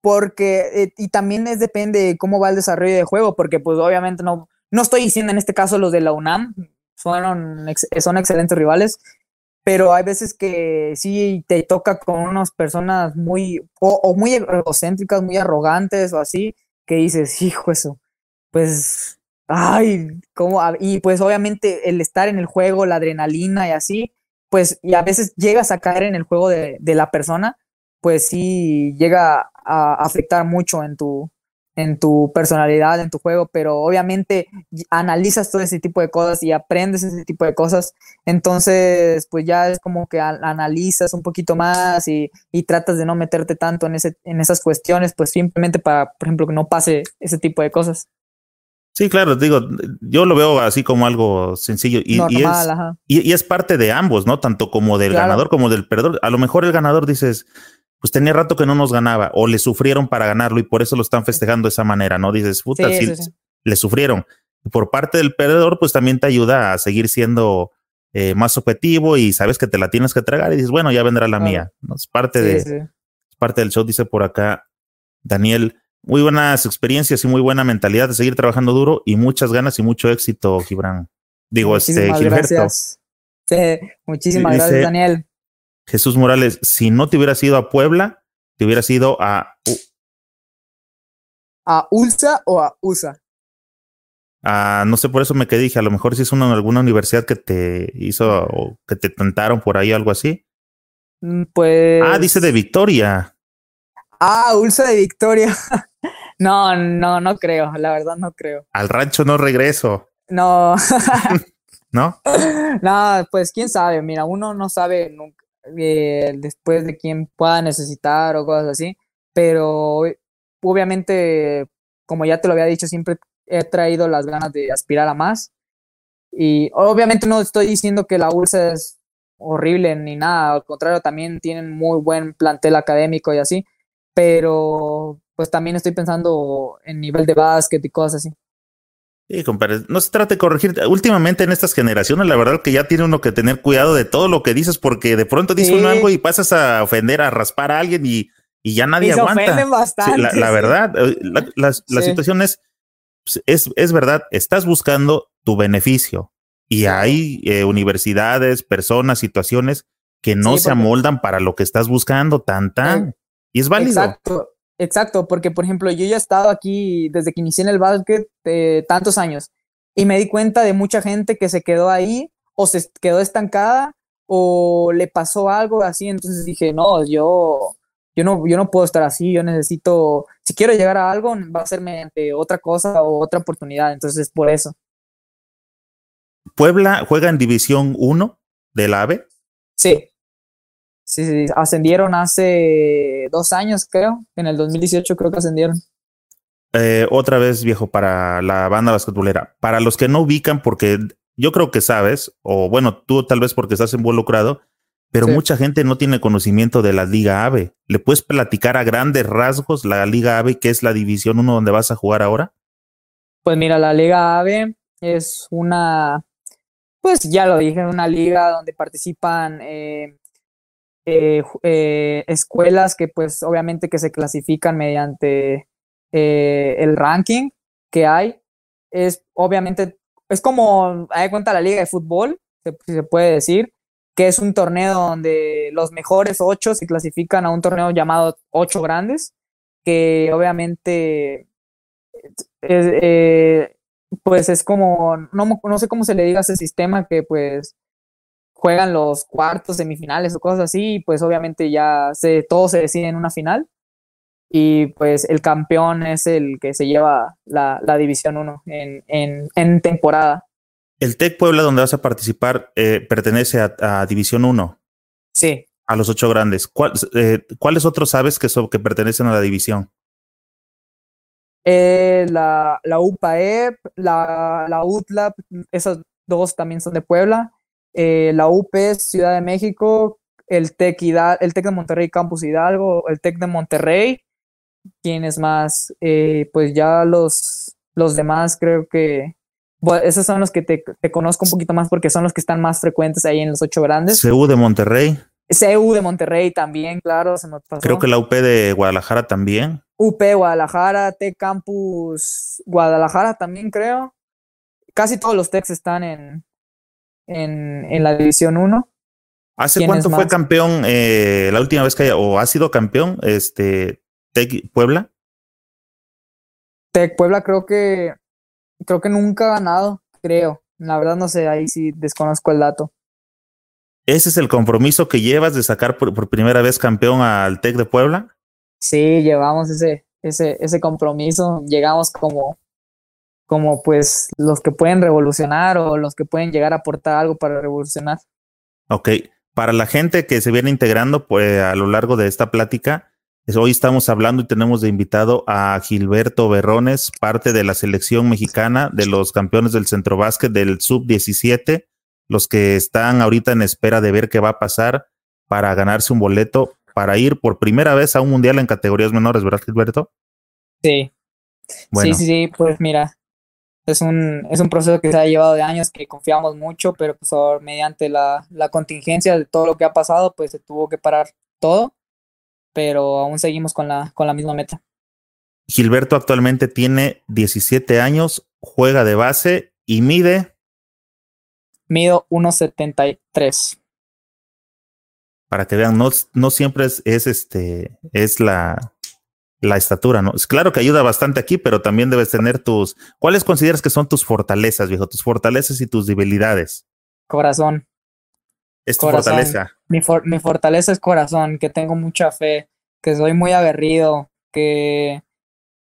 Porque, eh, y también es depende de cómo va el desarrollo de juego, porque pues obviamente no, no estoy diciendo en este caso los de la UNAM, son, son excelentes rivales, pero hay veces que sí te toca con unas personas muy, o, muy egocéntricas, muy arrogantes o así, que dices, hijo eso, pues, ay, ¿cómo? Y pues obviamente el estar en el juego, la adrenalina y así, pues, y a veces llegas a caer en el juego de, de la persona, pues sí llega a afectar mucho en tu, en tu personalidad, en tu juego, pero obviamente analizas todo ese tipo de cosas y aprendes ese tipo de cosas, entonces pues ya es como que analizas un poquito más y, y, tratas de no meterte tanto en, ese, en esas cuestiones, pues simplemente para, por ejemplo, que no pase ese tipo de cosas. Sí, claro, digo, yo lo veo así como algo sencillo y, y, es, y, es, parte de ambos, ¿no? Tanto como del ganador como del perdedor. A lo mejor el ganador dices, pues tenía rato que no nos ganaba o le sufrieron para ganarlo y por eso lo están festejando de esa manera, ¿no? Dices, puta, sí, le sufrieron. Por parte del perdedor, pues también te ayuda a seguir siendo eh, más objetivo y sabes que te la tienes que tragar y dices, bueno, ya vendrá la mía. ¿no? Es parte de, es parte del show, dice por acá Daniel. Muy buenas experiencias y muy buena mentalidad de seguir trabajando duro y muchas ganas y mucho éxito, Gibran. Digo, este, Gilberto. Gracias. Sí, muchísimas gracias, Daniel. Jesús Morales, si no te hubieras ido a Puebla, te hubieras ido a... ¿A ULSA o a USA? Ah, no sé, por eso me quedé dije, a lo mejor si es una, alguna universidad que te hizo o que te tentaron por ahí, algo así. Mm, pues. Ah, dice de Victoria. Ah, Ulsa de Victoria. no, no, no creo, la verdad no creo. Al rancho no regreso. No. ¿No? No, pues quién sabe, mira, uno no sabe nunca eh, después de quién pueda necesitar o cosas así, pero obviamente, como ya te lo había dicho, siempre he traído las ganas de aspirar a más. Y obviamente no estoy diciendo que la ULSA es horrible ni nada, al contrario, también tienen muy buen plantel académico y así, pero pues también estoy pensando en nivel de básquet y cosas así. Sí, compadre, no se trata de corregir. Últimamente en estas generaciones, la verdad que ya tiene uno que tener cuidado de todo lo que dices, porque de pronto dices uno algo y pasas a ofender, a raspar a alguien y, y ya nadie aguanta. la, verdad, eh, la, situación es, es, es verdad, estás buscando tu beneficio y hay eh, universidades, personas, situaciones que no se amoldan para lo que estás buscando, tan, tan. y es válido. Exacto. Exacto, porque por ejemplo yo ya he estado aquí desde que inicié en el básquet eh, tantos años y me di cuenta de mucha gente que se quedó ahí o se quedó estancada o le pasó algo así, entonces dije, no, yo, yo, no, yo no puedo estar así, yo necesito, si quiero llegar a algo, va a ser mediante otra cosa o otra oportunidad, entonces por eso. ¿Puebla juega en División 1 del AVE? Sí. Sí, sí, ascendieron hace dos años, creo. En el 2018 creo que ascendieron. Eh, otra vez, viejo, para la banda basquetbolera. Para los que no ubican, porque yo creo que sabes, o bueno, tú tal vez porque estás involucrado, pero mucha gente no tiene conocimiento de la Liga AVE. ¿Le puedes platicar a grandes rasgos la Liga AVE, que es la División 1 donde vas a jugar ahora? Pues mira, la Liga AVE es una, pues ya lo dije, una liga donde participan eh, eh, eh, escuelas que pues obviamente que se clasifican mediante eh, el ranking que hay. Es obviamente, es como, hay cuenta la liga de fútbol, si se puede decir, que es un torneo donde los mejores ocho se clasifican a un torneo llamado ocho grandes, que obviamente pues es como, no, no sé cómo se le diga ese sistema que pues juegan los cuartos, semifinales o cosas así, y pues obviamente ya se, todo se decide en una final. Y pues el campeón es el que se lleva la, División 1 en, en, temporada. El TEC Puebla, donde vas a participar, eh, pertenece a, División 1. Sí. A los ocho grandes. Eh, ¿Cuáles otros sabes que, son, que pertenecen a la división? Eh, la, la UPAEP, la, la UTLAP, esas dos también son de Puebla. Eh, la UP Ciudad de México, el TEC, el TEC de Monterrey Campus Hidalgo, el TEC de Monterrey. ¿Quiénes más? Eh, pues ya los, los demás creo que... esos son los que te, conozco un poquito más porque son los que están más frecuentes ahí en los ocho grandes. CU de Monterrey. CU de Monterrey también, claro, Creo que la UP de Guadalajara también. UP Guadalajara, TEC Campus Guadalajara también creo. Casi todos los TECs están en, en, la División 1. ¿Hace cuánto fue campeón eh, la última vez que haya, o ha sido campeón este Tec Puebla? Tec Puebla creo que creo que nunca ha ganado, creo. La verdad no sé, ahí sí desconozco el dato. ¿Ese es el compromiso que llevas de sacar por, primera vez campeón al Tec de Puebla? Sí, llevamos ese, ese, ese compromiso, llegamos como, como pues los que pueden revolucionar o los que pueden llegar a aportar algo para revolucionar. Ok, para la gente que se viene integrando pues, a lo largo de esta plática, hoy estamos hablando y tenemos de invitado a Gilberto Berrones, parte de la selección mexicana de los campeones del centro básquet del sub-17, los que están ahorita en espera de ver qué va a pasar para ganarse un boleto para ir por primera vez a un mundial en categorías menores, ¿verdad, Gilberto? Sí. Sí, sí, sí, pues mira, es un, es un proceso que se ha llevado de años, que confiamos mucho, pero pues ahora, mediante la, la contingencia de todo lo que ha pasado, pues se tuvo que parar todo, pero aún seguimos con la, con la misma meta. Gilberto actualmente tiene 17 años, juega de base y mide. Mido 1.73 para que vean, no, no siempre es, es, este, es la, la estatura, ¿no? Es claro que ayuda bastante aquí, pero también debes tener tus, ¿cuáles consideras que son tus fortalezas, viejo? Tus fortalezas y tus debilidades. Corazón. Es tu fortaleza. Mi, mi fortaleza es corazón, que tengo mucha fe, que soy muy aguerrido, que,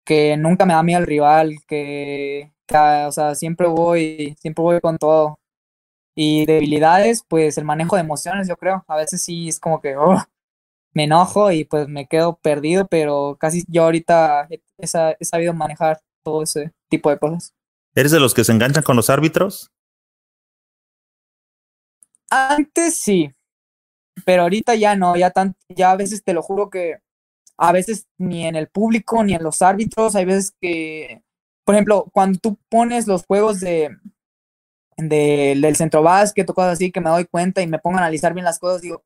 que nunca me da miedo el rival, que, que, o sea, siempre voy, siempre voy con todo. Y debilidades, pues el manejo de emociones, yo creo. A veces sí es como que oh, me enojo y pues me quedo perdido, pero casi yo ahorita he, he, sabido manejar todo ese tipo de cosas. ¿Eres de los que se enganchan con los árbitros? Antes sí, pero ahorita ya no, ya tan, ya a veces te lo juro que a veces ni en el público ni en los árbitros, hay veces que, por ejemplo, cuando tú pones los juegos de, del centro básquet o cosas así que me doy cuenta y me pongo a analizar bien las cosas, digo,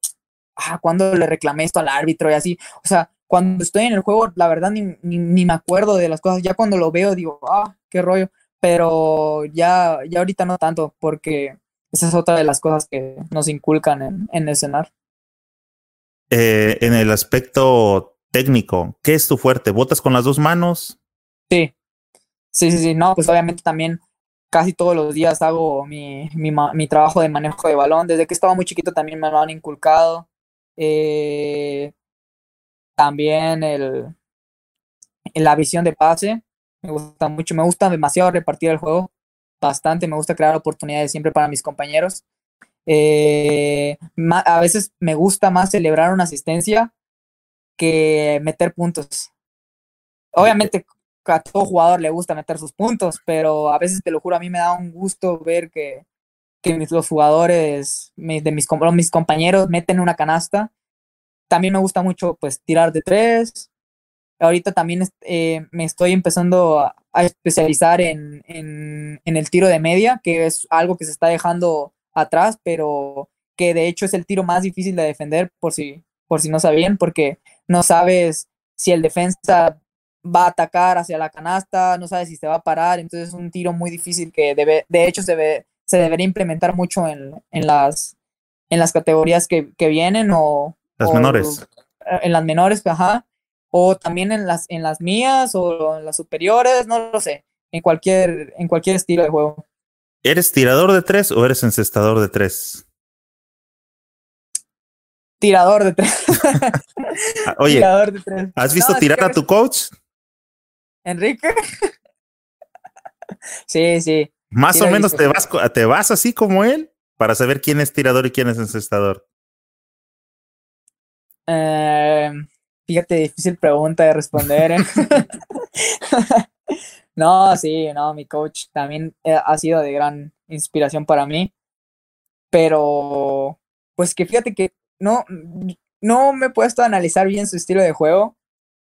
ah, ¿cuándo le reclamé esto al árbitro? Y así, o sea, cuando estoy en el juego, la verdad ni, ni, me acuerdo de las cosas, ya cuando lo veo digo, ah, qué rollo, pero ya, ya ahorita no tanto, porque esa es otra de las cosas que nos inculcan en, en el cenar. Eh, en el aspecto técnico, ¿qué es tu fuerte? ¿Botas con las dos manos? Sí, sí, sí, sí, no, pues obviamente también casi todos los días hago mi, mi, trabajo de manejo de balón. Desde que estaba muy chiquito también me lo han inculcado. Eh, también el, la visión de pase. Me gusta mucho. Me gusta demasiado repartir el juego. Bastante. Me gusta crear oportunidades siempre para mis compañeros. Eh, a veces me gusta más celebrar una asistencia que meter puntos. Obviamente a todo jugador le gusta meter sus puntos, pero a veces te lo juro, a mí me da un gusto ver que, que mis, los jugadores de mis, compañeros meten una canasta. También me gusta mucho pues tirar de tres. Ahorita también eh, me estoy empezando a, especializar en, en, el tiro de media, que es algo que se está dejando atrás, pero que de hecho es el tiro más difícil de defender, por si, por si no sabían, porque no sabes si el defensa va a atacar hacia la canasta, no sabe si se va a parar, entonces es un tiro muy difícil que debe, de hecho se, ve, se debería implementar mucho en, en, las, en las categorías que, que vienen o... Las menores. En las menores, ajá. O también en las, en las mías o en las superiores, no lo sé. En cualquier, en cualquier estilo de juego. ¿Eres tirador de tres o eres encestador de tres? Tirador de tres. Ah, oye, tirador de tres. ¿has visto tirar a tu coach? Enrique. sí, sí. Más o menos te vas, te vas así como él para saber quién es tirador y quién es encestador. Eh, fíjate, difícil pregunta de responder. ¿eh? no, sí, no, mi coach también eh, ha sido de gran inspiración para mí. Pero, pues que fíjate que no, no me he puesto a analizar bien su estilo de juego.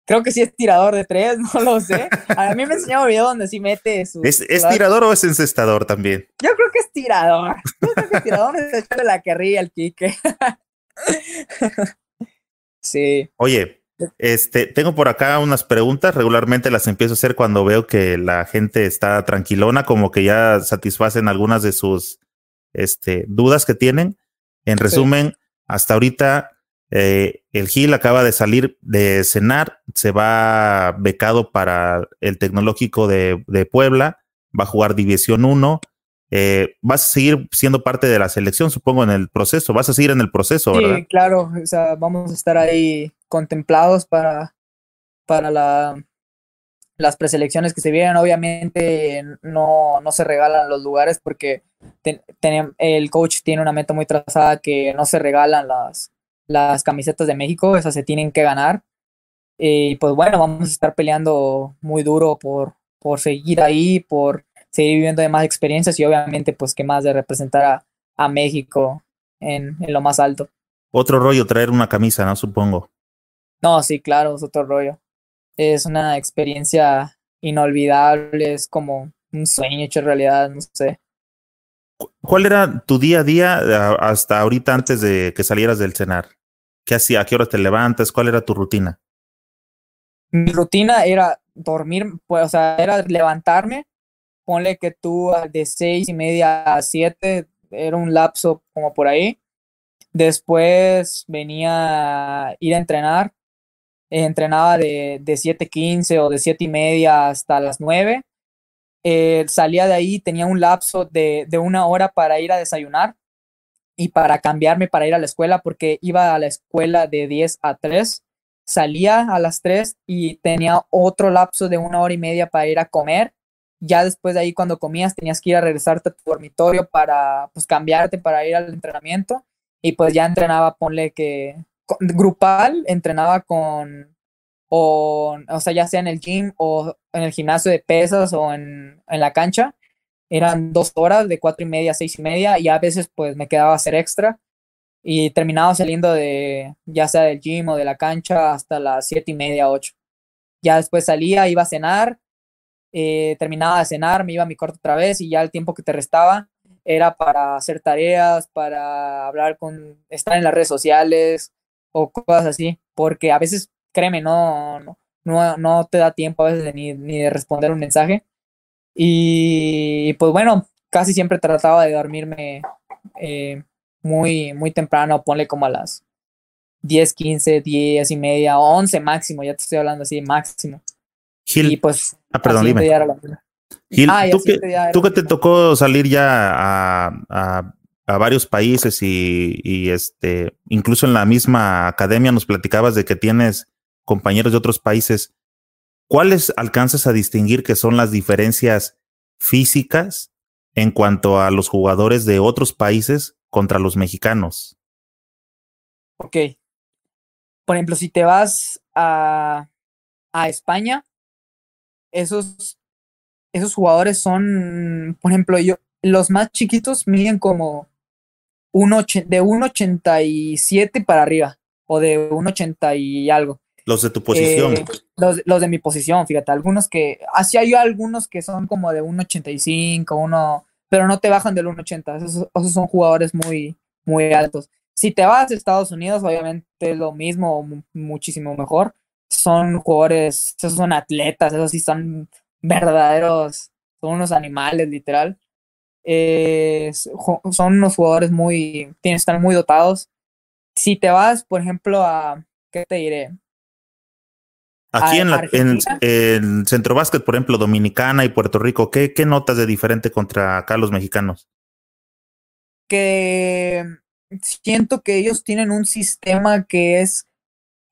Creo que sí es tirador de tres, no lo sé. A mí me enseñó un video donde sí mete su. ¿Es, tirador o es encestador también? Yo creo que es tirador. Yo creo que es tirador es de la que ríe el Quique. sí. Oye, este, tengo por acá unas preguntas. Regularmente las empiezo a hacer cuando veo que la gente está tranquilona, como que ya satisfacen algunas de sus este, dudas que tienen. En resumen, hasta ahorita eh, el Gil acaba de salir de cenar, se va becado para el Tecnológico de, Puebla, va a jugar División 1. Eh, vas a seguir siendo parte de la selección, supongo, en el proceso. Vas a seguir en el proceso, ¿verdad? Sí, claro. O sea, vamos a estar ahí contemplados para, para la, las preselecciones que se vienen, obviamente no, no se regalan los lugares porque el coach tiene una meta muy trazada que no se regalan las, las camisetas de México, esas se tienen que ganar. Y pues bueno, vamos a estar peleando muy duro por, por seguir ahí, por seguir viviendo de más experiencias y obviamente pues que más de representar a, a México en, en, lo más alto. Otro rollo traer una camisa, ¿no? Supongo. No, sí, claro, es otro rollo. Es una experiencia inolvidable, es como un sueño hecho realidad, no sé. ¿Cuál era tu día a día hasta ahorita antes de que salieras del cenar? ¿Qué hacía? ¿A qué hora te levantas? ¿Cuál era tu rutina? Mi rutina era dormir, pues, o sea, era levantarme, ponle que tú de seis y media a siete, era un lapso como por ahí. Después venía a ir a entrenar, entrenaba de, de 7.15 o de siete y media hasta las 9. Eh, salía de ahí, tenía un lapso de, de una hora para ir a desayunar y para cambiarme para ir a la escuela porque iba a la escuela de 10 a 3 salía a las 3 y tenía otro lapso de una hora y media para ir a comer. Ya después de ahí, cuando comías, tenías que ir a regresarte a tu dormitorio para pues, cambiarte para ir al entrenamiento. Y pues ya entrenaba, ponle que grupal, entrenaba con, o, o sea, ya sea en el gym o en el gimnasio de pesas o en, en la cancha. Eran dos horas, de cuatro y media a seis y media, y a veces pues me quedaba a hacer extra y terminaba saliendo de ya sea del gym o de la cancha hasta las siete y media, ocho. Ya después salía, iba a cenar, eh, terminaba de cenar, me iba a mi cuarto otra vez y ya el tiempo que te restaba era para hacer tareas, para hablar con, estar en las redes sociales o cosas así, porque a veces, créeme, no, no, no, te da tiempo a veces ni, ni de responder un mensaje. Y pues bueno, casi siempre trataba de dormirme eh, muy, muy temprano, ponle como a las 10, 15, 10 y media, 11 máximo, ya te estoy hablando así, máximo. Gil, y pues, ah, perdón, dime. Gil, ah, ¿tú, que, tú que te tocó salir ya a, a, a varios países y, y, este, incluso en la misma academia nos platicabas de que tienes compañeros de otros países, ¿cuáles alcanzas a distinguir que son las diferencias físicas en cuanto a los jugadores de otros países contra los mexicanos. Ok. Por ejemplo, si te vas a, a España, esos, esos jugadores son, por ejemplo, yo, los más chiquitos miden como un de 1,87 para arriba o de 1,80 y algo. Los de tu posición. Eh, los, los, de mi posición, fíjate, algunos que, así hay algunos que son como de 1,85, 1, pero no te bajan del 1.80. Esos, esos, son jugadores muy, muy altos. Si te vas a Estados Unidos, obviamente es lo mismo, muchísimo mejor. Son jugadores, esos son atletas, esos sí son verdaderos, son unos animales, literal. Eh, son unos jugadores muy, tienen que estar muy dotados. Si te vas, por ejemplo, a, ¿qué te diré? Aquí en, la, en, Centro Básquet, por ejemplo, Dominicana y Puerto Rico, ¿qué, ¿qué notas de diferente contra acá los mexicanos? Que siento que ellos tienen un sistema que es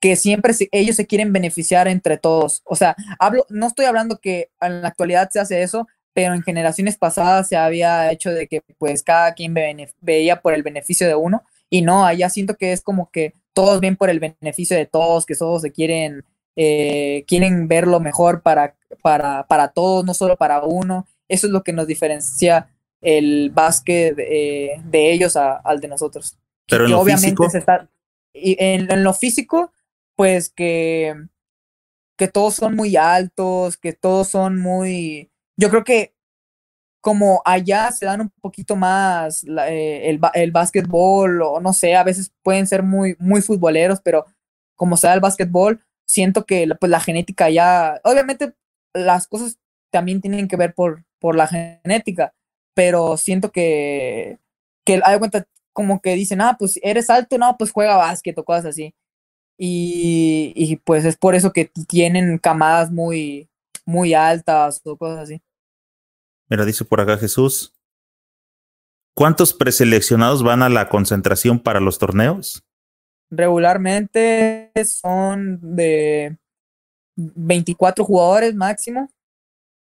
que siempre ellos se quieren beneficiar entre todos. O sea, hablo, no estoy hablando que en la actualidad se hace eso, pero en generaciones pasadas se había hecho de que pues cada quien veía por el beneficio de uno y no, allá siento que es como que todos ven por el beneficio de todos, que todos se quieren eh, quieren ver lo mejor para, para, para todos, no solo para uno. Eso es lo que nos diferencia el básquet de, ellos al de nosotros. Pero en lo físico. está, y en, lo físico, pues que, que todos son muy altos, que todos son muy. Yo creo que como allá se dan un poquito más eh, el, el básquetbol, o no sé, a veces pueden ser muy, muy futboleros, pero como se da el básquetbol, siento que pues la genética ya, obviamente las cosas también tienen que ver por, por la genética, pero siento que, que hay cuenta como que dicen, ah, pues eres alto, no, pues juega básquet o cosas así. Y, y pues es por eso que tienen camadas muy, muy altas o cosas así. Mira, dice por acá Jesús. ¿Cuántos preseleccionados van a la concentración para los torneos? Regularmente son de 24 jugadores máximo.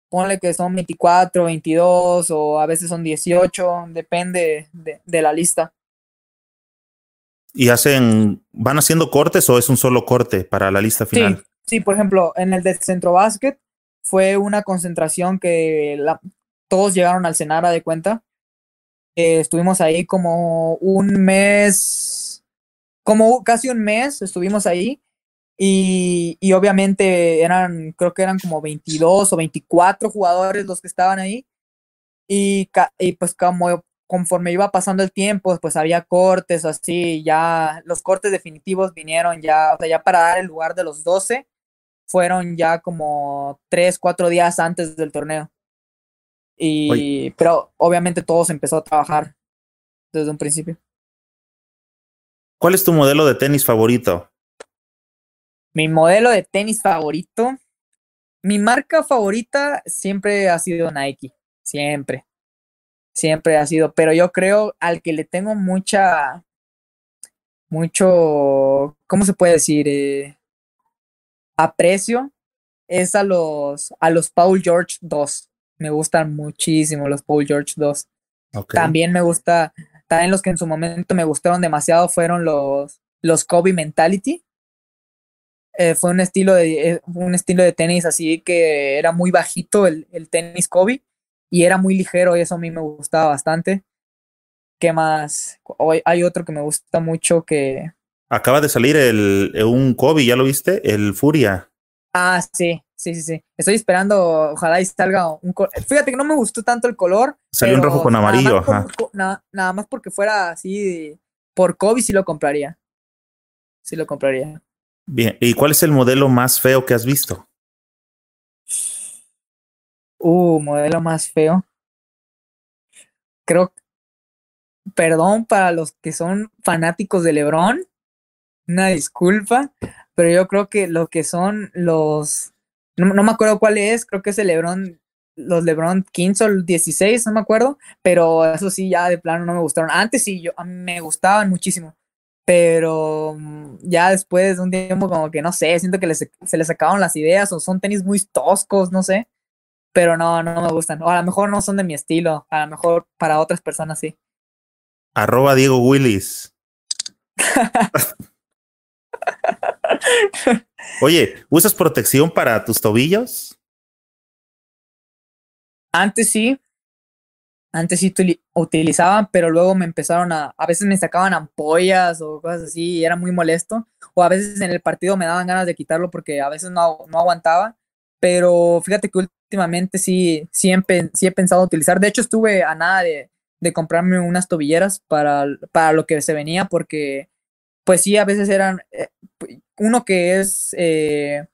Ponle que son 24, 22 o a veces son 18, depende de, la lista. ¿Y hacen, van haciendo cortes o es un solo corte para la lista final? Sí, por ejemplo, en el de Centro Básquet fue una concentración que la, todos llegaron al Senara de cuenta. Eh, estuvimos ahí como un mes, como casi un mes estuvimos ahí y, y, obviamente eran, creo que eran como 22 o 24 jugadores los que estaban ahí. Y, y pues como conforme iba pasando el tiempo, pues había cortes así, ya los cortes definitivos vinieron ya, o sea, ya para dar el lugar de los 12, fueron ya como 3, 4 días antes del torneo. Y, pero obviamente todos empezó a trabajar desde un principio. ¿Cuál es tu modelo de tenis favorito? Mi modelo de tenis favorito. Mi marca favorita siempre ha sido Nike. Siempre. Siempre ha sido. Pero yo creo al que le tengo mucha. Mucho. ¿Cómo se puede decir? Eh, aprecio es a los, a los Paul George 2. Me gustan muchísimo los Paul George 2. También me gusta, también los que en su momento me gustaron demasiado fueron los, los Kobe Mentality. Eh, fue un estilo, de, eh, un estilo de tenis así que era muy bajito el, el tenis Kobe y era muy ligero y eso a mí me gustaba bastante. ¿Qué más? Hoy hay otro que me gusta mucho que... Acaba de salir el, un Kobe, ¿ya lo viste? El Furia. Ah, sí, sí, sí, sí. Estoy esperando, ojalá y salga un Fíjate que no me gustó tanto el color. Salió un rojo con amarillo, ajá. nada más porque fuera así, por Kobe sí lo compraría. Sí lo compraría. Bien, ¿y cuál es el modelo más feo que has visto? Uh, modelo más feo. Creo, perdón para los que son fanáticos de Lebron, una disculpa, pero yo creo que lo que son los, no, me acuerdo cuál es, creo que es el Lebron, los Lebron 15 o 16, no me acuerdo, pero eso sí, ya de plano no me gustaron. Antes sí, yo, me gustaban muchísimo pero mm, ya después de un tiempo como que no sé, siento que se les acabaron las ideas o son tenis muy toscos, no sé, pero no, no me gustan, o a lo mejor no son de mi estilo, a lo mejor para otras personas sí. Arroba Diego Willis. Oye, ¿usas protección para tus tobillos? Antes sí, antes sí utilizaban, pero luego me empezaron a, a veces me sacaban ampollas o cosas así y era muy molesto. O a veces en el partido me daban ganas de quitarlo porque a veces no, no aguantaba. Pero fíjate que últimamente sí, sí, he, pensado utilizar. De hecho, estuve a nada de, de comprarme unas tobilleras para, para lo que se venía porque pues sí, a veces eran eh, uno que es eh,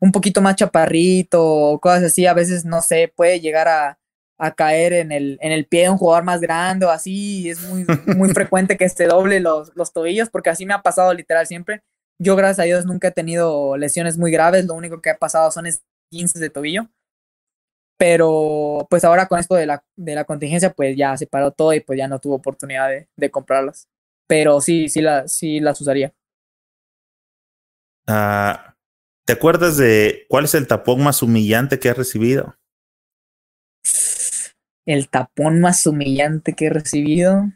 un poquito más chaparrito o cosas así, a veces no sé, puede llegar a, a caer en el, en el pie de un jugador más grande o así. Es muy, muy frecuente que se doble los, los tobillos, porque así me ha pasado literal siempre. Yo, gracias a Dios, nunca he tenido lesiones muy graves. Lo único que ha pasado son 15 de tobillo. Pero pues ahora con esto de la, de la contingencia, pues ya se paró todo y pues ya no tuvo oportunidad de, de comprarlas. Pero sí, sí, la, sí las usaría. Ah, ¿Te acuerdas de cuál es el tapón más humillante que has recibido? el tapón más humillante que he recibido.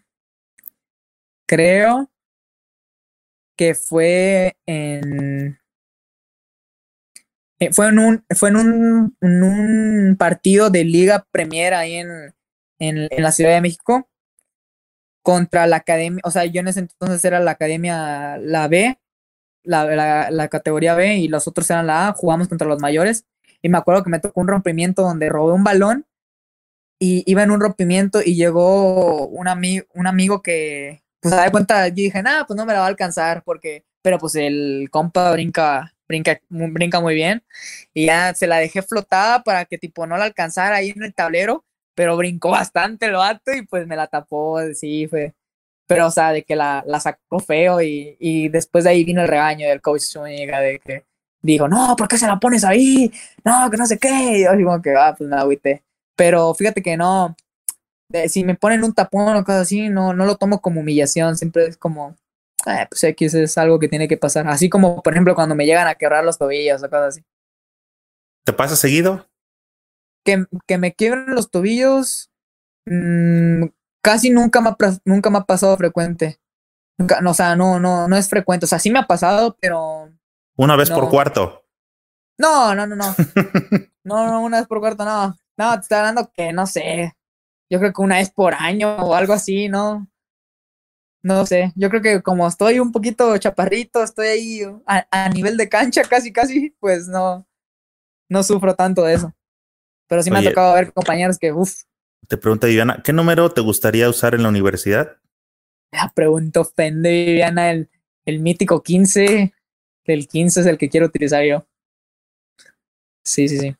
Creo que fue en. Eh, fue en un, fue en un, en un partido de Liga Premier ahí en, en, la Ciudad de México contra la academia, o sea, yo en ese entonces era la academia, la B, la, la, la, categoría B y los otros eran la A, jugamos contra los mayores y me acuerdo que me tocó un rompimiento donde robé un balón y iba en un rompimiento y llegó un, amigo un amigo que, pues a dar cuenta, yo dije, nada, pues no me la va a alcanzar, porque, pero pues el compa brinca, brinca, brinca muy bien, y ya se la dejé flotada para que tipo no la alcanzara ahí en el tablero, pero brincó bastante el vato y pues me la tapó, sí, fue, pero o sea, de que la, la sacó feo y, y después de ahí vino el regaño del coach Zúñiga de que dijo, no, ¿por qué se la pones ahí? No, que no sé qué, y yo digo que, ah, pues me agüité. Pero fíjate que no, si me ponen un tapón o cosas así, no, no lo tomo como humillación, siempre es como, eh, pues X es algo que tiene que pasar. Así como, por ejemplo, cuando me llegan a quebrar los tobillos o cosas así. ¿Te pasa seguido? Que, que me quiebren los tobillos. Mmm, casi nunca me, ha, nunca me ha pasado frecuente. Nunca, no, o sea, no, no, no es frecuente. O sea, sí me ha pasado, pero. Una vez por cuarto. No, no, no, no. no, no, una vez por cuarto, no. No, te estoy hablando que no sé. Yo creo que una vez por año o algo así, ¿no? No sé. Yo creo que como estoy un poquito chaparrito, estoy ahí a, nivel de cancha casi, casi, pues no, no sufro tanto de eso. Pero sí me ha tocado ver compañeros que, uff, te pregunta Viviana, ¿qué número te gustaría usar en la universidad? La pregunta ofende, Viviana, el, el mítico 15. El 15 es el que quiero utilizar yo. Sí, sí, sí.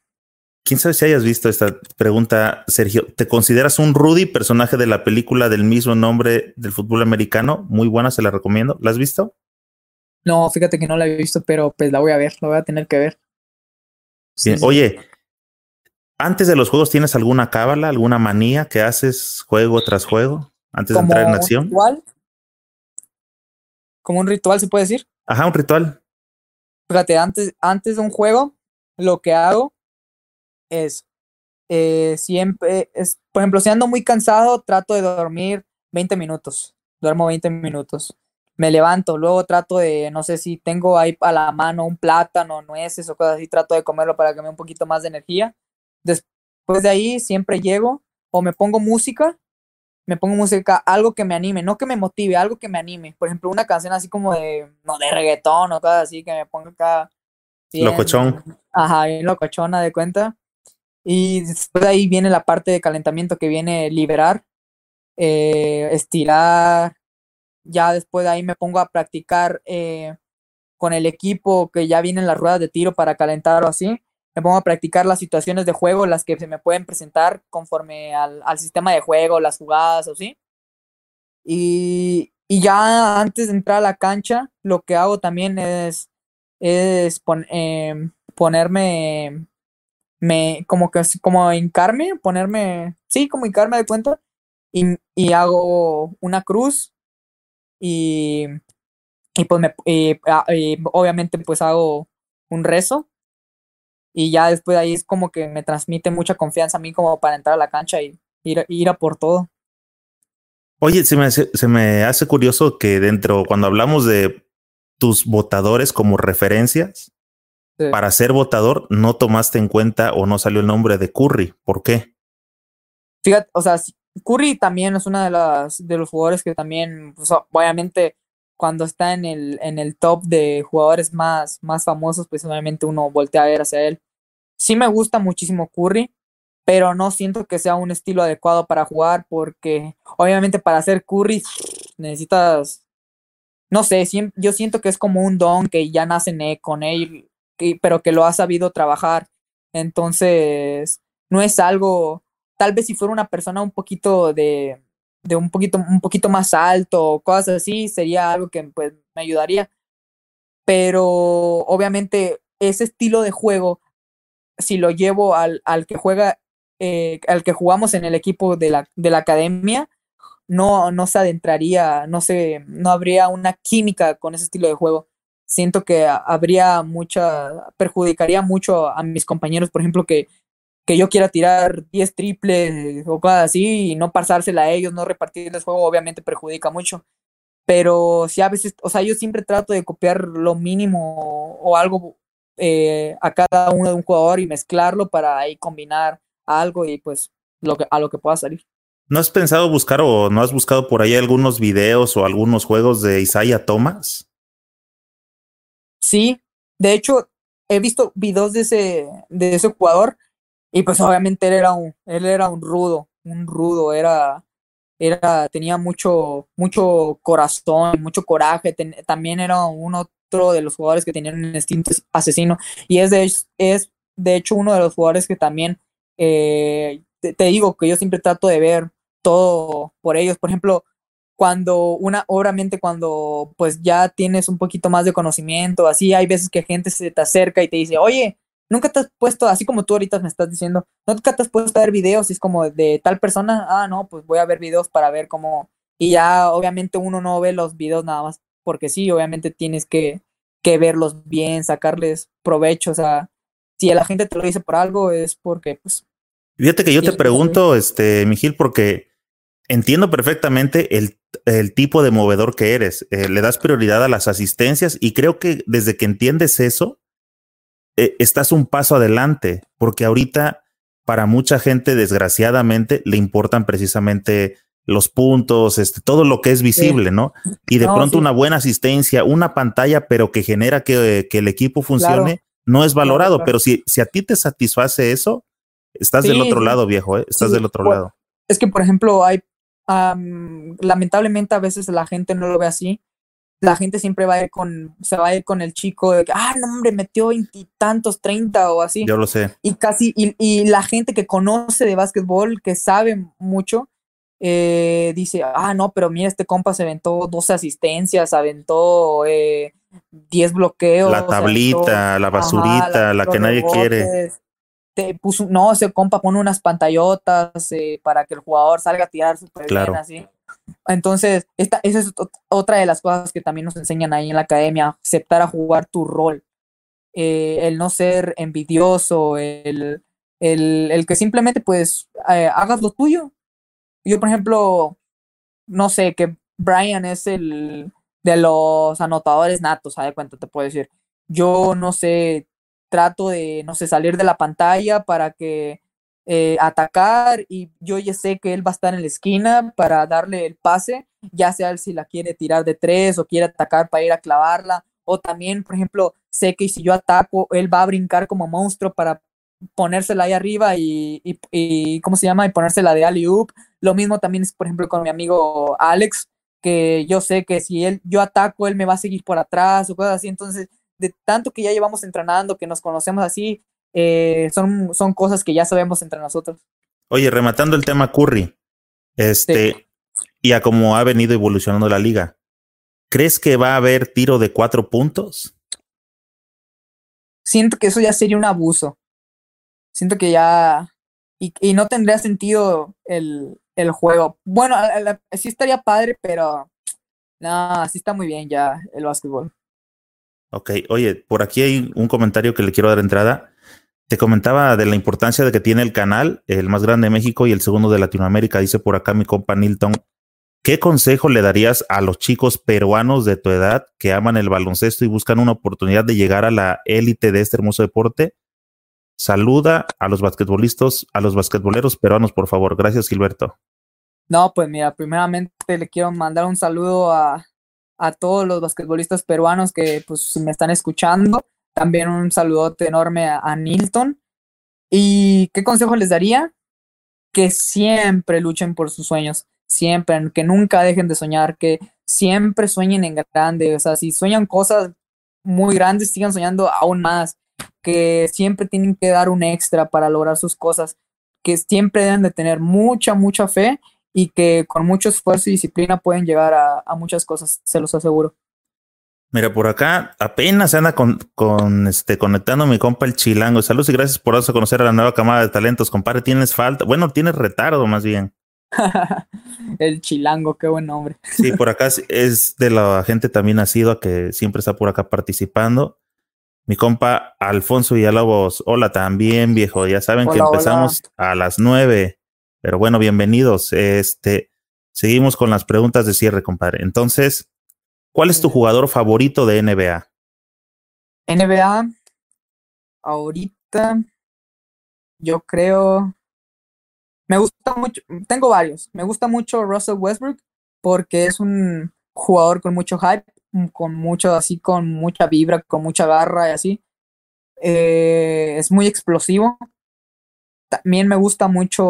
¿Quién sabe si hayas visto esta pregunta, Sergio? ¿Te consideras un Rudy, personaje de la película del mismo nombre del fútbol americano? Muy buena, se la recomiendo. ¿La has visto? No, fíjate que no la he visto, pero pues la voy a ver, la voy a tener que ver. Oye, antes de los juegos, ¿tienes alguna cábala, alguna manía que haces juego tras juego antes de entrar en acción? Un ritual? ¿Como un ritual se puede decir? Ajá, un ritual. Fíjate, antes, antes de un juego, lo que hago es eh, siempre, es, por ejemplo, si ando muy cansado, trato de dormir 20 minutos. Duermo 20 minutos. Me levanto, luego trato de, no sé si tengo ahí a la mano un plátano, nueces o cosas así, trato de comerlo para que me dé un poquito más de energía Después de ahí siempre llego o me pongo música, me pongo música, algo que me anime, no que me motive, algo que me anime. Por ejemplo, una canción así como de, no, de reggaetón o cosas así, que me ponga acá. locochón. Ajá, bien locochona de cuenta. Y después de ahí viene la parte de calentamiento que viene liberar, eh, estirar. Ya después de ahí me pongo a practicar eh, con el equipo que ya vienen las ruedas de tiro para calentar o así me pongo a practicar las situaciones de juego, las que se me pueden presentar conforme al, sistema de juego, las jugadas o sí. Y, ya antes de entrar a la cancha, lo que hago también es, es em, ponerme, me, como que como hincarme, ponerme, sí, como hincarme de cuenta, y, y hago una cruz y, y pues me, ah, y obviamente pues hago un rezo y ya después de ahí es como que me transmite mucha confianza a mí como para entrar a la cancha y ir, ir a por todo. Oye, se me, hace, se me hace curioso que dentro, cuando hablamos de tus votadores como referencias, para ser votador no tomaste en cuenta o no salió el nombre de Curry. ¿Por qué? Fíjate, o sea, Curry también es una de las de los jugadores que también, pues, obviamente, cuando está en el, en el top de jugadores más, más famosos, pues obviamente uno voltea a ver hacia él sí me gusta muchísimo Curry, pero no siento que sea un estilo adecuado para jugar porque obviamente para hacer Curry necesitas, no sé, yo siento que es como un don que ya nace con él, pero que lo ha sabido trabajar. Entonces, no es algo, tal vez si fuera una persona un poquito de, de un poquito, un poquito más alto o cosas así, sería algo que pues me ayudaría. Pero obviamente ese estilo de juego si lo llevo al, al que juega, eh, al que jugamos en el equipo de la, de la academia, no, no se adentraría, no sé, no habría una química con ese estilo de juego. Siento que habría mucha, perjudicaría mucho a mis compañeros, por ejemplo, que, que yo quiera tirar 10 triples o cosas así y no pasársela a ellos, no repartirles juego, obviamente perjudica mucho. Pero si a veces, o sea, yo siempre trato de copiar lo mínimo o algo eh, a cada uno de un jugador y mezclarlo para ahí combinar algo y pues lo que, a lo que pueda salir. ¿No has pensado buscar o no has buscado por ahí algunos videos o algunos juegos de Isaiah Thomas? Sí, de hecho, he visto videos de ese, de ese jugador y pues obviamente él era un, él era un rudo, un rudo, era, era, tenía mucho, mucho corazón, mucho coraje, también era uno de los jugadores que tenían un instinto asesino y es de, es de hecho uno de los jugadores que también eh, te, digo que yo siempre trato de ver todo por ellos. Por ejemplo, cuando una, obviamente cuando pues ya tienes un poquito más de conocimiento, así hay veces que gente se te acerca y te dice, oye, nunca te has puesto, así como tú ahorita me estás diciendo, nunca te has puesto a ver videos, y es como de tal persona, ah, no, pues voy a ver videos para ver cómo, y ya obviamente uno no ve los videos nada más porque sí, obviamente tienes que, que verlos bien, sacarles provechos a, si la gente te lo dice por algo, es porque, pues. Fíjate que yo te pregunto, este, Miguel, porque entiendo perfectamente el, el, tipo de movedor que eres. Eh, le das prioridad a las asistencias y creo que desde que entiendes eso, eh, estás un paso adelante, porque ahorita para mucha gente, desgraciadamente, le importan precisamente los puntos, este, todo lo que es visible, ¿no? Y de pronto una buena asistencia, una pantalla, pero que genera que, el equipo funcione, no es valorado. Pero si, si a ti te satisface eso, estás del otro lado, viejo, ¿eh? estás del otro lado. Es que, por ejemplo, hay, lamentablemente a veces la gente no lo ve así, la gente siempre va a ir con, se va a ir con el chico de que, ah, no, hombre, metió veintitantos, treinta o así. Yo lo sé. Y casi, y, y, la gente que conoce de básquetbol, que sabe mucho, eh, dice, ah, no, pero mira, este compa se aventó 12 asistencias, aventó eh, 10 bloqueos. La tablita, la basurita, la, que nadie quiere. Te puso, no, ese compa pone unas pantallotas eh, para que el jugador salga a tirar súper bien, así. Entonces, esta, esa es otra de las cosas que también nos enseñan ahí en la academia, aceptar a jugar tu rol, eh, el no ser envidioso, el, el, el que simplemente pues eh, hagas lo tuyo. Yo, por ejemplo, no sé, que Brian es el de los anotadores natos, ¿sabes cuánto te puedo decir? Yo, no sé, trato de, no sé, salir de la pantalla para que eh, atacar y yo ya sé que él va a estar en la esquina para darle el pase, ya sea si la quiere tirar de tres o quiere atacar para ir a clavarla, o también, por ejemplo, sé que si yo ataco, él va a brincar como monstruo para ponérsela ahí arriba y, y, ¿cómo se llama? Y ponérsela de alley -oop. Lo mismo también es, por ejemplo, con mi amigo Alex, que yo sé que si él, yo ataco, él me va a seguir por atrás o cosas así. Entonces, de tanto que ya llevamos entrenando, que nos conocemos así, eh, son, son cosas que ya sabemos entre nosotros. Oye, rematando el tema Curry, este, y a cómo ha venido evolucionando la liga, ¿crees que va a haber tiro de cuatro puntos? Siento que eso ya sería un abuso. Siento que ya. Y, y no tendría sentido el, el juego. Bueno, sí estaría padre, pero. No, sí está muy bien ya el básquetbol. Ok, oye, por aquí hay un comentario que le quiero dar entrada. Te comentaba de la importancia de que tiene el canal, el más grande de México y el segundo de Latinoamérica, dice por acá mi compa Nilton. ¿Qué consejo le darías a los chicos peruanos de tu edad que aman el baloncesto y buscan una oportunidad de llegar a la élite de este hermoso deporte? Saluda a los basquetbolistas, a los basquetboleros peruanos, por favor. Gracias, Gilberto. No, pues mira, primeramente le quiero mandar un saludo a, a todos los basquetbolistas peruanos que pues me están escuchando también un saludote enorme a, Nilton. ¿Y qué consejo les daría? Que siempre luchen por sus sueños, siempre, que nunca dejen de soñar, que siempre sueñen en grande, o sea, si sueñan cosas muy grandes, sigan soñando aún más, que siempre tienen que dar un extra para lograr sus cosas, que siempre deben de tener mucha, mucha fe y que con mucho esfuerzo y disciplina pueden llegar a, a muchas cosas, se los aseguro. Mira, por acá apenas se anda con, con, este, conectando mi compa el chilango. Saludos y gracias por darse a conocer a la nueva camada de talentos. Compadre, tienes falta. Bueno, tienes retardo más bien. el chilango, qué buen nombre. sí, por acá es de la gente también nacido que siempre está por acá participando. Mi compa Alfonso Villalobos, hola también, viejo. Ya saben que empezamos a las nueve. Pero bueno, bienvenidos. Este, seguimos con las preguntas de cierre, compadre. Entonces, ¿Cuál es tu jugador favorito de NBA? NBA, ahorita, yo creo, me gusta mucho, tengo varios, me gusta mucho Russell Westbrook porque es un jugador con mucho hype, con mucho, así, con mucha vibra, con mucha garra y así. Eh, es muy explosivo. También me gusta mucho,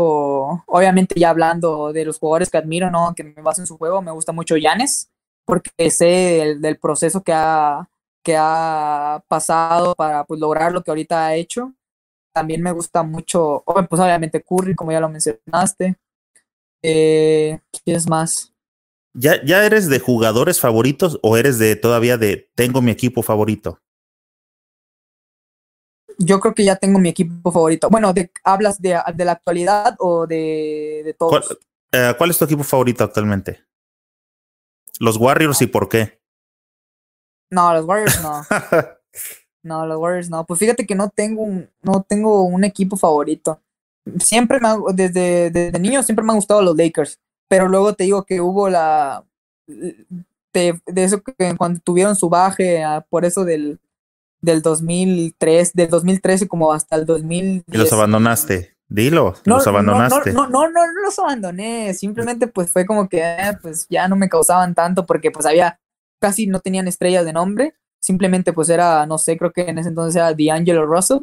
obviamente ya hablando de los jugadores que admiro, ¿no? Que me baso en su juego, me gusta mucho Yanes porque sé del, proceso que ha, que ha pasado para pues, lograr lo que ahorita ha hecho. También me gusta mucho, pues obviamente Curry, como ya lo mencionaste. Eh, ¿Qué es más? ¿Ya, ¿Ya eres de jugadores favoritos o eres de todavía de tengo mi equipo favorito? Yo creo que ya tengo mi equipo favorito. Bueno, de, ¿hablas de, de la actualidad o de, de todos? Eh, ¿Cuál es tu equipo favorito actualmente? Los Warriors y por qué. No, los Warriors no. No, los Warriors no. Pues fíjate que no tengo un, no tengo un equipo favorito. Siempre me ha, desde, desde niño siempre me han gustado los Lakers. Pero luego te digo que hubo la de, eso que cuando tuvieron su baje ah, por eso del, del 2003, del 2013 como hasta el 2000. Y los abandonaste. Dilo, los abandonaste. No no, no, no, los abandoné. Simplemente pues fue como que eh, pues ya no me causaban tanto porque pues había casi no tenían estrellas de nombre. Simplemente pues era, no sé, creo que en ese entonces era D'Angelo Russell.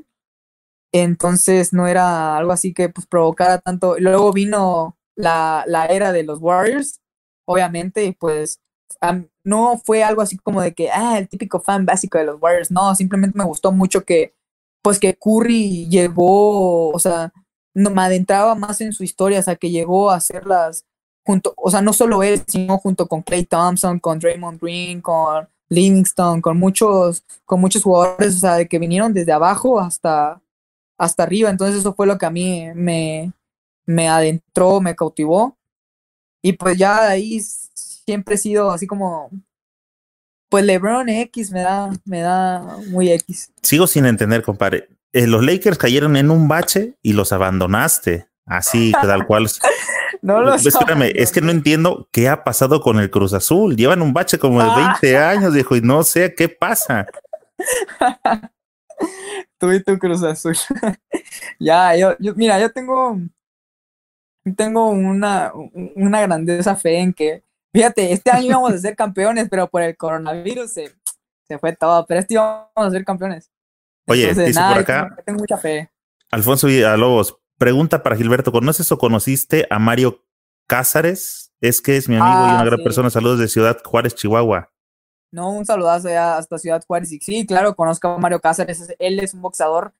Entonces no era algo así que pues provocara tanto. Luego vino la, la era de los Warriors, obviamente, pues no fue algo así como de que, ah, el típico fan básico de los Warriors. No, simplemente me gustó mucho que, pues que Curry llegó, o sea, no, me adentraba más en su historia, o sea, que llegó a hacerlas junto, o sea, no solo él, sino junto con Clay Thompson, con Draymond Green, con Livingston, con muchos, con muchos jugadores, o sea, de que vinieron desde abajo hasta, hasta arriba. Entonces eso fue lo que a mí me, me adentró, me cautivó. Y pues ya ahí siempre he sido así como, pues LeBron X me da, me da muy X. Sigo sin entender, compadre. Eh, los Lakers cayeron en un bache y los abandonaste. Así, tal cual. no lo Espérame, es que no entiendo qué ha pasado con el Cruz Azul. Llevan un bache como de 20 ah. años, dijo, y no sé qué pasa. Tú y tu Cruz Azul. ya, yo, yo, mira, yo tengo, tengo una, una grandeza fe en que Fíjate, este año íbamos a ser campeones, pero por el coronavirus se, se fue todo. Pero este íbamos a ser campeones. Oye, dice por acá. Tengo mucha fe. Alfonso Villalobos, pregunta para Gilberto: ¿conoces o conociste a Mario Cázares? Es que es mi amigo y una ah, gran persona. Saludos de Ciudad Juárez, Chihuahua. No, un saludazo ya hasta Ciudad Juárez. Sí, claro, conozco a Mario Cázares. Él es un boxeador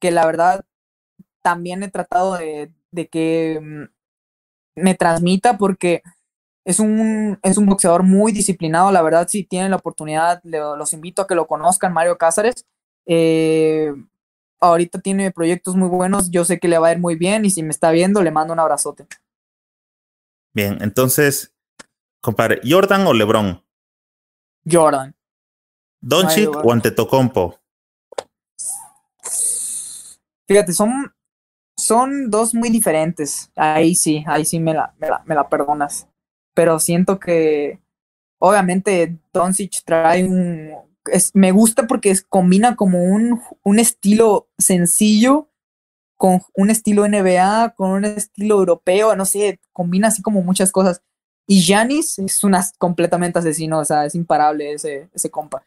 que la verdad también he tratado de, de que mm, me transmita porque es un, es un boxeador muy disciplinado, la verdad, si tienen la oportunidad, los invito a que lo conozcan, Mario Cázares. Eh, ahorita tiene proyectos muy buenos, yo sé que le va a ir muy bien y si me está viendo, le mando un abrazote. Bien, entonces, compadre, ¿Jordan o LeBron? Jordan. ¿Doncic o Antetokounmpo? Fíjate, son, son dos muy diferentes. Ahí sí, ahí sí me la, me la perdonas pero siento que obviamente Doncic trae un... me gusta porque combina como un, un estilo sencillo con un estilo NBA, con un estilo europeo, no sé, combina así como muchas cosas. Y Janis es una completamente asesino, o sea, es imparable ese, ese compa.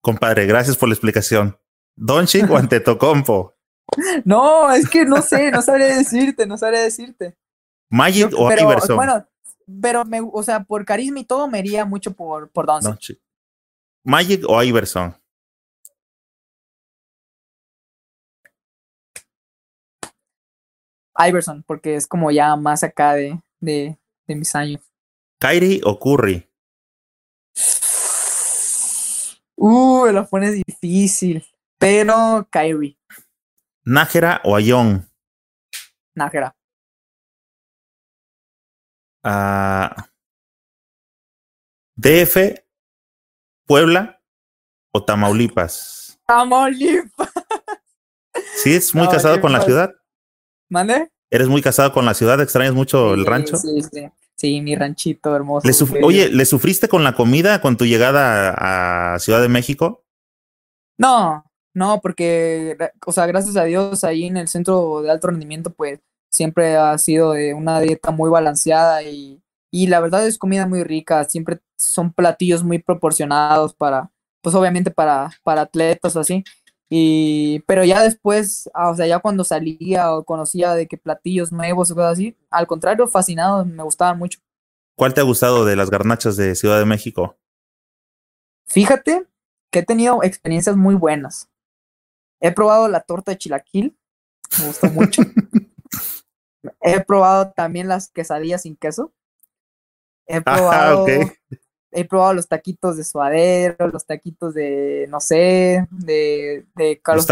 Compadre, gracias por la explicación. Doncic o Antetokounmpo. No, es que no sé, no sabría decirte, no sabría decirte. Magic o Iverson. Bueno, pero, me, o sea, por carisma y todo, me iría mucho por, por Doncic. ¿Magic o Iverson? Iverson, porque es como ya más acá de, de, de mis años. ¿Kyrie o Curry? Uh, lo pones difícil. Pero Kyrie. ¿Nájera o Ayón? Nájera. DF, Puebla o Tamaulipas. Tamaulipas. ¿Sí es muy casado con la ciudad? ¿Mande? ¿Eres muy casado con la ciudad? ¿Extrañas mucho el rancho? Sí, sí. Sí, mi ranchito hermoso. Oye, ¿le sufriste con la comida con tu llegada a Ciudad de México? No, no, porque, o sea, gracias a Dios, ahí en el centro de alto rendimiento, pues siempre ha sido de una dieta muy balanceada y, y la verdad es comida muy rica, siempre son platillos muy proporcionados para, pues obviamente para, para atletas o así. Y, pero ya después, ah, o sea, ya cuando salía o conocía de que platillos nuevos o cosas así, al contrario, fascinado, me gustaban mucho. ¿Cuál te ha gustado de las garnachas de Ciudad de México? Fíjate que he tenido experiencias muy buenas. He probado la torta de chilaquil, me gustó mucho. He probado también las quesadillas sin queso. He ah, probado, he probado los taquitos de suadero, los taquitos de, no sé, de, de Carlos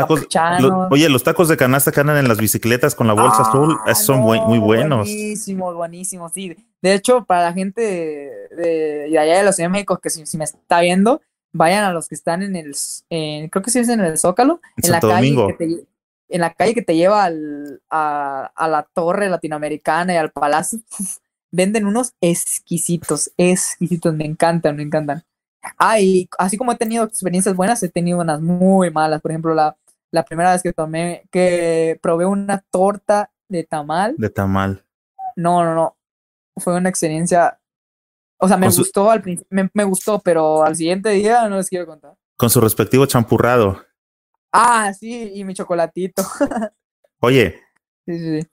Oye, los tacos de canasta que andan en las bicicletas con la bolsa ah, azul, son muy, muy buenos. Buenísimos, buenísimos, sí. De hecho, para la gente de, allá de los Ciudad que si, me está viendo, vayan a los que están en el, creo que sí es en el Zócalo, en, la calle que te, en la calle que te lleva al, a, a, la torre latinoamericana y al palacio, venden unos exquisitos, exquisitos, me encantan, me encantan. Ah, y así como he tenido experiencias buenas, he tenido unas muy malas. Por ejemplo, la, la primera vez que tomé, que probé una torta de tamal. De tamal. No, no, no. Fue una experiencia. O sea, me gustó al me, me, gustó, pero al siguiente día no les quiero contar. Con su respectivo champurrado. Ah, sí, y mi chocolatito. Oye. Sí, sí, sí.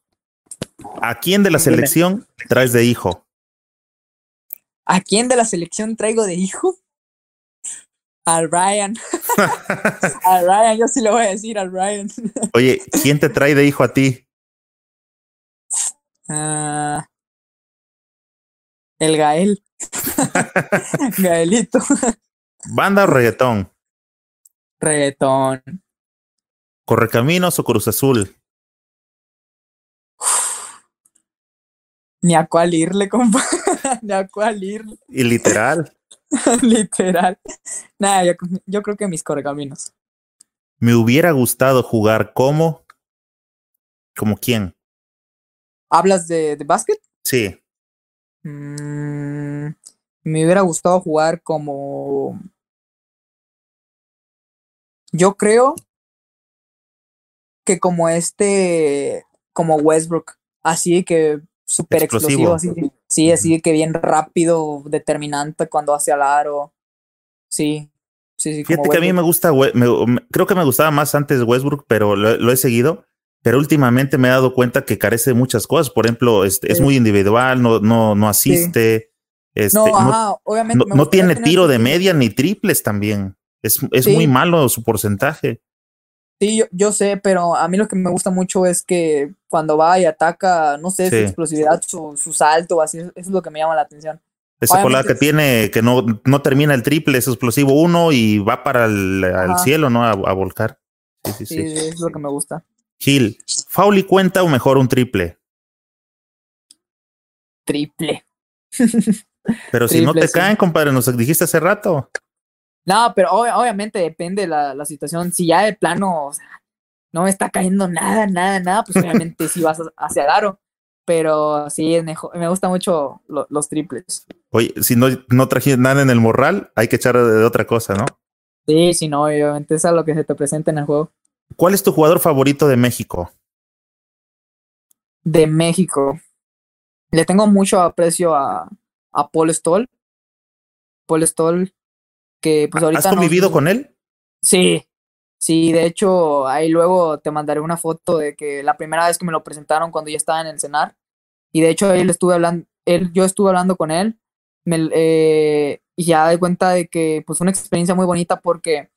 ¿A quién de la selección traes de hijo? ¿A quién de la selección traigo de hijo? Al Ryan. al Ryan, yo sí le voy a decir al Ryan. Oye, ¿quién te trae de hijo a ti? Ah, el Gael. Gaelito. ¿Banda o reggaetón? Reggaetón. ¿Correcaminos o Cruz Azul? Ni a cuál irle, compa. Ni a cuál irle. Y literal. literal. Nada, yo, creo que mis correcaminos. Me hubiera gustado jugar como. ¿Como quién? ¿Hablas de, de básquet? Sí. Mm, me hubiera gustado jugar como. Yo creo que como este. Como Westbrook. Así que súper explosivo. así. Sí, así que bien rápido, determinante cuando hace al aro. Sí, sí, sí. Fíjate que a mí me gusta, creo que me gustaba más antes Westbrook, pero lo, he seguido. Pero últimamente me he dado cuenta que carece de muchas cosas. Por ejemplo, este, es muy individual, no, no, no asiste. Este, no, obviamente no, tiene tiro de media ni triples también. Es, es muy malo su porcentaje. Sí, yo, sé, pero a mí lo que me gusta mucho es que cuando va y ataca, no sé, su explosividad, su, su, salto, así, eso es lo que me llama la atención. Ese colada que tiene, que no, no termina el triple, es explosivo uno y va para el cielo, ¿no? A, volcar. Sí, sí, sí, sí. es lo que me gusta. Gil, ¿Fauli cuenta o mejor un triple? Triple. Pero si no te caen, compadre, nos dijiste hace rato. No, pero obviamente depende la, la situación. Si ya de plano, o sea, no me está cayendo nada, nada, nada, pues obviamente sí vas hacia el aro. Pero sí, me gusta mucho los triples. Oye, si no, no trajiste nada en el morral, hay que echar de otra cosa, ¿no? Sí, sí, no, obviamente es a lo que se te presenta en el juego. ¿Cuál es tu jugador favorito de México? De México. Le tengo mucho aprecio a, a Paul Stoll. Paul Stoll pues ahorita... ¿Has convivido con él? Sí, sí, de hecho ahí luego te mandaré una foto de que la primera vez que me lo presentaron cuando ya estaba en el cenar y de hecho él estuve hablando, él, yo estuve hablando con él me, eh, y ya de cuenta de que pues fue una experiencia muy bonita porque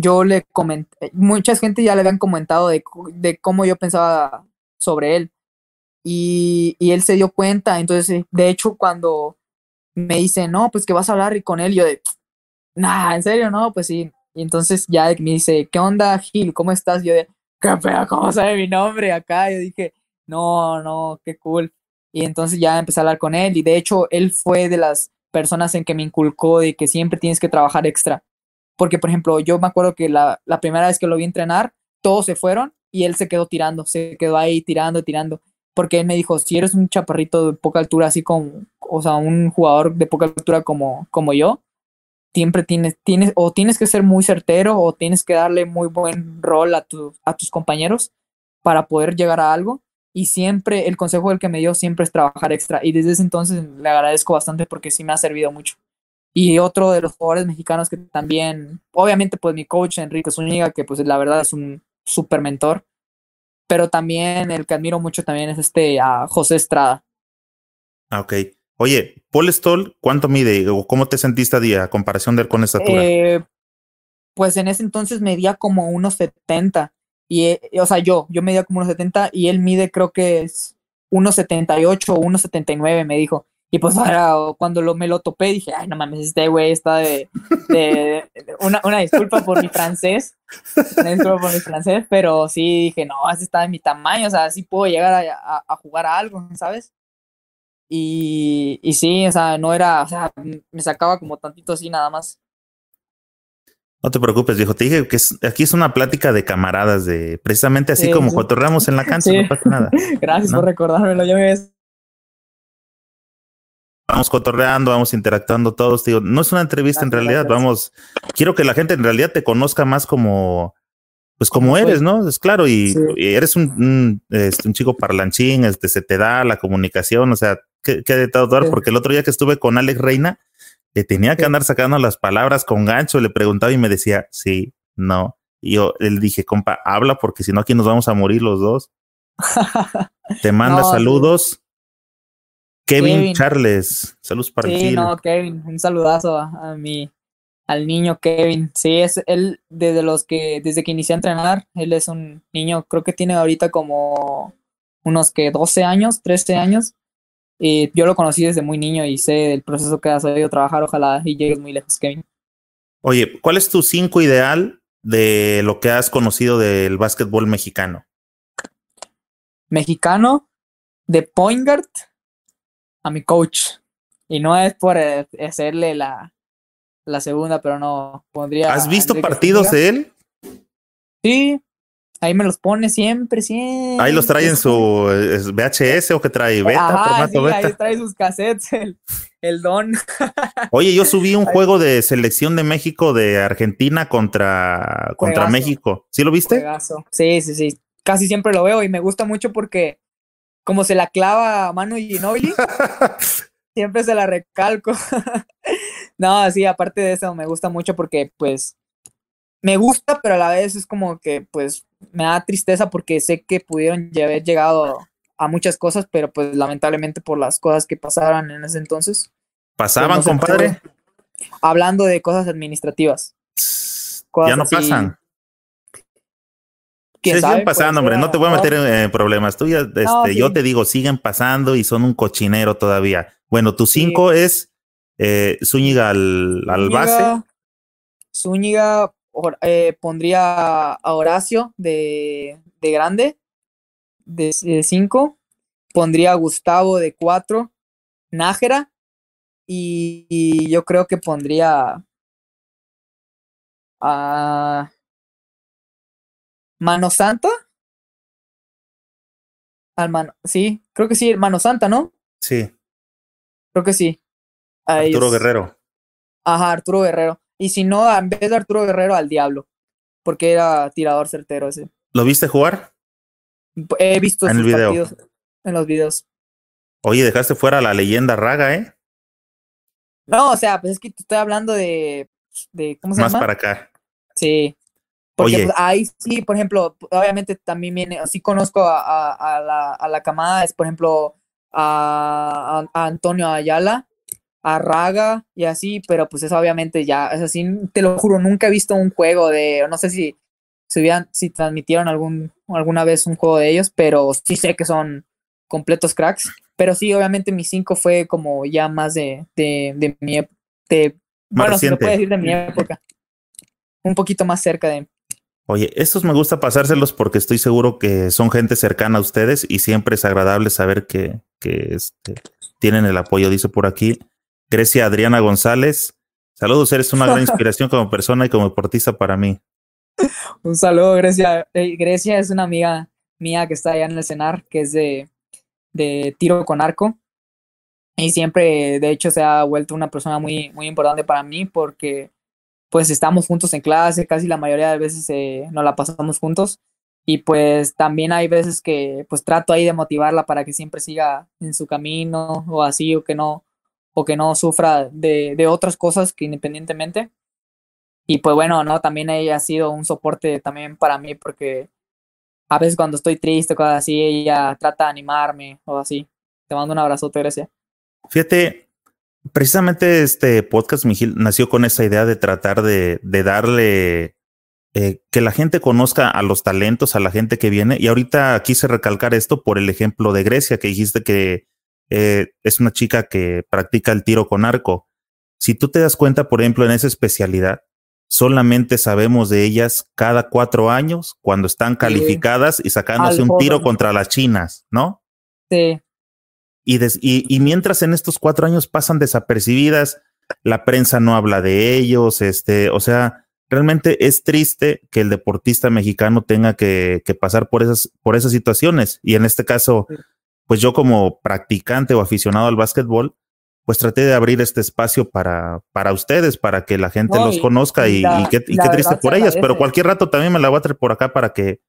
yo le comenté, mucha gente ya le habían comentado de, de cómo yo pensaba sobre él y, y, él se dio cuenta, entonces de hecho cuando me dice, no, pues que vas a hablar con él, yo de, nah, en serio, no, pues sí. Y entonces ya me dice, ¿qué onda, Gil? ¿Cómo estás? Yo de, ¿qué pedo? ¿Cómo sabe mi nombre acá? Yo dije, no, no, qué cool. Y entonces ya empecé a hablar con él y de hecho él fue de las personas en que me inculcó de que siempre tienes que trabajar extra. Porque, por ejemplo, yo me acuerdo que la, primera vez que lo vi entrenar, todos se fueron y él se quedó tirando, se quedó ahí tirando, tirando. Porque él me dijo, si eres un chaparrito de poca altura, así como, o sea, un jugador de poca altura como, como yo, siempre tienes, tienes, o tienes que ser muy certero o tienes que darle muy buen rol a, tu, a tus compañeros para poder llegar a algo. Y siempre, el consejo del que me dio siempre es trabajar extra. Y desde ese entonces le agradezco bastante porque sí me ha servido mucho. Y otro de los jugadores mexicanos que también, obviamente, pues mi coach Enrique Zúñiga, que pues la verdad es un super mentor. Pero también el que admiro mucho también es este a José Estrada. Ah, ok. Oye, Paul Stoll, ¿cuánto mide o cómo te sentiste a día a comparación de él con estatura? Eh, pues en ese entonces medía como unos 70 y, eh, o sea, yo, yo medía como unos 70 y él mide creo que es unos 78 o unos 79 me dijo. Y pues ahora cuando lo, me lo topé dije, ay, no mames, este güey está de, de, una, una, disculpa por mi francés, una disculpa por mi francés, pero sí dije, no, ese está de mi tamaño, o sea, sí puedo llegar a, a jugar a algo, ¿sabes? Y, y sí, o sea, no era, o sea, me sacaba como tantito así nada más. No te preocupes, viejo. Te dije que aquí es una plática de camaradas, de precisamente así como cotorreamos en la cancha, no pasa nada. Gracias por recordármelo. Yo me vamos cotorreando, vamos interactuando todos. Digo, no es una entrevista en realidad, vamos, quiero que la gente en realidad te conozca más como, pues como eres, ¿no? Es claro, y, eres un, este, un, chico parlanchín, este, se te da la comunicación, o sea, que, que de todo dar, porque el otro día que estuve con Alex Reina, le tenía que andar sacando las palabras con gancho, le preguntaba y me decía, sí, no. Y yo le dije, compa, habla porque si no aquí nos vamos a morir los dos. te manda saludos. Kevin, Charles, saludos para Sí, no, Kevin, un saludazo a, mi, al niño Kevin. Sí, es él desde los que, desde que inicié a entrenar, él es un niño, creo que tiene ahorita como unos que 12 años, 13 años. Y yo lo conocí desde muy niño y sé el proceso que has sabido trabajar. Ojalá y llegues muy lejos, Kevin. Oye, ¿cuál es tu cinco ideal de lo que has conocido del básquetbol mexicano? Mexicano, de point guard, a mi coach. Y no es por eh, hacerle la, la segunda, pero no pondría. ¿Has visto partidos de él? Sí, ahí me los pone siempre, siempre. Ahí los trae en su VHS o que trae beta, Ajá, sí, Ahí trae sus cassettes, el, don. Oye, yo subí un juego de selección de México de Argentina contra, contra México. ¿Sí lo viste? Sí, sí, sí. Casi siempre lo veo y me gusta mucho porque como se la clava a Manu Ginobili, siempre se la recalco. no, sí, aparte de eso, me gusta mucho porque, pues, me gusta, pero a la vez es como que, pues, me da tristeza porque sé que pudieron haber llegado a muchas cosas, pero pues lamentablemente por las cosas que pasaron en ese entonces. ¿Pasaban, pues, compadre? Hablando de cosas administrativas. ya no pasan siguen pasando, hombre. No te voy a meter en problemas. Tú ya, este, yo te digo, siguen pasando y son un cochinero todavía. Bueno, tu cinco es eh, Zúñiga al, al base. Zúñiga eh, pondría a Horacio de, de grande, de, cinco. Pondría a Gustavo de cuatro. Nájera. Y, yo creo que pondría a. ¿Mano Santa? Al mano, sí, creo que sí, Mano Santa, ¿no? Sí. Creo que sí. Arturo Guerrero. Ajá, Arturo Guerrero. Y si no, en vez de Arturo Guerrero, al Diablo. Porque era tirador certero ese. ¿Lo viste jugar? He visto en el video. en los videos. Oye, dejaste fuera la leyenda Raga, ¿eh? No, o sea, pues es que te estoy hablando de. de ¿Cómo se llama? Más para acá. Sí. Porque pues, ahí sí, por ejemplo, obviamente también viene, sí conozco a, la, a la, camada, es por ejemplo a, Antonio Ayala, a Raga y así, pero pues eso obviamente ya, es así, te lo juro, nunca he visto un juego de, no sé si, si, si transmitieron algún, alguna vez un juego de ellos, pero sí sé que son completos cracks. Pero sí, obviamente mi 5 fue como ya más de, de, de mi de, bueno, se puede decir de mi época. Un poquito más cerca de, Oye, estos me gusta pasárselos porque estoy seguro que son gente cercana a ustedes y siempre es agradable saber que, que este, tienen el apoyo, dice por aquí. Grecia Adriana González. Saludos, eres una gran inspiración como persona y como deportista para mí. Un saludo, Grecia. Grecia es una amiga mía que está allá en el cenar, que es de, de tiro con arco. Y siempre, de hecho, se ha vuelto una persona muy, muy importante para mí porque pues estamos juntos en clase, casi la mayoría de veces eh, nos la pasamos juntos. Y pues también hay veces que pues trato ahí de motivarla para que siempre siga en su camino o así o que no o que no sufra de, de otras cosas que independientemente. Y pues bueno no también ella ha sido un soporte también para mí porque a veces cuando estoy triste cosas así ella trata de animarme o así. Te mando un abrazote gracias. Fíjate precisamente este podcast, Miguel, nació con esa idea de tratar de, de darle eh, que la gente conozca a los talentos, a la gente que viene. Y ahorita quise recalcar esto por el ejemplo de Grecia, que dijiste que eh, es una chica que practica el tiro con arco. Si tú te das cuenta, por ejemplo, en esa especialidad, solamente sabemos de ellas cada cuatro años cuando están calificadas y sacándose un tiro contra las chinas, ¿no? Sí. Y, mientras en estos cuatro años pasan desapercibidas, la prensa no habla de ellos, este, o sea, realmente es triste que el deportista mexicano tenga que, pasar por esas, por esas situaciones. Y en este caso, pues yo como practicante o aficionado al básquetbol, pues traté de abrir este espacio para, para ustedes, para que la gente los conozca y, qué, triste por ellas. Pero cualquier rato también me la voy a traer por acá para que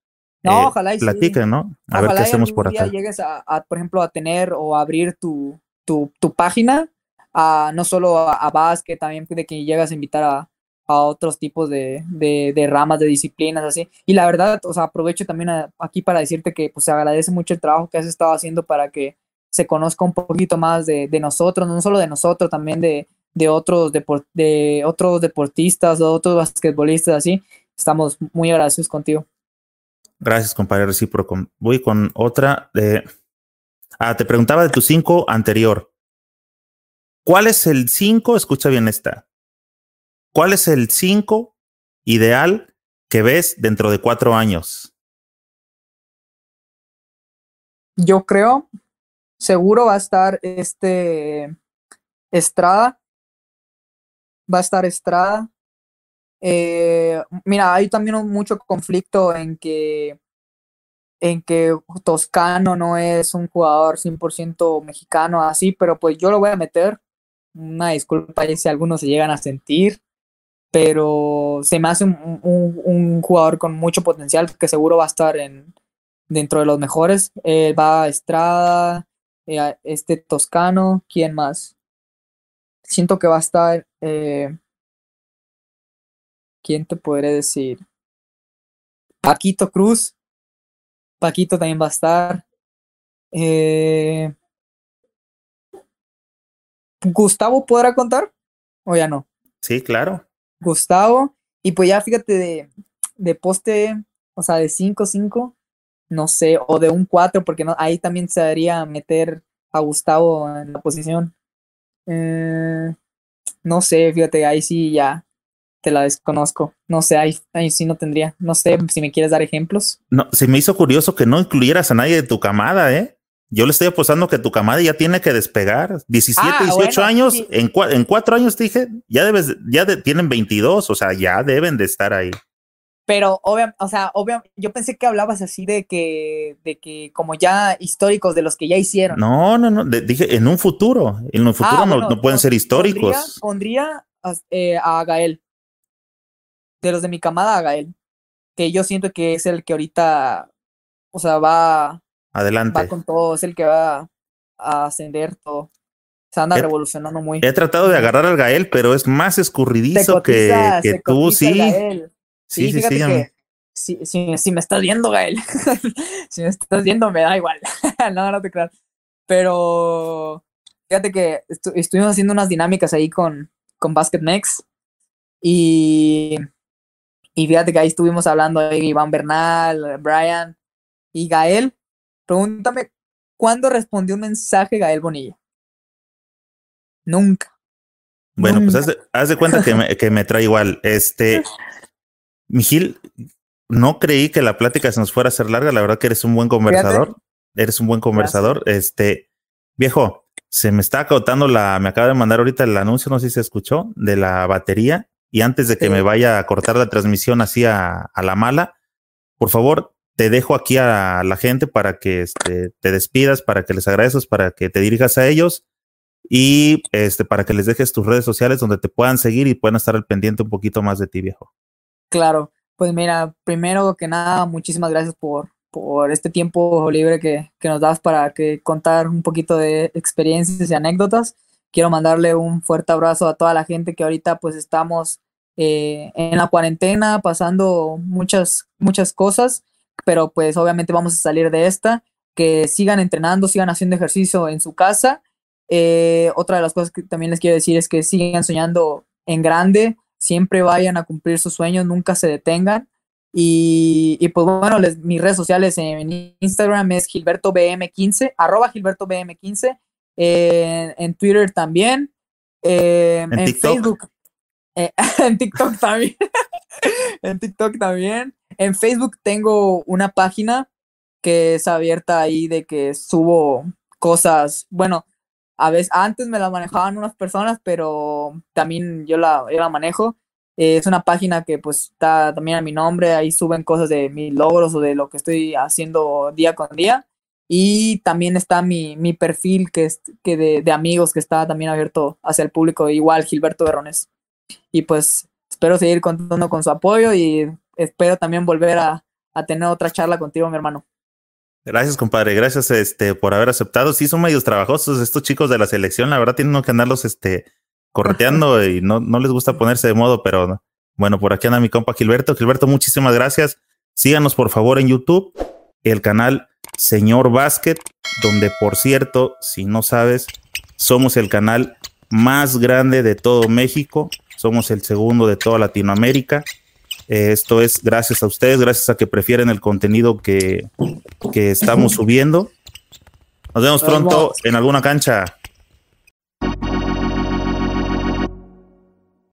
no, eh, ojalá platiquen, ¿no? A ver qué hacemos por acá. llegues a, por ejemplo, a tener o abrir tu, tu, tu página, a, no solo a, a básquet, también de que llegas a invitar a, a otros tipos de, de, ramas, de disciplinas, así. Y la verdad, o sea, aprovecho también aquí para decirte que pues se agradece mucho el trabajo que has estado haciendo para que se conozca un poquito más de, de nosotros, no solo de nosotros, también de, de otros, de otros deportistas, de otros basquetbolistas, así. Estamos muy agradecidos contigo. Gracias, compadre recíproco. Voy con otra de... Ah, te preguntaba de tu cinco anterior. ¿Cuál es el cinco? Escucha bien esta. ¿Cuál es el 5 ideal que ves dentro de cuatro años? Yo creo, seguro va a estar este Estrada. Va a estar Estrada. Eh, mira, hay también mucho conflicto en que en que Toscano no es un jugador 100% mexicano así, pero pues yo lo voy a meter. Una disculpa si algunos se llegan a sentir pero se me hace un, jugador con mucho potencial que seguro va a estar en, dentro de los mejores. Eh, va Estrada, eh, este Toscano, ¿quién más? Siento que va a estar. Eh, ¿Quién te podré decir? Paquito Cruz. Paquito también va a estar. ¿Gustavo podrá contar? ¿O ya no? Sí, claro. Gustavo. Y pues ya fíjate de, de poste, o sea, de 5-5, no sé, o de un 4, porque no, ahí también se debería meter a Gustavo en la posición. Eh, no sé, fíjate, ahí sí ya te la desconozco. No sé, ahí, ahí sí no tendría. No sé si me quieres dar ejemplos. No, se me hizo curioso que no incluyeras a nadie de tu camada, ¿eh? Yo le estoy apostando que tu camada ya tiene que despegar. 17, 18 ah, años, en, en cuatro años te dije, ya debes, ya tienen 22, o sea, ya deben de estar ahí. Pero obviamente, o sea, obviamente, yo pensé que hablabas así de que, de que como ya históricos de los que ya hicieron. No, no, no, dije en un futuro, en un futuro ah, no, pueden ser históricos. Pondría, eh, a Gael, de los de mi camada a Gael, que yo siento que es el que ahorita, o sea, va Adelante. Va con todo, es el que va a ascender todo. Se anda revolucionando muy. He tratado de agarrar al Gael, pero es más escurridizo que, que tú, sí. Sí, sí, sí. Si, si, me estás viendo, Gael, si me estás viendo, me da igual. no, no te creas. Pero fíjate que estuvimos haciendo unas dinámicas ahí con, con Basket Next y, y fíjate que ahí estuvimos hablando de Iván Bernal, Brian y Gael Pregúntame, ¿cuándo respondió un mensaje Gael Bonilla? Nunca. Bueno, pues haz de, cuenta que me, que me, trae igual. Este, Mijil, no creí que la plática se nos fuera a hacer larga. La verdad que eres un buen conversador. Eres un buen conversador. Este, viejo, se me está acotando la, me acaba de mandar ahorita el anuncio, no sé si se escuchó, de la batería. Y antes de que me vaya a cortar la transmisión así a, a la mala, por favor, te dejo aquí a la gente para que este, te despidas, para que les agradezcas, para que te dirijas a ellos y este, para que les dejes tus redes sociales donde te puedan seguir y puedan estar al pendiente un poquito más de ti, viejo. Claro, pues mira, primero que nada, muchísimas gracias por, por este tiempo libre que, que nos das para que contar un poquito de experiencias y anécdotas. Quiero mandarle un fuerte abrazo a toda la gente que ahorita pues estamos eh, en la cuarentena, pasando muchas, muchas cosas pero pues obviamente vamos a salir de esta, que sigan entrenando, sigan haciendo ejercicio en su casa. Eh, otra de las cosas que también les quiero decir es que sigan soñando en grande, siempre vayan a cumplir sus sueños, nunca se detengan. Y, pues bueno, mis redes sociales en Instagram es GilbertoBM15, arroba GilbertoBM15, en Twitter también, en, Facebook, eh, en TikTok también, en TikTok también. En Facebook tengo una página que es abierta ahí de que subo cosas, bueno, a veces antes me la manejaban unas personas, pero también yo la, la manejo. Eh, es una página que pues está también a mi nombre, ahí suben cosas de mis logros o de lo que estoy haciendo día con día. Y también está mi, mi perfil que es que de, de, amigos que está también abierto hacia el público, igual Gilberto Berrones. Y pues espero seguir contando con su apoyo y espero también volver a, a tener otra charla contigo, mi hermano. Gracias, compadre. Gracias este, por haber aceptado. Sí, son medios trabajosos estos chicos de la selección. La verdad, tienen que andarlos este, correteando y no, no les gusta ponerse de modo, pero bueno, por aquí anda mi compa Gilberto. Gilberto, muchísimas gracias. Síganos, por favor, en YouTube, el canal Señor Básquet, donde, por cierto, si no sabes, somos el canal más grande de todo México. Somos el segundo de toda Latinoamérica. Eh, esto es gracias a ustedes, gracias a que prefieren el contenido que, que estamos subiendo. Nos vemos pronto en alguna cancha.